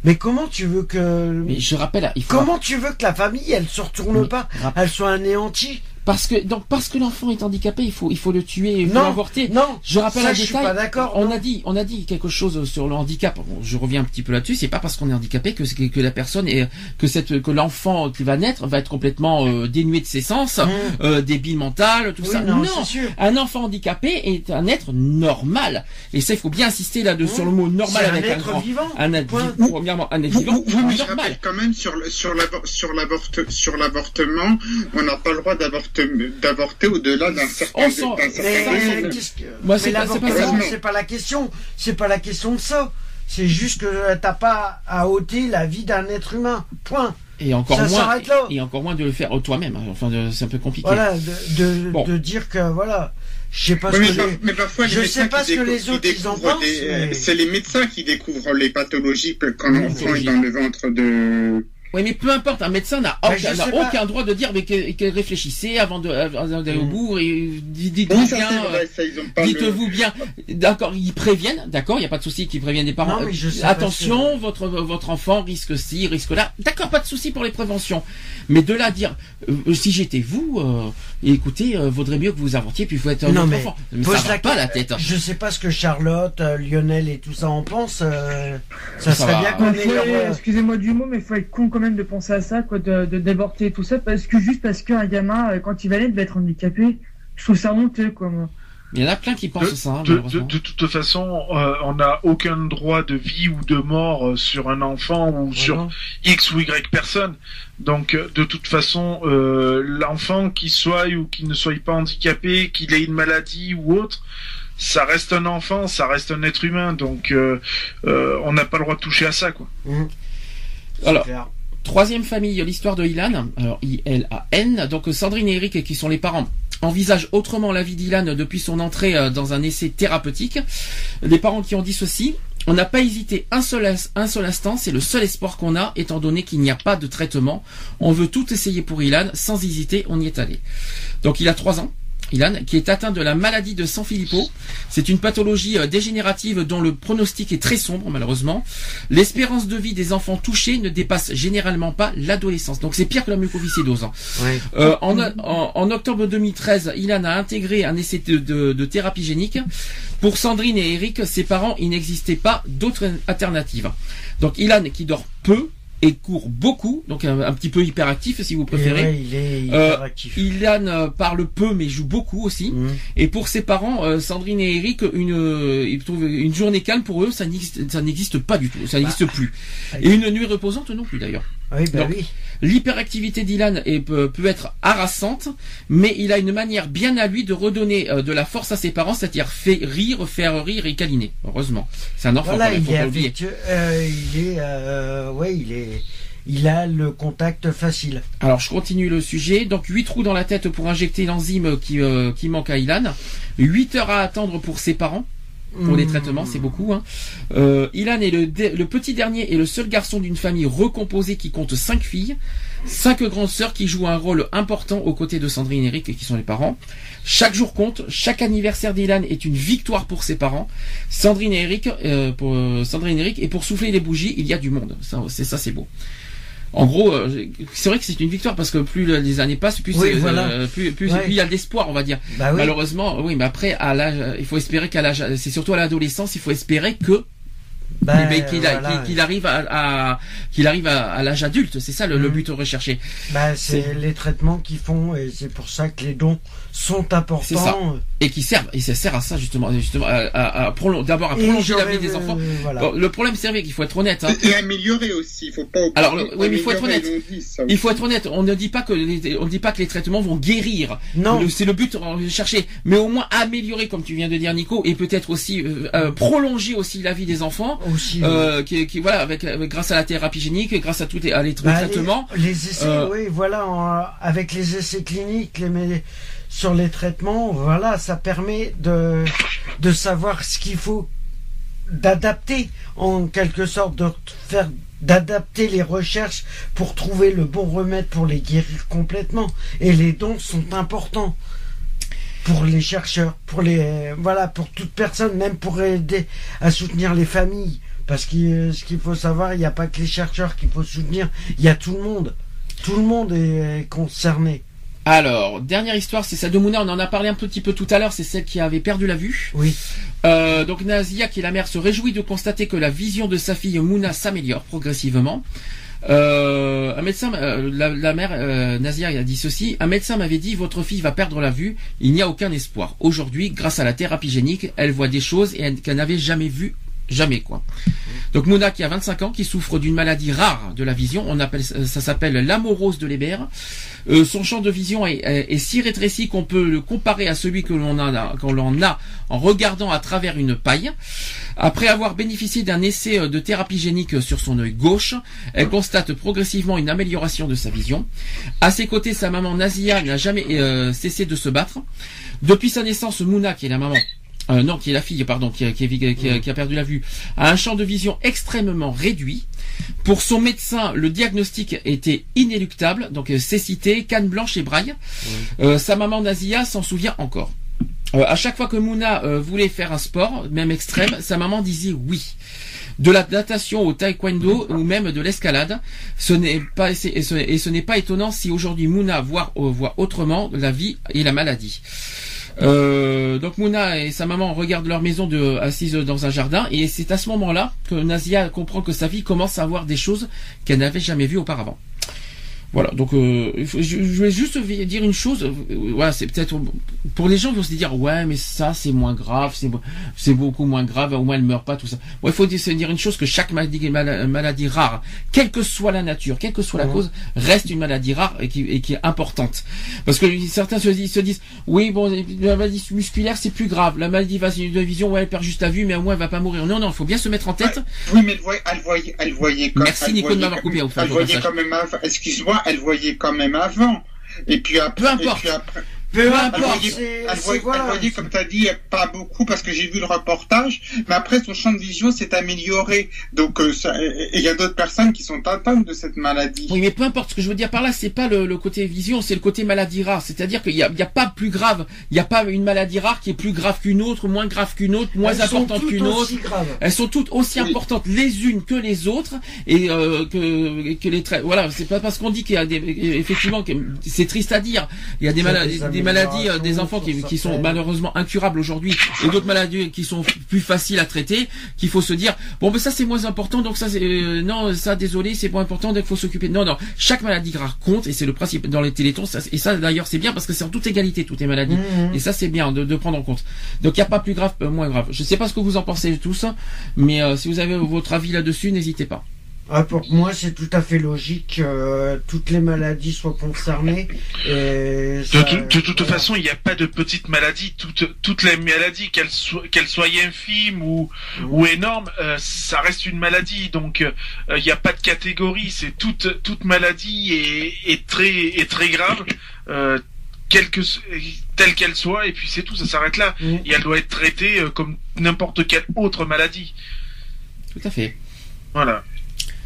Mais comment tu veux que... Mais je rappelle, il faut Comment tu veux que la famille, elle se retourne Mais pas, elle soit anéantie Parce que donc parce que l'enfant est handicapé, il faut il faut le tuer, il faut l'avorter. non, Je rappelle ça, un je suis pas d'accord, On non. a dit on a dit quelque chose sur le handicap. Bon, je reviens un petit peu là-dessus. C'est pas parce qu'on est handicapé que que, que la personne est que cette que l'enfant qui va naître va être complètement euh, dénué de ses sens, Mmh. euh, débile mental, tout Oui, ça. non, Non, c'est sûr. un enfant handicapé est un être normal. Et ça, il faut bien insister là Mmh. sur le mot normal un avec un être grand. vivant. Un être Point. vi- premièrement un être Vous, vivant, vous- vous, mais je normal. quand même sur le- sur l'avor- sur l'avort- sur l'avortement, on n'a pas le droit d'avorter d'avorter au-delà d'un certain On s'en- d'un certain Mais, que- Moi, mais c'est pas- pas l'avortement, ça. c'est pas la question. C'est pas la question de ça. C'est juste que t'as pas à ôter la vie d'un être humain. Point. Et encore Ça moins là. et encore moins de le faire toi-même. Enfin, c'est un peu compliqué. Voilà, de, de, Bon. de dire que voilà. Je sais pas Oui, ce mais, que les- mais parfois, je sais pas ce que les autres, ils en pensent, des- mais- C'est les médecins qui découvrent les pathologies quand l'enfant est dans le ventre de. Oui, mais peu importe, un médecin n'a Bah, aucun, droit de dire mais que, réfléchissez avant d'aller au Mm. bout et dites- dites-vous bien. c'est euh, vrai, ça ils ont pas le- Dites-vous bien, d'accord, ils préviennent, d'accord, il n'y a pas de souci qu'ils préviennent des parents. Non, mais je sais Attention, votre votre enfant risque ci, risque là. D'accord, pas de souci pour les préventions. Mais de là à dire, euh, si j'étais vous, euh, écoutez, euh, vaudrait mieux que vous avortiez puis vous êtes un Non, autre mais enfant. Mais pose ça va la- pas la tête. Je sais pas ce que Charlotte, euh, Lionel et tout ça en pensent. euh, ça, Ça serait va. bien qu'on ait Excusez-moi du mot, mais faut être con quand même de penser à ça, quoi, de, de tout ça, parce que juste parce qu'un gamin, euh, quand il va naître, va être handicapé, je trouve ça honteux, quoi, moi. Il y en a plein qui pensent De, ça, hein, de- de- malheureusement. de toute façon, euh, on n'a aucun droit de vie ou de mort euh, sur un enfant ou sur. X ou Y personne. Donc, de toute façon, euh, l'enfant qui soit ou qui ne soit pas handicapé, qu'il ait une maladie ou autre, ça reste un enfant, ça reste un être humain. Donc, euh, euh, on n'a pas le droit de toucher à ça, quoi. c'est Alors, clair. Troisième famille, l'histoire de Ilan. Alors, I-L-A-N. Donc, Sandrine et Eric, qui sont les parents, envisagent autrement la vie d'Ilan depuis son entrée euh, dans un essai thérapeutique. Les parents qui ont dit ceci. On n'a pas hésité un seul, un seul instant, c'est le seul espoir qu'on a, étant donné qu'il n'y a pas de traitement. On veut tout essayer pour Ilan, sans hésiter, on y est allé. Donc il a trois ans, Ilan, qui est atteint de la maladie de Sanfilippo. C'est une pathologie euh, dégénérative dont le pronostic est très sombre, malheureusement. L'espérance de vie des enfants touchés ne dépasse généralement pas l'adolescence. Donc c'est pire que la mucoviscidose. hein. Ouais. Euh, en, en- en octobre 2013, Ilan a intégré un essai de, de- de thérapie génique. Pour Sandrine et Eric, ses parents, il n'existait pas d'autre alternative. Donc Ilan qui dort peu et court beaucoup, donc un, un petit peu hyperactif si vous préférez. ouais, il est Euh, hyperactif. Ilan euh, parle peu mais joue beaucoup aussi. Hum. Et pour ses parents, euh, Sandrine et Eric, une, euh, ils trouvent une journée calme pour eux, ça n'existe, ça n'existe pas du tout, ça n'existe plus. Et une nuit reposante non plus d'ailleurs. Oui, bah Donc, oui. L'hyperactivité d'Ilan peut, peut être harassante, mais il a une manière bien à lui de redonner euh, de la force à ses parents, c'est-à-dire fait rire, faire rire et câliner. Heureusement, c'est un enfant. Voilà, il est euh, il est, euh, ouais, il est, il a le contact facile. Alors je continue le sujet. Donc 8 trous dans la tête pour injecter l'enzyme qui, euh, qui manque à Ilan. 8 heures à attendre pour ses parents. Pour les Mmh. traitements, c'est beaucoup. Hein. Euh, Ilan est le, de- le petit dernier et le seul garçon d'une famille recomposée qui compte cinq filles, cinq grandes sœurs qui jouent un rôle important aux côtés de Sandrine et Eric qui sont les parents. Chaque jour compte, chaque anniversaire d'Ilan est une victoire pour ses parents. Sandrine et Eric, euh, pour euh, Sandrine et Eric, et pour souffler les bougies, il y a du monde. Ça, c'est ça, c'est beau. En gros, euh, c'est vrai que c'est une victoire parce que plus les années passent, plus, Oui, c'est, voilà. euh, plus, plus, Ouais. plus il y a d'espoir, on va dire. Bah oui. Malheureusement, oui, mais après, à l'âge, il faut espérer qu'à l'âge, c'est surtout à l'adolescence, il faut espérer que Bah, ben, qu'il voilà. arrive à, à- qu'il arrive à, à l'âge adulte. C'est ça le, le Mhm. but recherché. C'est C'est- les traitements qu'ils font et c'est pour ça que les dons sont importants. C'est ça. Et qui servent, et ça sert à ça justement, justement, à, à- à prolon- d'abord à prolonger la vie des euh, enfants. voilà. Bon, le problème, c'est vrai qu'il faut être honnête. hein. Et améliorer aussi, il faut pas oublier. Alors, le- oui, mais il faut être honnête. dit, ça Il faut être honnête. On ne dit pas que les, on ne dit pas que les traitements vont guérir. Non. C'est le but de chercher, mais au moins améliorer, comme tu viens de dire, Nico, et peut-être aussi euh, euh, prolonger aussi la vie des enfants. Aussi. Euh, qui, qui- voilà, avec, avec- grâce à la thérapie génique, grâce à tous les, à les Bah, traitements. Les, les essais, Euh, oui, voilà, en- avec les essais cliniques, les, sur les traitements, voilà, ça permet de, savoir ce qu'il faut, d'adapter, en quelque sorte, de faire, d'adapter les recherches pour trouver le bon remède pour les guérir complètement. Et les dons sont importants pour les chercheurs, pour les, voilà, pour toute personne, même pour aider à soutenir les familles. Parce que euh, ce qu'il faut savoir, il n'y a pas que les chercheurs qu'il faut soutenir, il y a tout le monde. Tout le monde est concerné. Alors, dernière histoire, c'est celle de Mouna. On en a parlé un petit peu tout à l'heure. C'est celle qui avait perdu la vue. Oui. Euh, donc Nazia, qui est la mère, se réjouit de constater que la vision de sa fille Mouna s'améliore progressivement. Euh, un médecin, euh, la, la mère euh, Nazia a dit ceci un médecin m'avait dit votre fille va perdre la vue, il n'y a aucun espoir. Aujourd'hui, grâce à la thérapie génique, elle voit des choses et qu'elle n'avait jamais vues, jamais quoi. Donc Mouna qui a 25 ans, qui souffre d'une maladie rare de la vision, on appelle ça s'appelle l'amorose de l'Hébert. Euh, son champ de vision est, si rétréci qu'on peut le comparer à celui que l'on a, a en regardant à travers une paille. Après avoir bénéficié d'un essai euh, de thérapie génique sur son œil gauche, elle constate progressivement une amélioration de sa vision. À ses côtés, sa maman Nazia n'a jamais euh, cessé de se battre. Depuis sa naissance, Mouna, qui est la maman, euh, non, qui est la fille, pardon, qui, a- qui, a- qui a- qui a perdu la vue, a un champ de vision extrêmement réduit. Pour son médecin, le diagnostic était inéluctable, donc euh, cécité, canne blanche et braille. Euh, sa maman Nazia s'en souvient encore. Euh, à chaque fois que Mouna euh, voulait faire un sport, même extrême, sa maman disait oui. De la natation au taekwondo ou même de l'escalade, ce n'est pas et ce, n'est pas étonnant si aujourd'hui Mouna voit, voit autrement la vie et la maladie. Euh, donc Mouna et sa maman regardent leur maison de, assise dans un jardin et c'est à ce moment-là que Nazia comprend que sa fille commence à voir des choses qu'elle n'avait jamais vues auparavant. Voilà, donc euh, je, je vais juste dire une chose. euh, voilà, c'est peut-être pour les gens qui vont se dire ouais, mais ça c'est moins grave, c'est c'est beaucoup moins grave, au moins elle meurt pas, tout ça. Bon, il faut dire- se dire une chose que chaque maladie, mala- maladie rare, quelle que soit la nature, quelle que soit la cause, reste une maladie rare et qui, et qui est importante. Parce que certains se disent, se disent oui bon, la maladie musculaire c'est plus grave, la maladie de vision ouais elle perd juste la vue, mais au moins elle va pas mourir. Non non, il faut bien se mettre en tête. Oui, mais elle voyait, elle voyait, elle voyait comme Merci, elle Nico, de m'avoir comme- coupé, au fait, Elle voyait passage. quand même avant, excuse-moi, elle voyait quand même avant. Et puis après, Peu importe. et puis après, Peu importe, voyait- voilà. elle voyait, comme tu as dit, pas beaucoup parce que j'ai vu le reportage, mais après son champ de vision s'est amélioré. Donc, euh, il y a d'autres personnes qui sont atteintes de cette maladie. Oui, mais peu importe. Ce que je veux dire par là, c'est pas le, le côté vision, c'est le côté maladie rare. C'est-à-dire qu'il y a, a pas plus grave. Il n'y a pas une maladie rare qui est plus grave qu'une autre, moins grave qu'une autre, moins Elles sont importante toutes qu'une autre. aussi graves. Elles sont toutes aussi Oui. importantes les unes que les autres et euh, que, que les traits. Voilà, c'est pas parce qu'on dit qu'il y a des effectivement que c'est triste à dire. Il y a des maladies, maladies, euh, des enfants qui, qui sont malheureusement incurables aujourd'hui et d'autres maladies qui sont plus faciles à traiter. Qu'il faut se dire bon, ben ça c'est moins important, donc ça c'est euh, non, ça désolé, c'est moins important, donc il faut s'occuper. Non, non, chaque maladie rare compte et c'est le principe dans les télétons. Ça, et ça d'ailleurs c'est bien parce que c'est en toute égalité toutes les maladies. Mhm. Et ça, c'est bien de, de prendre en compte. Donc, il n'y a pas plus grave, moins grave. Je ne sais pas ce que vous en pensez tous, mais euh, si vous avez votre avis là-dessus, n'hésitez pas. Ah, pour moi, c'est tout à fait logique que euh, toutes les maladies soient concernées. Et De, ça- tout- de toute voilà. façon, il n'y a pas de petites maladies. Toutes, toutes les maladies, qu'elles soient, qu'elles soient infimes ou, ou énormes, euh, ça reste une maladie. Donc, euh, il n'y a pas de catégorie. C'est toute, toute maladie est, est très, est très grave. Euh, que, telle qu'elle soit, et puis c'est tout, ça s'arrête là. Mm. Et elle doit être traitée euh, comme n'importe quelle autre maladie. Tout à fait. Voilà.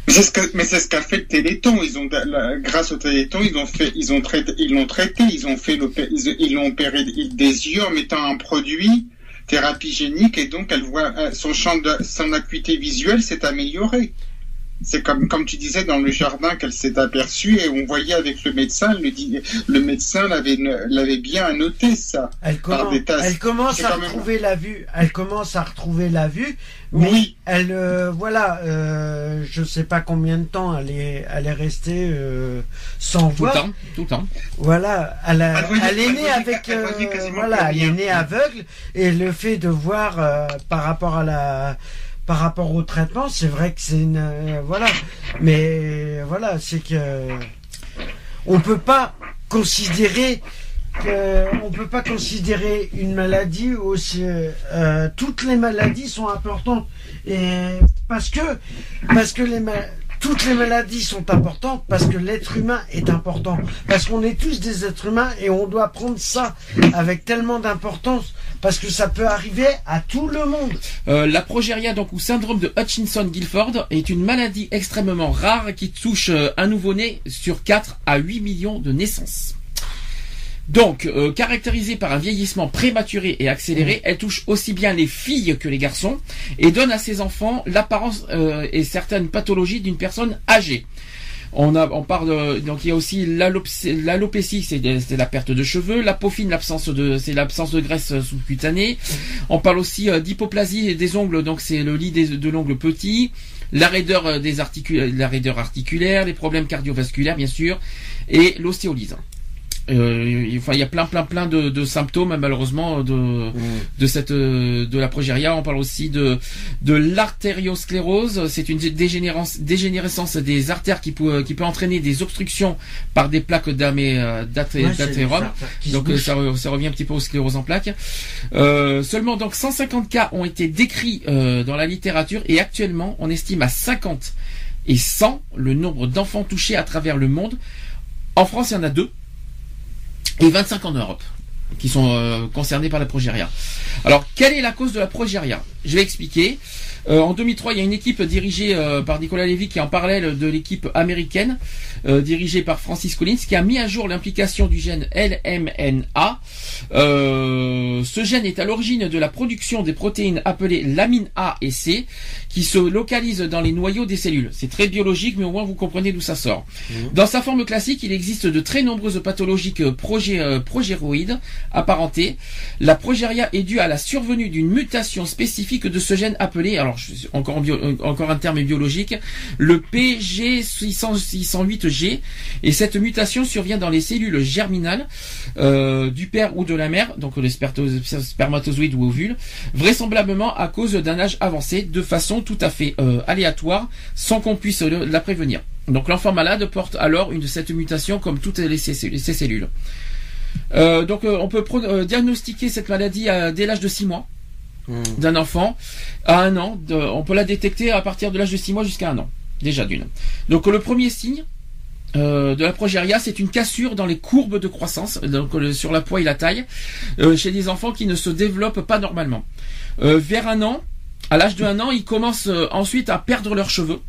Mais c'est ce qu'a fait le Téléthon. Ils ont, grâce au Téléthon, ils ont fait, ils ont traité, ils l'ont traité, ils ont fait ils ils l'ont opéré des yeux en mettant un produit thérapie génique et donc elle voit euh, son champ de, son acuité visuelle s'est améliorée. C'est comme, comme tu disais dans le jardin qu'elle s'est aperçue et on voyait avec le médecin, le, médecin l'avait, l'avait bien noté ça. Elle, Par commence- des tasses. elle commence C'est à même- retrouver la vue. Elle commence à retrouver la vue. Mais Oui. elle, euh, voilà, euh, je sais pas combien de temps elle est, elle est restée euh, sans Tout le voix. temps, tout le temps. Voilà, elle, a- Elle voyait- elle est née avec, elle euh, voilà, elle est née aveugle et le fait de voir euh, par rapport à la, par rapport au traitement, c'est vrai que c'est une, euh, voilà, mais voilà, c'est que on peut pas considérer que, on peut pas considérer une maladie aussi, euh, toutes les maladies sont importantes. Et parce que, parce que les ma- toutes les maladies sont importantes parce que l'être humain est important. Parce qu'on est tous des êtres humains et on doit prendre ça avec tellement d'importance parce que ça peut arriver à tout le monde. Euh, la progéria, donc, ou syndrome de Hutchinson-Gilford, est une maladie extrêmement rare qui touche euh, un nouveau-né sur 4 à 8 millions de naissances. Donc, euh, caractérisée par un vieillissement prématuré et accéléré, elle touche aussi bien les filles que les garçons et donne à ses enfants l'apparence euh, et certaines pathologies d'une personne âgée. On, a, on parle de- donc il y a aussi l'alopécie, c'est la perte de cheveux, l'apophine, l'absence de, c'est l'absence de graisse euh, sous-cutanée. On parle aussi euh, d'hypoplasie des ongles, donc c'est le lit des- de l'ongle petit, la raideur euh, des la raideur articulaire, les problèmes cardiovasculaires bien sûr, et l'ostéolyse. Euh, enfin, il y a plein, plein, plein de, de symptômes malheureusement de de cette euh, de la progéria. On parle aussi de de l'artériosclérose. C'est une dégénérance, dégénérescence des artères qui peut qui peut entraîner des obstructions par des plaques d'amé euh, d'athé- Ouais, Donc ça, ça revient un petit peu aux scléroses en plaques. Euh, seulement donc 150 cas ont été décrits euh, dans la littérature et actuellement on estime à 50 et 100 le nombre d'enfants touchés à travers le monde. En France, il y en a deux et 25 en Europe qui sont euh, concernés par la progéria. Alors, quelle est la cause de la progéria Je vais expliquer. Euh, en 2003, il y a une équipe dirigée euh, par Nicolas Lévy qui est en parallèle de l'équipe américaine dirigée par Francis Collins qui a mis à jour l'implication du gène LMNA. Ce gène est à l'origine de la production des protéines appelées lamine A et C qui se localisent dans les noyaux des cellules. C'est très biologique, mais au moins vous comprenez d'où ça sort. Dans sa forme classique, il existe de très nombreuses pathologies progé- euh, progéroïdes apparentées. La progéria est due à la survenue d'une mutation spécifique de ce gène appelé, alors encore, en bio- euh, encore un terme biologique, le PG608G. Et cette mutation survient dans les cellules germinales euh, du père ou de la mère, donc les spermatozoïdes ou ovules, vraisemblablement à cause d'un âge avancé, de façon tout à fait euh, aléatoire, sans qu'on puisse le- la prévenir. Donc l'enfant malade porte alors une de cette mutation comme toutes les, ces cellules. Euh, donc euh, on peut diagnostiquer cette maladie à- dès l'âge de 6 mois d'un enfant à un an. de- on peut la détecter à partir de l'âge de 6 mois jusqu'à un an, déjà d'une. Donc le premier signe euh, de la progéria, c'est une cassure dans les courbes de croissance, donc euh, sur la poids et la taille, euh, chez des enfants qui ne se développent pas normalement. Vers un an, à l'âge de un an, ils commencent euh, ensuite à perdre leurs cheveux.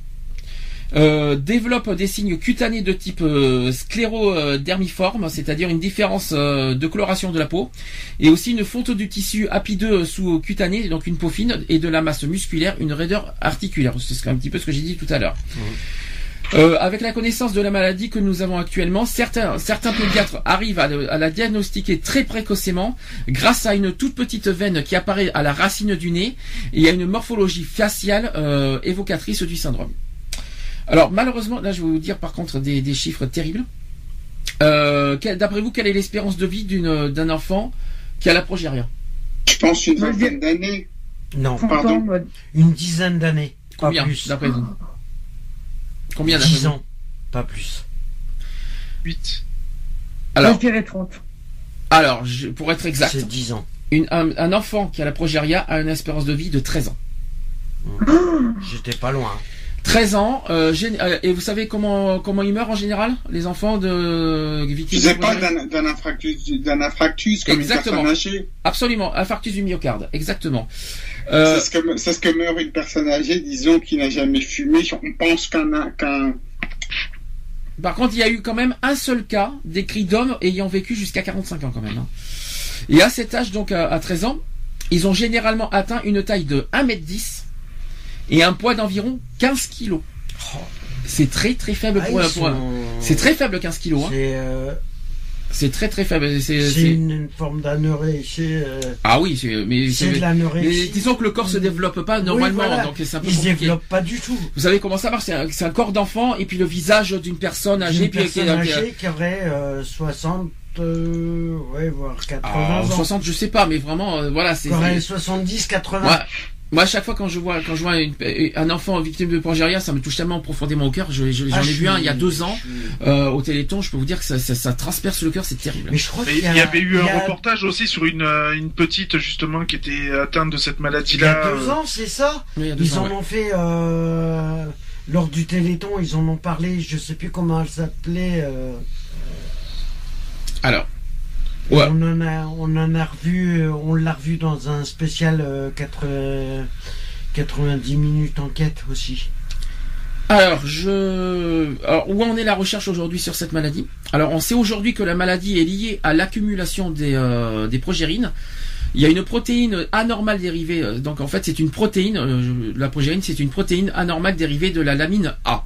Euh, développent des signes cutanés de type euh, sclérodermiforme, c'est-à-dire une différence euh, de coloration de la peau, et aussi une fonte du tissu apideux sous-cutané, donc une peau fine, et de la masse musculaire, une raideur articulaire. C'est un petit peu ce que j'ai dit tout à l'heure. Euh, avec la connaissance de la maladie que nous avons actuellement, certains, certains pédiatres arrivent à, le- à la diagnostiquer très précocement grâce à une toute petite veine qui apparaît à la racine du nez et à une morphologie faciale euh, évocatrice du syndrome. Alors malheureusement, là je vais vous dire par contre des, des chiffres terribles. Euh, D'après vous, quelle est l'espérance de vie d'une- d'un enfant qui a la progéria Je pense une vingtaine d'années. Non, Pardon? une dizaine d'années. Combien plus. d'après vous? Combien d'après 10 vous ans, pas plus. 8. Alors, Je dirais 30. alors je- pour être exact, C'est 10 ans. une- un, un enfant qui a la progéria a une espérance de vie de 13 ans. J'étais pas loin. 13 ans. euh, euh, et vous savez comment comment ils meurent en général, les enfants de victimes de pas d'un infarctus, d'un infarctus comme Exactement. une personne âgée. Absolument, infarctus du myocarde, exactement. Euh, C'est ce que c'est ce que meurt une personne âgée, disons, qui n'a jamais fumé. On pense qu'un qu'un Par contre, il y a eu quand même un seul cas décrit d'hommes ayant vécu jusqu'à 45 ans quand même. hein. Et à cet âge, donc à, à 13 ans, ils ont généralement atteint une taille de 1m10 et un poids d'environ 15 kg. C'est très très faible Ah, pour, pour- sont- C'est très faible 15 kg. Hein. C'est euh, C'est très très faible. C'est, une, forme d'anorexie. euh, Ah oui, c'est, mais c'est de l'anorexie. mais disons que le corps se développe pas normalement, Oui, voilà. donc c'est un peu Il se développe pas du tout. Vous savez comment ça marche c'est un, un corps d'enfant et puis le visage d'une personne âgée. Une puis personne âgée qui aurait euh, 60, euh, ouais, voire 80 Ah, ans. 60, je sais pas, mais vraiment, euh, voilà, c'est. Qui aurait c'est- 70, 80. Moi, moi, à chaque fois quand je vois, quand je vois une- un enfant victime de progeria, ça me touche tellement profondément au cœur. Je- je- J'en Ah, ai je vu un il y a deux ans suis- euh, au Téléthon. Je peux vous dire que ça, ça, ça transperce le cœur, c'est terrible. Mais je crois qu'il il y, y, a- avait eu un a- reportage aussi sur une, euh, une petite justement qui était atteinte de cette Il y a maladie-là. deux ans, c'est ça Oui, il y a deux Ils ans, en ouais. ont fait euh, lors du Téléthon, ils en ont parlé. Je sais plus comment elle s'appelait. euh, Alors, Ouais. On en a, on en a revu, euh, on l'a revu dans un spécial euh, 80 90 minutes enquête aussi. Alors, je... Alors, où en est la recherche aujourd'hui sur cette maladie? Alors, on sait aujourd'hui que la maladie est liée à l'accumulation des, euh, des progérines. Il y a une protéine anormale dérivée. euh, Donc, en fait, c'est une protéine. euh, la progérine, c'est une protéine anormale dérivée de la lamine A.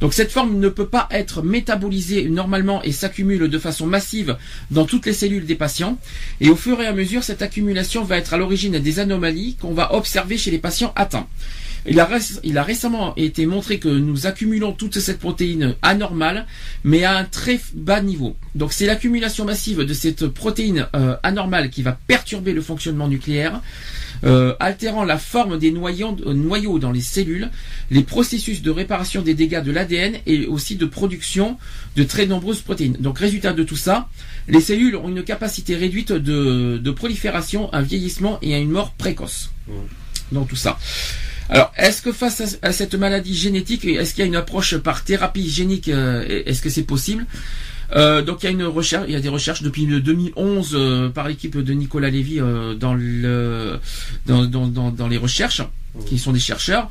Donc, cette forme ne peut pas être métabolisée normalement et s'accumule de façon massive dans toutes les cellules des patients. Et au fur et à mesure, cette accumulation va être à l'origine des anomalies qu'on va observer chez les patients atteints. Il a, récemment été montré que nous accumulons toute cette protéine anormale, mais à un très bas niveau. Donc c'est l'accumulation massive de cette protéine euh, anormale qui va perturber le fonctionnement nucléaire, euh, altérant la forme des noyaux, euh, noyaux dans les cellules, les processus de réparation des dégâts de l'ADN et aussi de production de très nombreuses protéines. Donc résultat de tout ça, les cellules ont une capacité réduite de, de prolifération, un vieillissement et à une mort précoce. Dans tout ça. Alors, est-ce que face à, à cette maladie génétique, est-ce qu'il y a une approche par thérapie génique euh, Est-ce que c'est possible? Euh, donc il y a une recherche, il y a des recherches depuis le 2011 euh, par l'équipe de Nicolas Lévy euh, dans le dans, dans, dans, dans les recherches qui sont des chercheurs.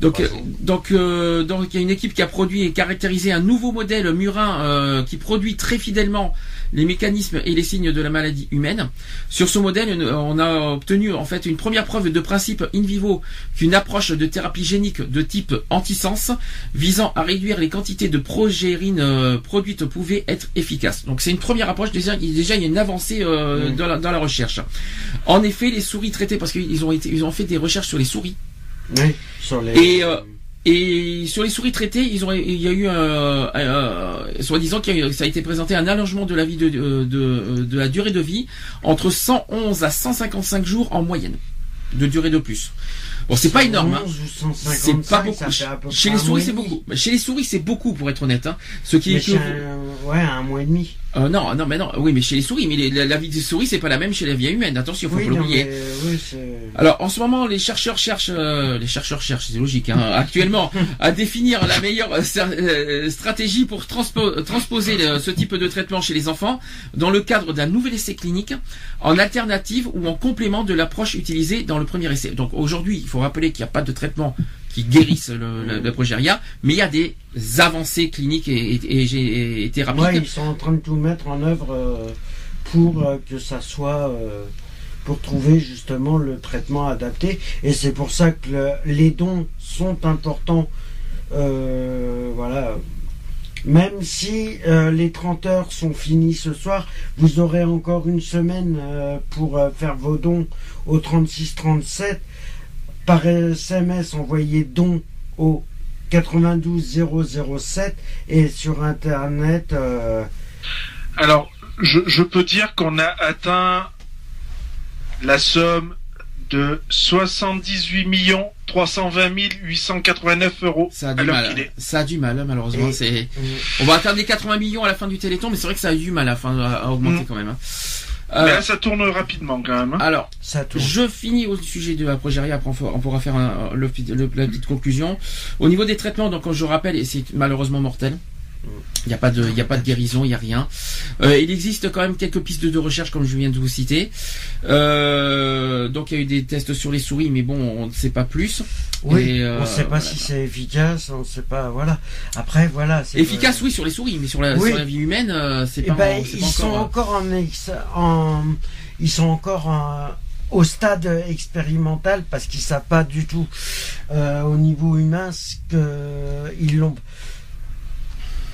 Donc euh, donc euh, donc il y a une équipe qui a produit et caractérisé un nouveau modèle murin euh, qui produit très fidèlement les mécanismes et les signes de la maladie humaine. Sur ce modèle, on a obtenu en fait une première preuve de principe in vivo qu'une approche de thérapie génique de type antisens visant à réduire les quantités de progérine euh, produites pouvait être efficace. Donc c'est une première approche déjà il- déjà il y a une avancée euh, dans, la, dans la recherche. En effet, les souris traitées parce qu'ils ont été ils ont fait des recherches sur les souris Oui, sur les. et, euh, et sur les souris traitées, ils ont, il y a eu, un- un- soi-disant ça a été présenté un allongement de la vie de, de, de, de la durée de vie entre 111 à 155 jours en moyenne de durée de plus. Bon, c'est pas énorme. hein. 11 ou C'est 155, pas beaucoup. Chez les souris, c'est beaucoup. Chez les souris, c'est beaucoup pour être honnête. Hein. Ce qui est ouais, un mois et demi. euh, non, non, mais non. Oui, mais chez les souris, mais les- la, la vie des souris, c'est pas la même chez la vie humaine. Attention, faut Oui, pas l'oublier. oui, c'est. Alors en ce moment, les chercheurs cherchent, euh, les chercheurs cherchent, c'est logique, hein, actuellement, à définir la meilleure euh, euh, stratégie pour transpo- transposer le- ce type de traitement chez les enfants dans le cadre d'un nouvel essai clinique, en alternative ou en complément de l'approche utilisée dans le premier essai. Donc aujourd'hui, il faut rappeler qu'il n'y a pas de traitement qui guérisse le, le, mais il y a des avancées cliniques et. Ouais, ils sont en train de tout mettre en œuvre euh, pour euh, que ça soit. euh, pour trouver justement le traitement adapté. Et c'est pour ça que le- les dons sont importants. voilà. Même si les 30 heures sont finies ce soir, vous aurez encore une semaine pour faire vos dons au 3637. Par SMS, envoyez dons au 92007 et sur Internet. euh, Alors, je, je peux dire qu'on a atteint la somme de 78 320 889 euros Ça a à du l'heure mal. qu'il est. Ça a du mal, malheureusement. Et- C'est, on va atteindre les 80 millions à la fin du Téléthon, mais c'est vrai que ça a eu du mal à, la fin, à, à augmenter Mm. quand même. hein. Euh, Mais là, ça tourne rapidement quand même. hein. Alors, Ça tourne. je finis au sujet de la progérie, après on pourra faire un- le, le- la petite conclusion. Au niveau des traitements, donc je rappelle, et c'est malheureusement mortel. Il n'y a pas de, il a pas de guérison, il n'y a rien. Euh, il existe quand même quelques pistes de recherche, comme je viens de vous citer. Euh, donc il y a eu des tests sur les souris, mais bon, on ne sait pas plus. Oui, Et, euh, on ne sait pas voilà. si c'est efficace, on ne sait pas, voilà. Après, voilà. c'est- Efficace, oui, sur les souris, mais sur la, Oui. sur la vie humaine, euh, c'est Eh pas, ben, c'est ils sont encore. en, ils sont encore en- au stade expérimental parce qu'ils savent pas du tout euh, au niveau humain ce que ils l'ont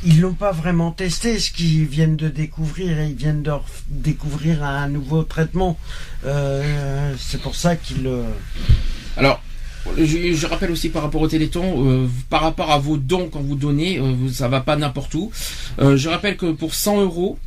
ils l'ont pas vraiment testé ce qu'ils viennent de découvrir ils viennent de découvrir un nouveau traitement Euh, c'est pour ça qu'ils Alors, je, rappelle aussi par rapport au Téléthon, euh, par rapport à vos dons quand vous donnez, euh, ça va pas n'importe où. Je rappelle que pour 100 euros,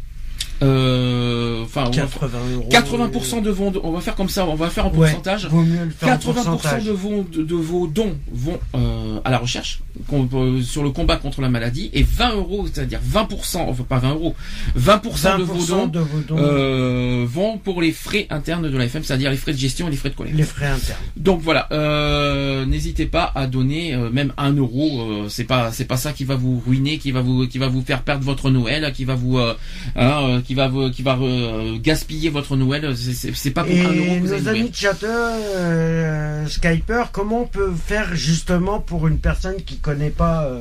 euh, enfin, on va- 80 euros 80% de vos, on va faire comme ça, on va faire en Ouais, pourcentage. vaut mieux le faire en 80% pourcentage. de vos, de, de vos dons vont euh, à la recherche euh, sur le combat contre la maladie et 20 euros, c'est-à-dire 20%, enfin pas 20 euros, 20%, de vos 20% dons, de vos dons. euh, vont pour les frais internes de la FM, c'est-à-dire les frais de gestion et les frais de collecte. les frais internes Donc voilà, euh, n'hésitez pas à donner euh, même un euro. euh, c'est pas c'est pas ça qui va vous ruiner, qui va vous qui va vous faire perdre votre Noël, qui va vous euh, hein, euh, qui va vous qui va euh, gaspiller votre Noël. C'est- pas pour un euro Et que vous allez nos amis chatteurs, euh, Skyper, comment on peut faire justement pour une personne qui connaît pas euh,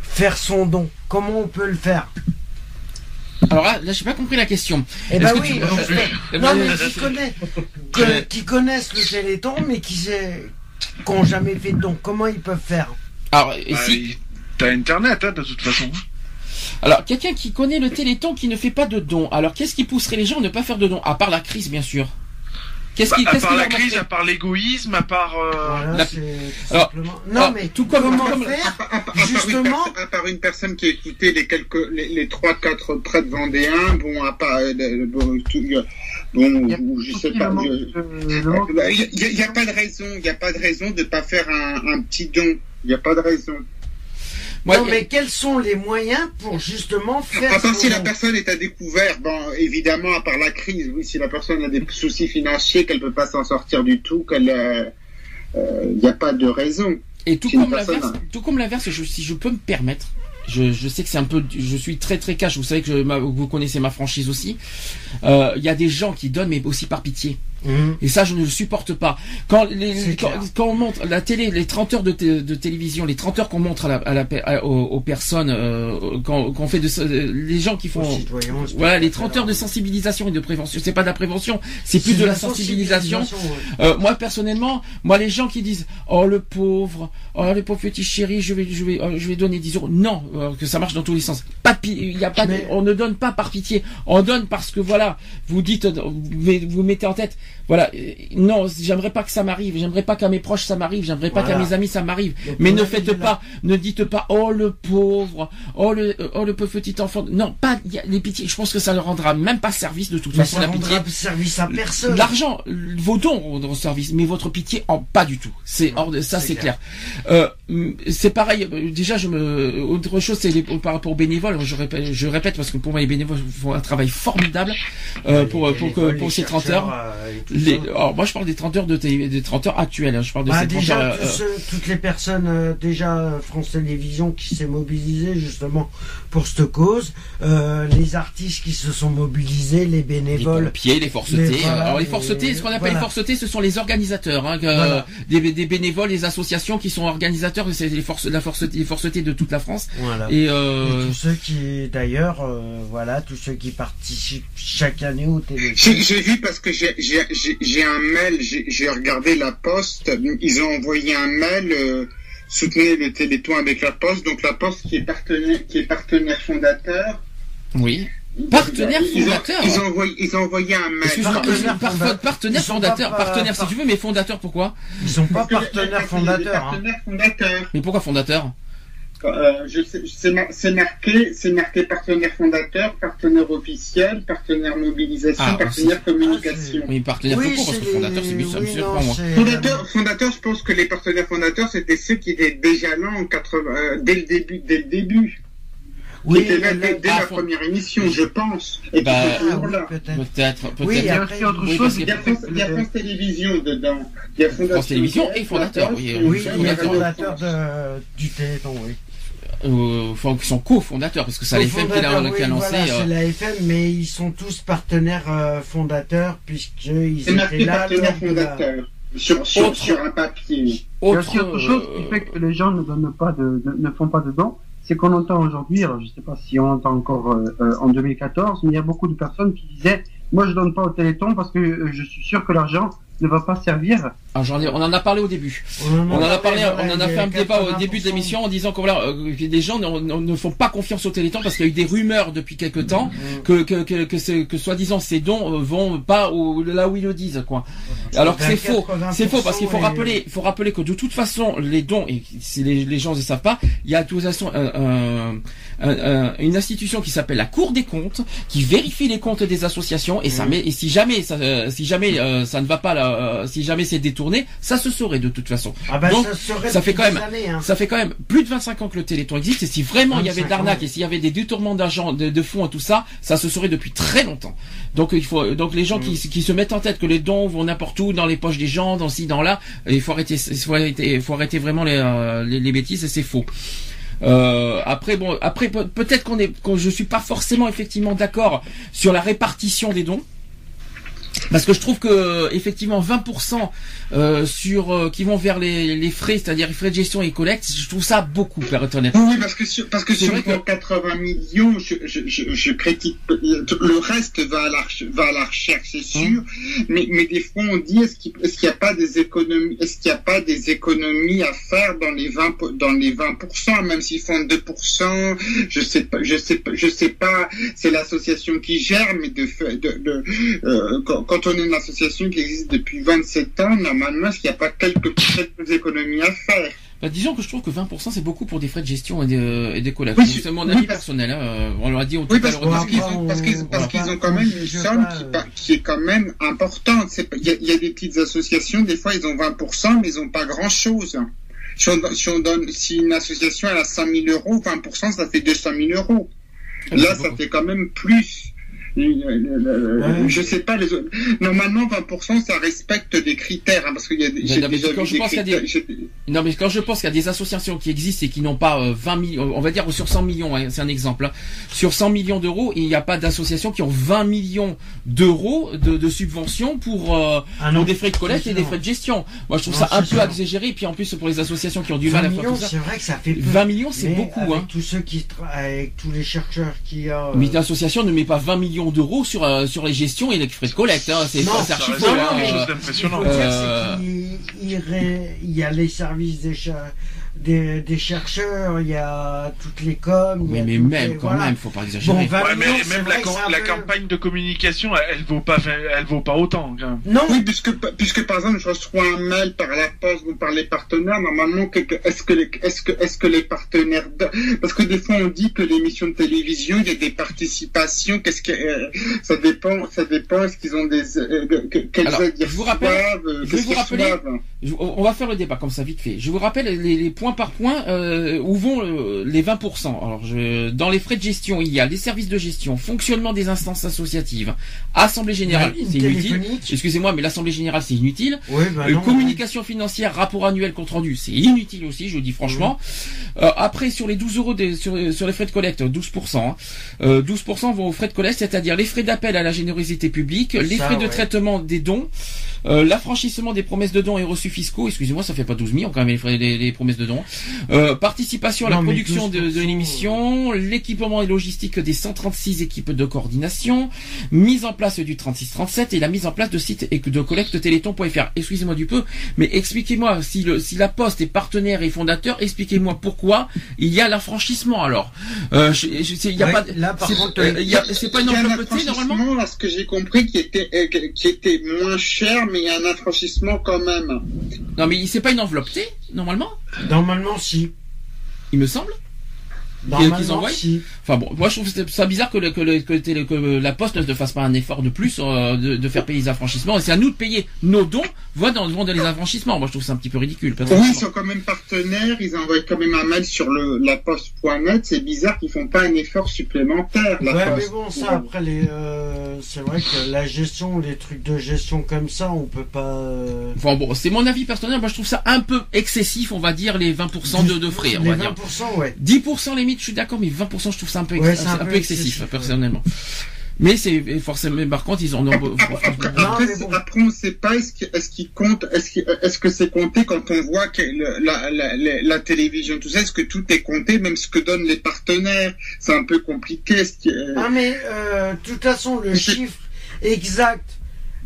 faire son don? Comment on peut le faire? Alors là, là j'ai pas compris la question. Eh ben que oui, tu- je- non mais qui connaissent, que- qui connaissent le Téléthon, mais qui n'ont jamais fait de don, comment ils peuvent faire? Alors et Bah, si T'as internet, hein, de toute façon. Alors quelqu'un qui connaît le Téléthon qui ne fait pas de dons. Alors qu'est-ce qui pousserait les gens à ne pas faire de dons à part la crise bien sûr? Qu'est-ce Bah, qui à qu'est-ce part qui la crise, à part l'égoïsme, à part. euh, Voilà, la- c'est tout Alors, simplement. Non alors, mais tout comme- comment comme- faire À, à- à part une Justement- personne- à part une personne qui a écouté les quelques les, les 3-4 prêtres vendéens, bon à part euh, de- bon, tout, bon Il y a ou je sais pas. je- Bah, Il y, a- pas de raison, il y a pas de raison de pas faire un, un petit don. Il y a pas de raison. Moi, Non il mais quels sont les moyens pour justement faire À part si la personne est à découvert, bon, évidemment, à part la crise, oui, si la personne a des soucis financiers, qu'elle peut pas s'en sortir du tout, qu'elle, euh, euh, il n'y a pas de raison. Et tout comme personne l'inverse, a- tout comme l'inverse, je- si je peux me permettre, je, je sais que c'est un peu, je suis très très cash. Vous savez que je- ma- vous connaissez ma franchise aussi. Euh, Il y a des gens qui donnent, mais aussi par pitié. Mhm. Et ça, je ne le supporte pas. Quand, les, quand, quand on montre la télé, les 30 heures de, de télévision, les 30 heures qu'on montre à la, à la à- aux, aux personnes, euh, quand, quand on fait de, ce- les gens qui font, citoyens, voilà, les spectateurs. 30 heures de sensibilisation et de prévention. C'est pas de la prévention, c'est plus de la sensibilisation. ouais. Euh, moi personnellement, moi les gens qui disent oh le pauvre, oh le pauvre petit chéri, je vais je vais euh, je vais donner 10 euros. Non, euh, que ça marche dans tous les sens. Pas il y a pas Mais- on ne donne pas par pitié. On donne parce que voilà, vous dites vous mettez en tête voilà, euh, non, j'aimerais pas que ça m'arrive, j'aimerais pas qu'à mes proches ça m'arrive, j'aimerais pas Voilà. qu'à mes amis ça m'arrive. Mais ne faites pas, ne dites pas oh le pauvre, oh le oh le pauvre petit enfant. Non, pas il y a les pitiés, je pense que ça ne rendra même pas service de toute Mais façon ça la pitié. rendra service à personne. L'argent, vos dons rendront service, mais votre pitié en pas du tout. C'est hors de ça, c'est clair. Euh, c'est pareil. euh, Déjà, je me autre chose, c'est les- par rapport aux bénévoles. Je répète, je répète parce que pour moi, les bénévoles font un travail formidable euh, pour pour ces 30 chercheurs, heures. euh, tout Les, ça. alors, moi, je parle des 30 heures de télé, des 30 heures actuelles. hein. Je parle de Bah, ces 30 déjà, heures. tous euh, toutes les personnes, euh, déjà euh, France Télévisions qui s'est mobilisée justement pour cette cause, euh, les artistes qui se sont mobilisés, les les bénévoles. pompiers, les forcetés. Les- voilà, Alors les les- forcetés, ce qu'on appelle voilà. les forcetés, ce sont les organisateurs, hein, que- Voilà. des, des bénévoles, les associations qui sont organisateurs, c'est les forces, la force, les forcetés de toute la France. Voilà. Et Et euh, tous ceux qui, d'ailleurs, euh, voilà, tous ceux qui participent chaque année au téléphone. J'ai j'ai vu parce que j'ai- j'ai un mail, j'ai regardé la poste, ils ont envoyé un mail, euh, soutenez le Téléthon avec la poste, donc la poste qui est partenaire, qui est partenaire fondateur. oui. Partenaire Ils ont- fondateur. Ils ont envoyé, ils ont envoyé un mail. Partenaire par- fondateur. partenaire fondateur, partenaire si tu veux, mais fondateur pourquoi? Ils sont pas partenaires les- fondateurs. hein. Mais pourquoi fondateur? Euh, je sais- c'est mar- c'est marqué, c'est marqué partenaire fondateur, partenaire officiel, partenaire mobilisation, Ah, partenaire communication. Oui, partenaire Oui, tout court, parce que fondateur, c'est ça me oui, moi. c'est- Fondateur, fondateur, je pense que les partenaires fondateurs, c'était ceux qui étaient déjà là en 80, euh, dès le début, dès le début. qui était là dès, dès la première émission, je pense. Et Bah, oui, peut-être. Peut-être, peut-être. Oui, Il y a autre oui, chose. Il y a France, il y a France Télévisions dedans. Il y a Fondation France Télévisions et fondateur, oui, Oui, il est Radio fondateur de, du Téléthon, oui. Euh, enfin, qui sont co-fondateurs, parce que les fait qui l'a oui, lancé. voilà, euh, c'est la FM, mais ils sont tous partenaires euh, fondateurs, puisqu'ils C'est étaient là partenaire lors de la- fondateur. Sur, sur, Autre- sur un papier. Il y a autre, aussi autre chose euh, qui fait que les gens ne donnent pas de, ne, ne font pas de dons, c'est qu'on entend aujourd'hui, alors je sais pas si on entend encore euh, euh, en 2014, mais il y a beaucoup de personnes qui disaient, moi je donne pas au Téléthon parce que euh, je suis sûr que l'argent ne va pas servir. ah, j'en ai- on en a parlé au début. On en a parlé, on en a fait un débat au début de l'émission en disant que voilà, euh, que les gens ne, font pas confiance au Téléthon parce qu'il y a eu des rumeurs depuis quelque temps que que que que, c'est- que soi-disant ces dons euh, vont pas au, là où ils le disent quoi. Alors que c'est faux, c'est faux parce qu'il faut et- rappeler, il faut rappeler que de toute façon les dons et si les, les gens ne savent pas, il y a de toute façon un- un- un- une institution qui s'appelle la Cour des comptes qui vérifie les comptes des associations et ça met et si jamais ça euh, si jamais euh, ça ne va pas là, euh, si jamais c'est détourné, ça se saurait de toute façon. Ah bah, Donc, ça, ça fait quand même- années, hein. Ça fait quand même plus de 25 ans que le Téléthon existe et si vraiment il y avait de 25 ans. l'arnaque et s'il y avait des détournements d'argent, de, de fonds et tout ça, ça se saurait depuis très longtemps. Donc il faut donc les gens qui, qui se mettent en tête que les dons vont n'importe où dans les poches des gens, dans ci, dans là, il faut arrêter, il faut arrêter, il faut arrêter vraiment les, euh, les, les bêtises et c'est faux. Euh, après bon, après peut- peut-être qu'on est, qu'on je suis pas forcément effectivement d'accord sur la répartition des dons. Parce que je trouve que effectivement 20% euh, sur euh, qui vont vers les, les frais, c'est-à-dire les frais de gestion et collecte, je trouve ça beaucoup, pour être honnête. Oui, parce que sur, parce que sur vrai que- 80 millions, je, je, je, je critique, le reste va à la, va à la recherche, c'est sûr, mais, mais des fois on dit, est-ce qu'il est-ce qu'il n'y a pas des économies, est-ce qu'il n'y a pas des économies à faire dans les 20, po- dans les 20%, même s'ils font 2%, je sais pas, je sais pas, je sais pas, c'est l'association qui gère, mais de, de, de euh, quand, quand on est une association qui existe depuis 27 ans, normalement, est-ce qu'il n'y a pas quelques, quelques économies à faire? Bah, disons que je trouve que 20% c'est beaucoup pour des frais de gestion et de, et de collecte. Oui, c'est mon oui, avis parce- personnel. hein. On leur a dit au Oui, parce, parce qu'ils début. ont, parce qu'ils, parce qu'ils ont quand même une somme qui, est quand même importante. Il y, a, il y a des petites associations, des fois ils ont 20%, mais ils ont pas grand chose. Si on, si on donne, si une association elle a 100 000 euros, 20% ça fait 200 000 euros. Ah, Là, ça beaucoup. fait quand même plus. Euh, euh, Ouais. Je sais pas les autres. Normalement, 20% ça respecte des critères, hein, parce qu'il y a des, Mais j'ai non, mais quand je des pense qu'il y a critères. des- j'ai- Non, mais quand je pense qu'il y a des associations qui existent et qui n'ont pas euh, 20 millions, on va dire sur 100 millions, hein, c'est un exemple, hein. sur 100 millions d'euros, il n'y a pas d'associations qui ont 20 millions d'euros de, de subventions pour, euh, Ah pour des frais de collecte et des frais de gestion. Moi, je trouve Non, ça un peu sûr. exagéré. Et puis en plus, pour les associations qui ont du 20 mal à faire millions, tout ça, c'est vrai que ça fait peu. 20 millions, c'est Mais beaucoup. avec Hein. tous ceux qui avec tous les chercheurs qui a. Mais une association ne met pas 20 millions d'euros sur, euh, sur les gestions et les frais de collecte. Hein. C'est Ça reste non, hein. quelque chose Il d'impressionnant. Euh, y a les services des, des, des chercheurs, il y a toutes les coms. Mais, mais même, les- quand voilà. même, faut pas exagérer. Bon, 20 Ouais, mais millions, même la, la peu- campagne de communication, elle, elle vaut pas, elle vaut pas autant. quand même. Non, Oui, puisque, puisque par exemple, je reçois un mail par la poste ou par les partenaires, normalement, est-ce que les, est-ce que, est-ce que les partenaires, de- parce que des fois on dit que l'émission de télévision, il y a des participations, qu'est-ce que, euh, ça dépend, ça dépend, est-ce qu'ils ont des, euh, que- quelles Alors, je vous rappelle- je vais vous rappeler- Je- on va faire le débat comme ça vite fait. Je vous rappelle les, les points par point euh, où vont euh, les 20%. Alors je, dans les frais de gestion, il y a les services de gestion, fonctionnement des instances associatives, assemblée générale, c'est inutile. Excusez-moi, mais l'assemblée générale c'est inutile. Oui, bah Euh, communication financière, rapport annuel compte rendu, c'est inutile aussi, je vous dis franchement. Euh, après sur les 12 euros des, sur, sur les frais de collecte, 12%. hein. Euh, 12% vont aux frais de collecte, c'est-à-dire les frais d'appel à la générosité publique, les Ça, frais de ouais. traitement des dons, euh, l'affranchissement des promesses de dons et reçus fiscaux. Excusez-moi, ça fait pas 12 millions quand même les, les, les promesses de dons. Euh, participation à la Non, production de, de 12%, l'émission, l'équipement et logistique des 136 équipes de coordination, mise en place du 3637 et la mise en place de sites et de collecte téléthon.fr. Excusez-moi du peu, mais expliquez-moi si le si la Poste est partenaire et fondateur, expliquez-moi pourquoi il y a l'affranchissement alors. Euh, je, je sais, il y a Ouais, pas là, par c'est- contre, euh, il y a- c'est pas une enveloppe normalement. affranchissement, à ce que j'ai compris, qui était, euh, qui était moins cher, mais il y a un affranchissement quand même. Non mais c'est pas une enveloppe T normalement, Normalement, si. il me semble. Normalement, envoient si. Enfin bon, moi je trouve ça bizarre que, le, que, le, que, que la Poste ne fasse pas un effort de plus euh, de, de faire payer les affranchissements. Et c'est à nous de payer nos dons, voient dans, dans les affranchissements. Moi je trouve ça un petit peu ridicule. Oui, ils sont quand même partenaires, ils envoient quand même un mail sur le la poste.net, c'est bizarre qu'ils font pas un effort supplémentaire, la Ouais, poste. mais bon, ça, après, les, euh, c'est vrai que la gestion, les trucs de gestion comme ça, on peut pas. euh, Enfin bon, c'est mon avis personnel. Moi je trouve ça un peu excessif, on va dire, les 20% de, de frais. On les va dire. 20%, ouais. 10% limite, je suis d'accord, mais 20% je trouve ça un peu, ex- Ouais, c'est un, peu excessif, personnellement. Mais c'est forcément, par contre, ils en ont. Après, après, on sait pas est-ce qu'il est-ce qu'il compte, est-ce qu'il- est-ce que c'est compté quand on voit que le- la, la, la, la télévision, tout ça, est-ce que tout est compté, même ce que donnent les partenaires, c'est un peu compliqué. Que, Ah, mais euh, de toute façon, le chiffre exact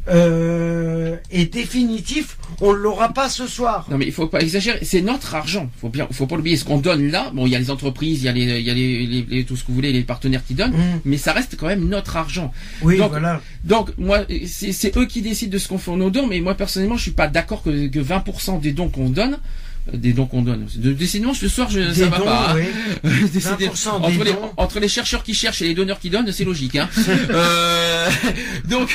euh, et définitif, on l'aura pas ce soir. Non mais il faut pas exagérer, c'est notre argent. Faut bien, faut pas l'oublier. Ce qu'on donne là, bon, il y a les entreprises, il y a les, il y a les, les- les- tout ce que vous voulez, les partenaires qui donnent, mais ça reste quand même notre argent. Mm. Oui, donc, voilà. Donc moi, c'est eux qui décident de ce qu'on fait nos dons, mais moi personnellement, je suis pas d'accord que, que 20% des dons qu'on donne. euh, Des dons qu'on donne. Décidément, ce soir, je, ça va dons, pas. hein. oui. Décidé- 20% entre, les, entre les chercheurs qui cherchent et les donneurs qui donnent, c'est logique. Hein. Euh, donc,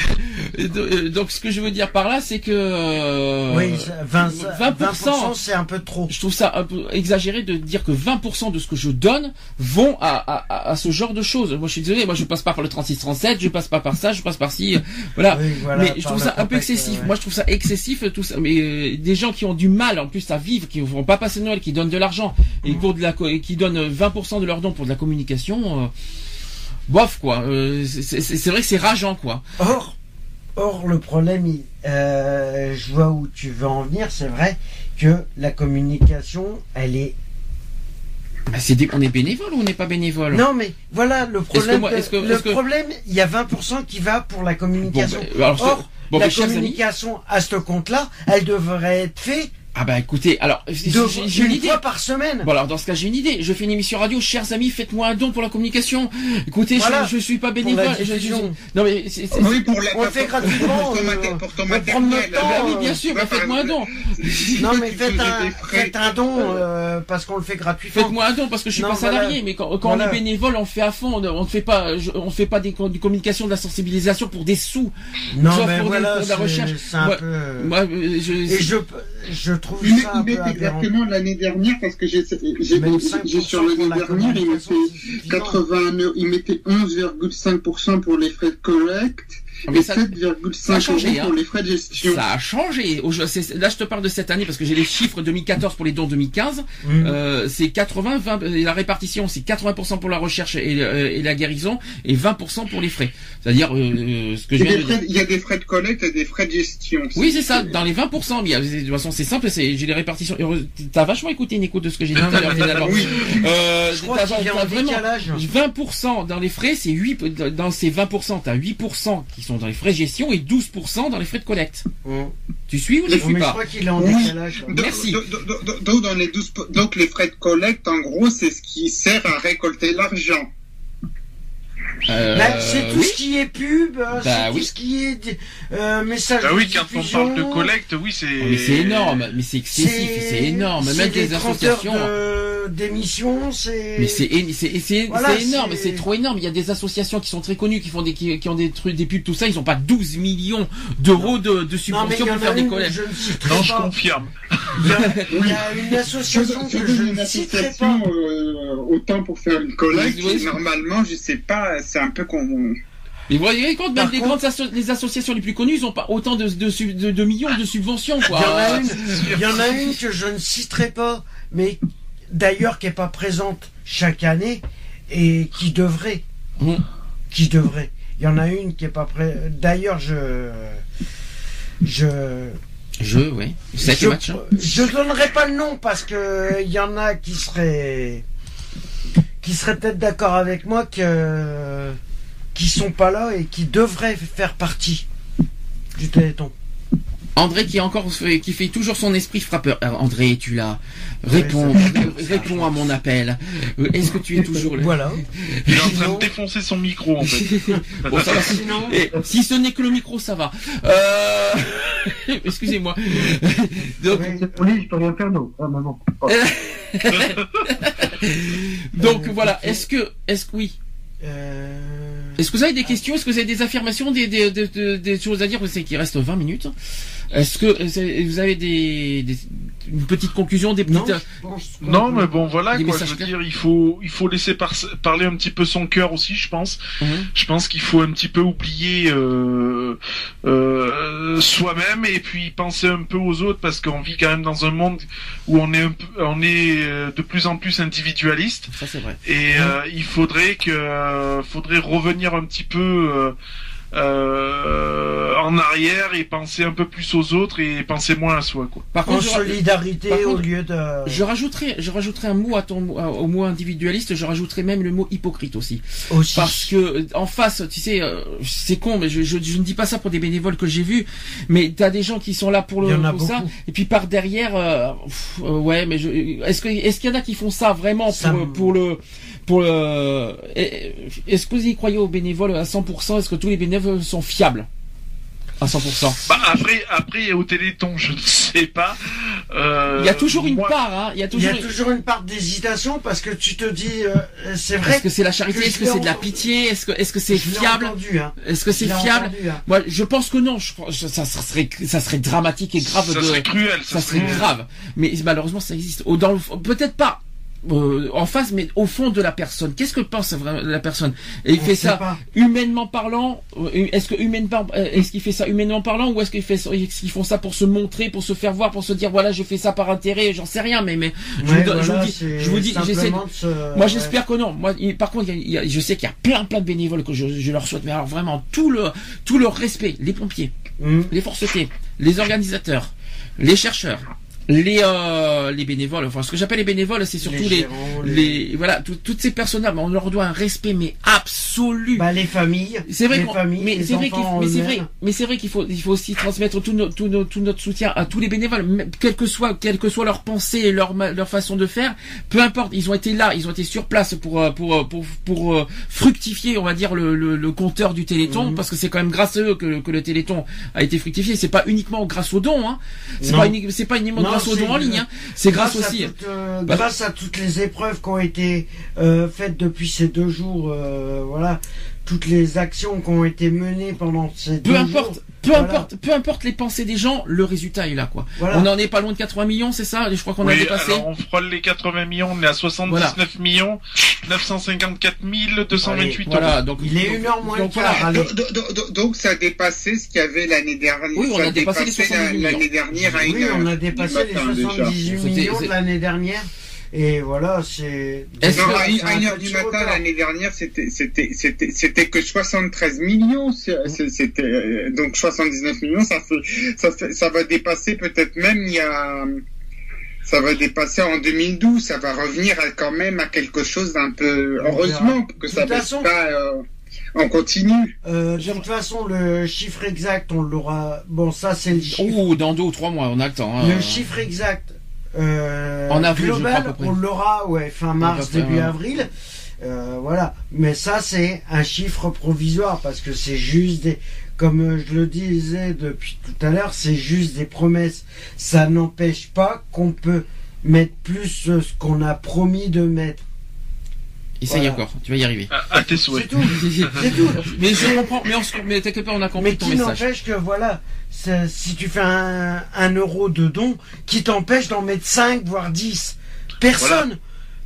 donc, ce que je veux dire par là, c'est que euh, Oui, ça- 20, 20%, c'est un peu trop. Je trouve ça un peu exagéré de dire que 20% de ce que je donne vont à, à, à- à ce genre de choses. Moi, je suis désolé, moi, je passe pas par le 3637, je passe pas par ça, je passe par ci, euh, voilà. Oui, voilà, mais je trouve ça un peu excessif. ouais. Moi, je trouve ça excessif, tout ça. Mais euh, des gens qui ont du mal, en plus, à vivre, qui ne vont pas passer Noël, qui donnent de l'argent et pour de la, qui donnent 20% de leurs dons pour de la communication. euh, Bof quoi, Euh, c'est vrai que c'est rageant quoi. Or, or le problème, euh, je vois où tu veux en venir, c'est vrai que la communication, elle est... Bah, c'est des- on est bénévole ou on n'est pas bénévole? Non mais voilà, le problème, moi- que- le que- problème, il y a 20% qui va pour la communication. Bon, bah, alors, Or, bon, la communication à ce compte-là, elle devrait être faite Ah bah écoutez, alors j'ai une une idée. fois par semaine. Bon alors dans ce cas j'ai une idée. Je fais une émission radio, chers amis, faites-moi un don pour la communication. Écoutez, Voilà. je, je suis pas Pour bénévole. la Je- je- diffusion. non mais c'est, c'est- Oui, pour la- On le fait gratuitement. pour ton euh, pour ton temps. Bah oui, bien euh, sûr, bah, faites-moi un don. Non mais faites un, faites un don euh, parce qu'on le fait gratuitement. Faites-moi un don parce que je suis Non, pas voilà. salarié, mais quand, quand Voilà. on est bénévole, on fait à fond. On ne on ne fait pas, je- on fait pas des, co- du communication, de la sensibilisation pour des sous. Non mais voilà, pour de la c'est- un peu. moi, je, Et je, je trouve ça un exactement l'année dernière parce que j'ai j'ai Même j'ai 5% sur l'année dernière il mettait c'est suffisant. 80 euros, il mettait 11,5% pour les frais de collecte mais ça- ça a 7,5 changé, euros hein. pour les frais de gestion. Ça a changé. Là, je te parle de cette année parce que j'ai les chiffres 2014 pour les dons 2015. Mhm. Euh, c'est 80, 20, et la répartition, c'est 80% pour la recherche et, euh, et la guérison et 20% pour les frais. C'est-à-dire euh, ce que frais, il y a des frais de collecte et des frais de gestion. Oui, c'est ça. Dans les 20%, mais, euh, de toute façon, c'est simple. J'ai les répartitions. T'as vachement écouté une écoute de ce que j'ai dit tout à l'heure, finalement. Oui. Euh, Je crois t'as- qu'il y a un vraiment décalage. 20% dans les frais, c'est 8 dans ces 20%, t'as 8% qui sont dans les frais de gestion et 12% dans les frais de collecte. Mhm. Tu suis ou tu Mais suis je pas crois qu'il est en Oui. décalage. Donc, Merci. donc- donc- donc- donc, dans les 12 po- donc les frais de collecte, en gros, c'est ce qui sert à récolter l'argent. Euh, Bah, c'est tout oui. ce qui est pub, c'est Bah tout oui. ce qui est euh, message Bah oui, quand on parle de collecte, oui, c'est. Oh, mais c'est énorme, mais c'est excessif, c'est énorme. c'est Même des des 30 heures associations. de- d'émissions, c'est. Mais c'est é- c'est c'est Voilà, c'est énorme, c'est- c'est trop énorme. Il y a des associations qui sont très connues, qui font des qui, qui ont des trucs, des pubs, tout ça. Ils ont pas 12 millions d'euros de, subventions pour faire des collectes. je ne Non, je confirme. Il y a, une association Je que je une ne citerai pas. euh, autant pour faire une collecte. Normalement, je sais pas, c'est un peu qu'on. Mais vous voyez compte, même les contre- grandes asso- les associations les plus connues, ils ont pas autant de, de, sub- de- de millions de subventions, quoi. Il y en a une, il y en a une que je ne citerai pas, mais d'ailleurs qui est pas présente chaque année et qui devrait, Mhm. qui devrait. Il y en a une qui est pas près. D'ailleurs, je, je, Je, oui. Je, matchs. hein? je donnerai pas le nom parce que il y en a qui seraient, qui seraient peut-être d'accord avec moi que, qui sont pas là et qui devraient faire partie du Téléthon. André qui est encore fait- qui fait toujours son esprit frappeur. Alors, André, es-tu là Réponds, Ouais, ça- réponds à mon appel. Euh, Est-ce que tu es toujours là Voilà. Il est en train de défoncer son micro, en fait. Bon, ça va. si- Sinon- Et si ce n'est que le micro, ça va. Euh... Excusez-moi. Donc, je peux rien faire. Ah, voilà, est-ce que, est-ce que oui, Euh, est-ce que vous avez des questions, est-ce que vous avez des affirmations, des, des, des, des- des choses à dire? Vous savez qu'il reste 20 minutes. Est-ce que vous avez des, des- une petite conclusion, des petites... non, mais bon, voilà, quoi. Je veux clairs. dire, il faut, il faut laisser par- parler un petit peu son cœur aussi, je pense. Mhm. Je pense qu'il faut un petit peu oublier euh, euh, soi-même et puis penser un peu aux autres parce qu'on vit quand même dans un monde où on est un peu, on est euh, de plus en plus individualiste Ça c'est vrai. et euh, il faudrait que, euh, faudrait revenir un petit peu. Euh, en arrière et penser un peu plus aux autres et penser moins à soi quoi. Par En contre, je- solidarité par au lieu de. Je rajouterai, je rajouterai un mot à ton au mot individualiste. Je rajouterai même le mot hypocrite aussi, aussi. parce que euh, en face, tu sais, euh, c'est con, mais je, je, je ne dis pas ça pour des bénévoles que j'ai vus, mais t'as des gens qui sont là pour le en pour ça, et puis par derrière, euh, pff, euh, ouais, mais je, est-ce que est-ce qu'il y en a qui font ça vraiment Ça pour, me- pour le pour le est-ce que vous y croyez aux bénévoles à 100% Est-ce que tous les bénévoles sont fiables à 100% Bah après, après au Téléthon, je ne sais pas. Euh, Il y a toujours une moi- part, hein. Il y a Il y toujours. a toujours une part d'hésitation parce que tu te dis, euh, c'est vrai. Est-ce que c'est la charité? Est-ce que c'est de la pitié? Est-ce que est-ce que c'est fiable? hein. Est-ce que c'est fiable? entendu, hein. Moi, je pense que non. Je, ça, ça serait, ça serait dramatique et grave ça de. serait cruel. ça serait cruel. grave. Mais malheureusement, ça existe. Dans peut-être pas. Euh, en face, mais au fond de la personne. Qu'est-ce que pense vraiment la personne Et il On fait ça pas. humainement parlant. euh, Est-ce que humainement, euh, est-ce qu'il fait ça humainement parlant ou est-ce qu'il fait, ça- est-ce qu'ils font ça pour se montrer, pour se faire voir, pour se dire voilà, je fais ça par intérêt. J'en sais rien, mais mais je, Ouais, vous, je vous dis, je vous dis, j'essaie. se- moi, ouais. j'espère que non. Moi, par contre, il y a- il y a- je sais qu'il y a plein, plein de bénévoles que je, je leur souhaite, mais alors vraiment tout le, tout leur respect, les pompiers, Hum. les forcetés, les organisateurs, les chercheurs, les, euh, les bénévoles. Enfin, ce que j'appelle les bénévoles, c'est surtout les, les, voilà, tout- toutes ces personnes-là. On leur doit un respect, mais absolu. Bah, les familles. C'est vrai, les familles, mais les c'est vrai qu'il enfants faut, mais c'est vrai, mais c'est vrai qu'il faut, il faut aussi transmettre tout, no- tout, no- tout notre soutien à tous les bénévoles, quelle que soit, quelle que soit leur pensée et leur, leur façon de faire, peu importe, ils ont été là, ils ont été sur place pour, euh, pour, euh, pour, pour, euh, fructifier, on va dire, le, le, le compteur du Téléthon, Mhm. parce que c'est quand même grâce à eux que, que le Téléthon a été fructifié. C'est pas uniquement grâce aux dons, hein. C'est pas, c'est pas uniquement Non, grâce aux dons en ligne, hein. C'est grâce, à aussi. toutes, euh, Bah- grâce à toutes les épreuves qui ont été euh, faites depuis ces deux jours, euh, voilà, toutes les actions qui ont été menées pendant ces deux Peu jours. importe, peu Voilà. importe, peu importe les pensées des gens, le résultat est là, quoi. Voilà. On n'en est pas loin de 80 millions, c'est ça? Je crois qu'on a dépassé. alors on frôle les 80 millions, on est à 79 millions 954 228 Voilà, euros. donc Il est donc- une heure moins donc voilà. quart, allez. Donc, donc- ça a dépassé ce qu'il y avait l'année dernière. Oui, on ça a dépassé les 70 la- millions. l'année dernière à une Oui, heure on a du dépassé les matin, déjà. 78 C'était- millions de l'année dernière. Et voilà, c'est. Que- à une, à un une heure du matin l'année dernière, c'était c'était c'était c'était que 73 millions. c'est- C'était euh, donc 79 millions. Ça fait ça fait ça va dépasser peut-être même il y a ça va dépasser en 2012. Ça va revenir à- quand même à quelque chose d'un peu heureusement que De ça toute baisse façon- pas. euh, on continue. Euh, de toute façon, le chiffre exact, on l'aura. Bon, ça, c'est le chiffre. Ouh, dans deux ou trois mois, on a le temps. hein. Le chiffre exact euh, En avril, je crois, à global, on l'aura ouais, fin mars, près, début ouais. avril. Euh, voilà. Mais ça, c'est un chiffre provisoire parce que c'est juste des. Comme je le disais depuis tout à l'heure, c'est juste des promesses. Ça n'empêche pas qu'on peut mettre plus euh, ce qu'on a promis de mettre. Essaye Voilà. encore, tu vas y arriver. À, à tes C'est souhaits. tout. C'est tout. mais je comprends, mais, on se- mais t'inquiète pas, on a compris Mais ton qui message. n'empêche que voilà, c'est- si tu fais un, un euro de don, qui t'empêche d'en mettre 5 voire 10 Personne.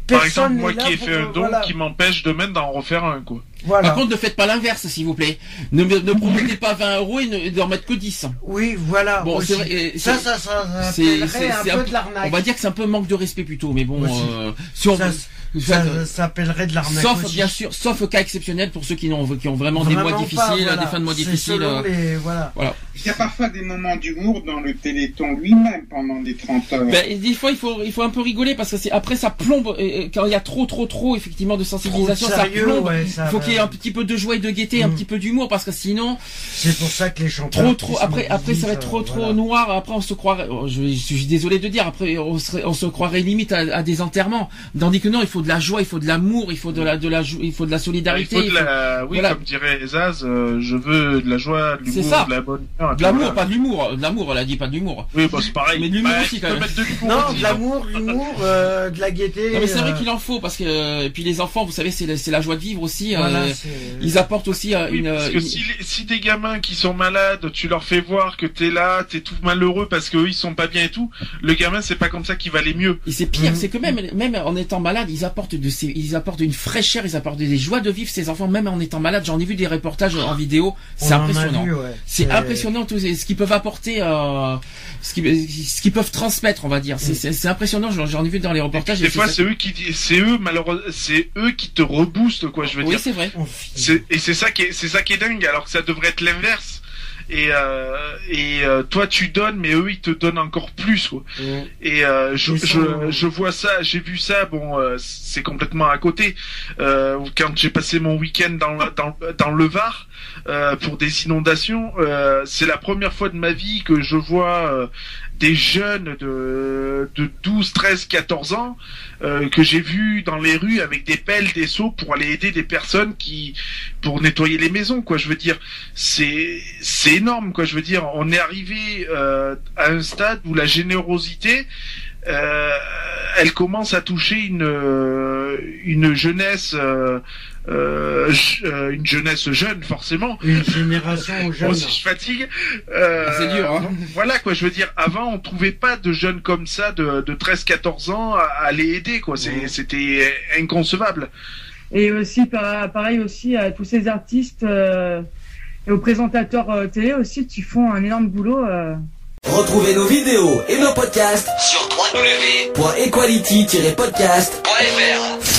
Par Personne exemple, moi qui ai fait un euh, don voilà. qui m'empêche demain d'en refaire un, quoi. Voilà. Par contre, ne faites pas l'inverse, s'il vous plaît. Ne, me- ne promettez pas 20 euros et ne- d'en mettre que 10. oui, voilà. Bon, c'est vrai, et ça, c'est- ça, ça, ça c'est- c'est- un c'est peu un- de l'arnaque. On va dire que c'est un peu manque de respect plutôt, mais bon, Aussi. euh, si on ça, veut- ça, ça s'appellerait de l'arnaque. sauf aussi. bien sûr, sauf cas exceptionnels pour ceux qui ont, qui ont vraiment, des mois difficiles, pas, voilà. des fins de mois difficiles. selon euh, les- voilà. Voilà. Il y a parfois des moments d'humour dans le Téléthon lui-même pendant les 30 heures. Ben, des fois, il faut, il faut un peu rigoler parce que c'est après ça plombe. et- et quand il y a trop, trop, trop effectivement de sensibilisation, ça sérieux, plombe. ouais, ça il faut qu'il y ait un petit peu de joie et de gaieté, un petit peu d'humour, parce que sinon. C'est pour ça que les chanteurs. Trop, trop. Après, après, ça va être trop, trop noir. Après, on se croirait. oh, Je, je suis désolé de dire. Après, on, serait, on se croirait limite à, à des enterrements. Tandis que non, il faut de la joie, il faut de l'amour, il faut de la, de la, il faut de la Il solidarité. faut de il faut- la, oui, voilà. comme dirait Zaz, euh, je veux de la joie, de C'est l'humour, ça. de la bonne humeur. De l'amour, pas de l'humour. De l'amour, elle a dit pas de l'humour. Oui, bah, c'est pareil. Mais de l'humour Bah, aussi, quand même. mettre de Non, de l'amour, l'humour, euh, de la gaieté. Non mais c'est vrai euh, qu'il en faut parce que euh, et puis les enfants, vous savez, c'est la, c'est la joie de vivre aussi. euh, Voilà, c'est- ils apportent aussi euh, Oui, une. parce que une- si, les- si des gamins qui sont malades, tu leur fais voir que t'es là, t'es tout malheureux parce qu'eux ils sont pas bien et tout, le gamin c'est pas comme ça qu'il va aller mieux. Et c'est pire, c'est que même même en étant malade, ils apportent de ces, ils apportent une fraîcheur, ils apportent des joies de vivre ces enfants, même en étant malade. J'en ai vu des reportages en vidéo, c'est impressionnant. ouais. C'est impressionnant tout ce qu'ils peuvent apporter, euh, ce qu'ils ce qu'ils peuvent transmettre, on va dire. Mm. C'est c'est impressionnant. J'en j'en ai vu dans les reportages. Des fois c'est- eux qui, c'est eux malheureusement, c'est eux qui te reboostent quoi, je veux Oui, dire. c'est vrai. Et c'est ça qui est, c'est ça qui est dingue, alors que ça devrait être l'inverse. Et, euh, et euh, toi tu donnes, mais eux ils te donnent encore plus. Quoi. Et euh, je, je, je vois ça, j'ai vu ça. Bon, euh, c'est complètement à côté. Euh, quand j'ai passé mon week-end dans, le- dans, dans le Var euh, pour des inondations, euh, c'est la première fois de ma vie que je vois euh, des jeunes de, de 12, 13, 14 ans euh, que j'ai vus dans les rues avec des pelles, des seaux pour aller aider des personnes qui pour nettoyer les maisons. Quoi, je veux dire, c'est c'est énorme. Quoi, je veux dire, on est arrivé euh, à un stade où la générosité euh, elle commence à toucher une euh, une jeunesse euh, euh, une jeunesse jeune forcément Une génération jeune. Moi aussi je fatigue Euh, C'est dur, hein. voilà quoi je veux dire avant on trouvait pas de jeunes comme ça de, de 13 14 ans à, à les aider quoi C'est- c'était inconcevable Et aussi, par- pareil aussi à tous ces artistes euh, et aux présentateurs euh, télé aussi qui font un énorme boulot. euh. Retrouvez nos vidéos et nos podcasts sur www.equality-podcast.fr.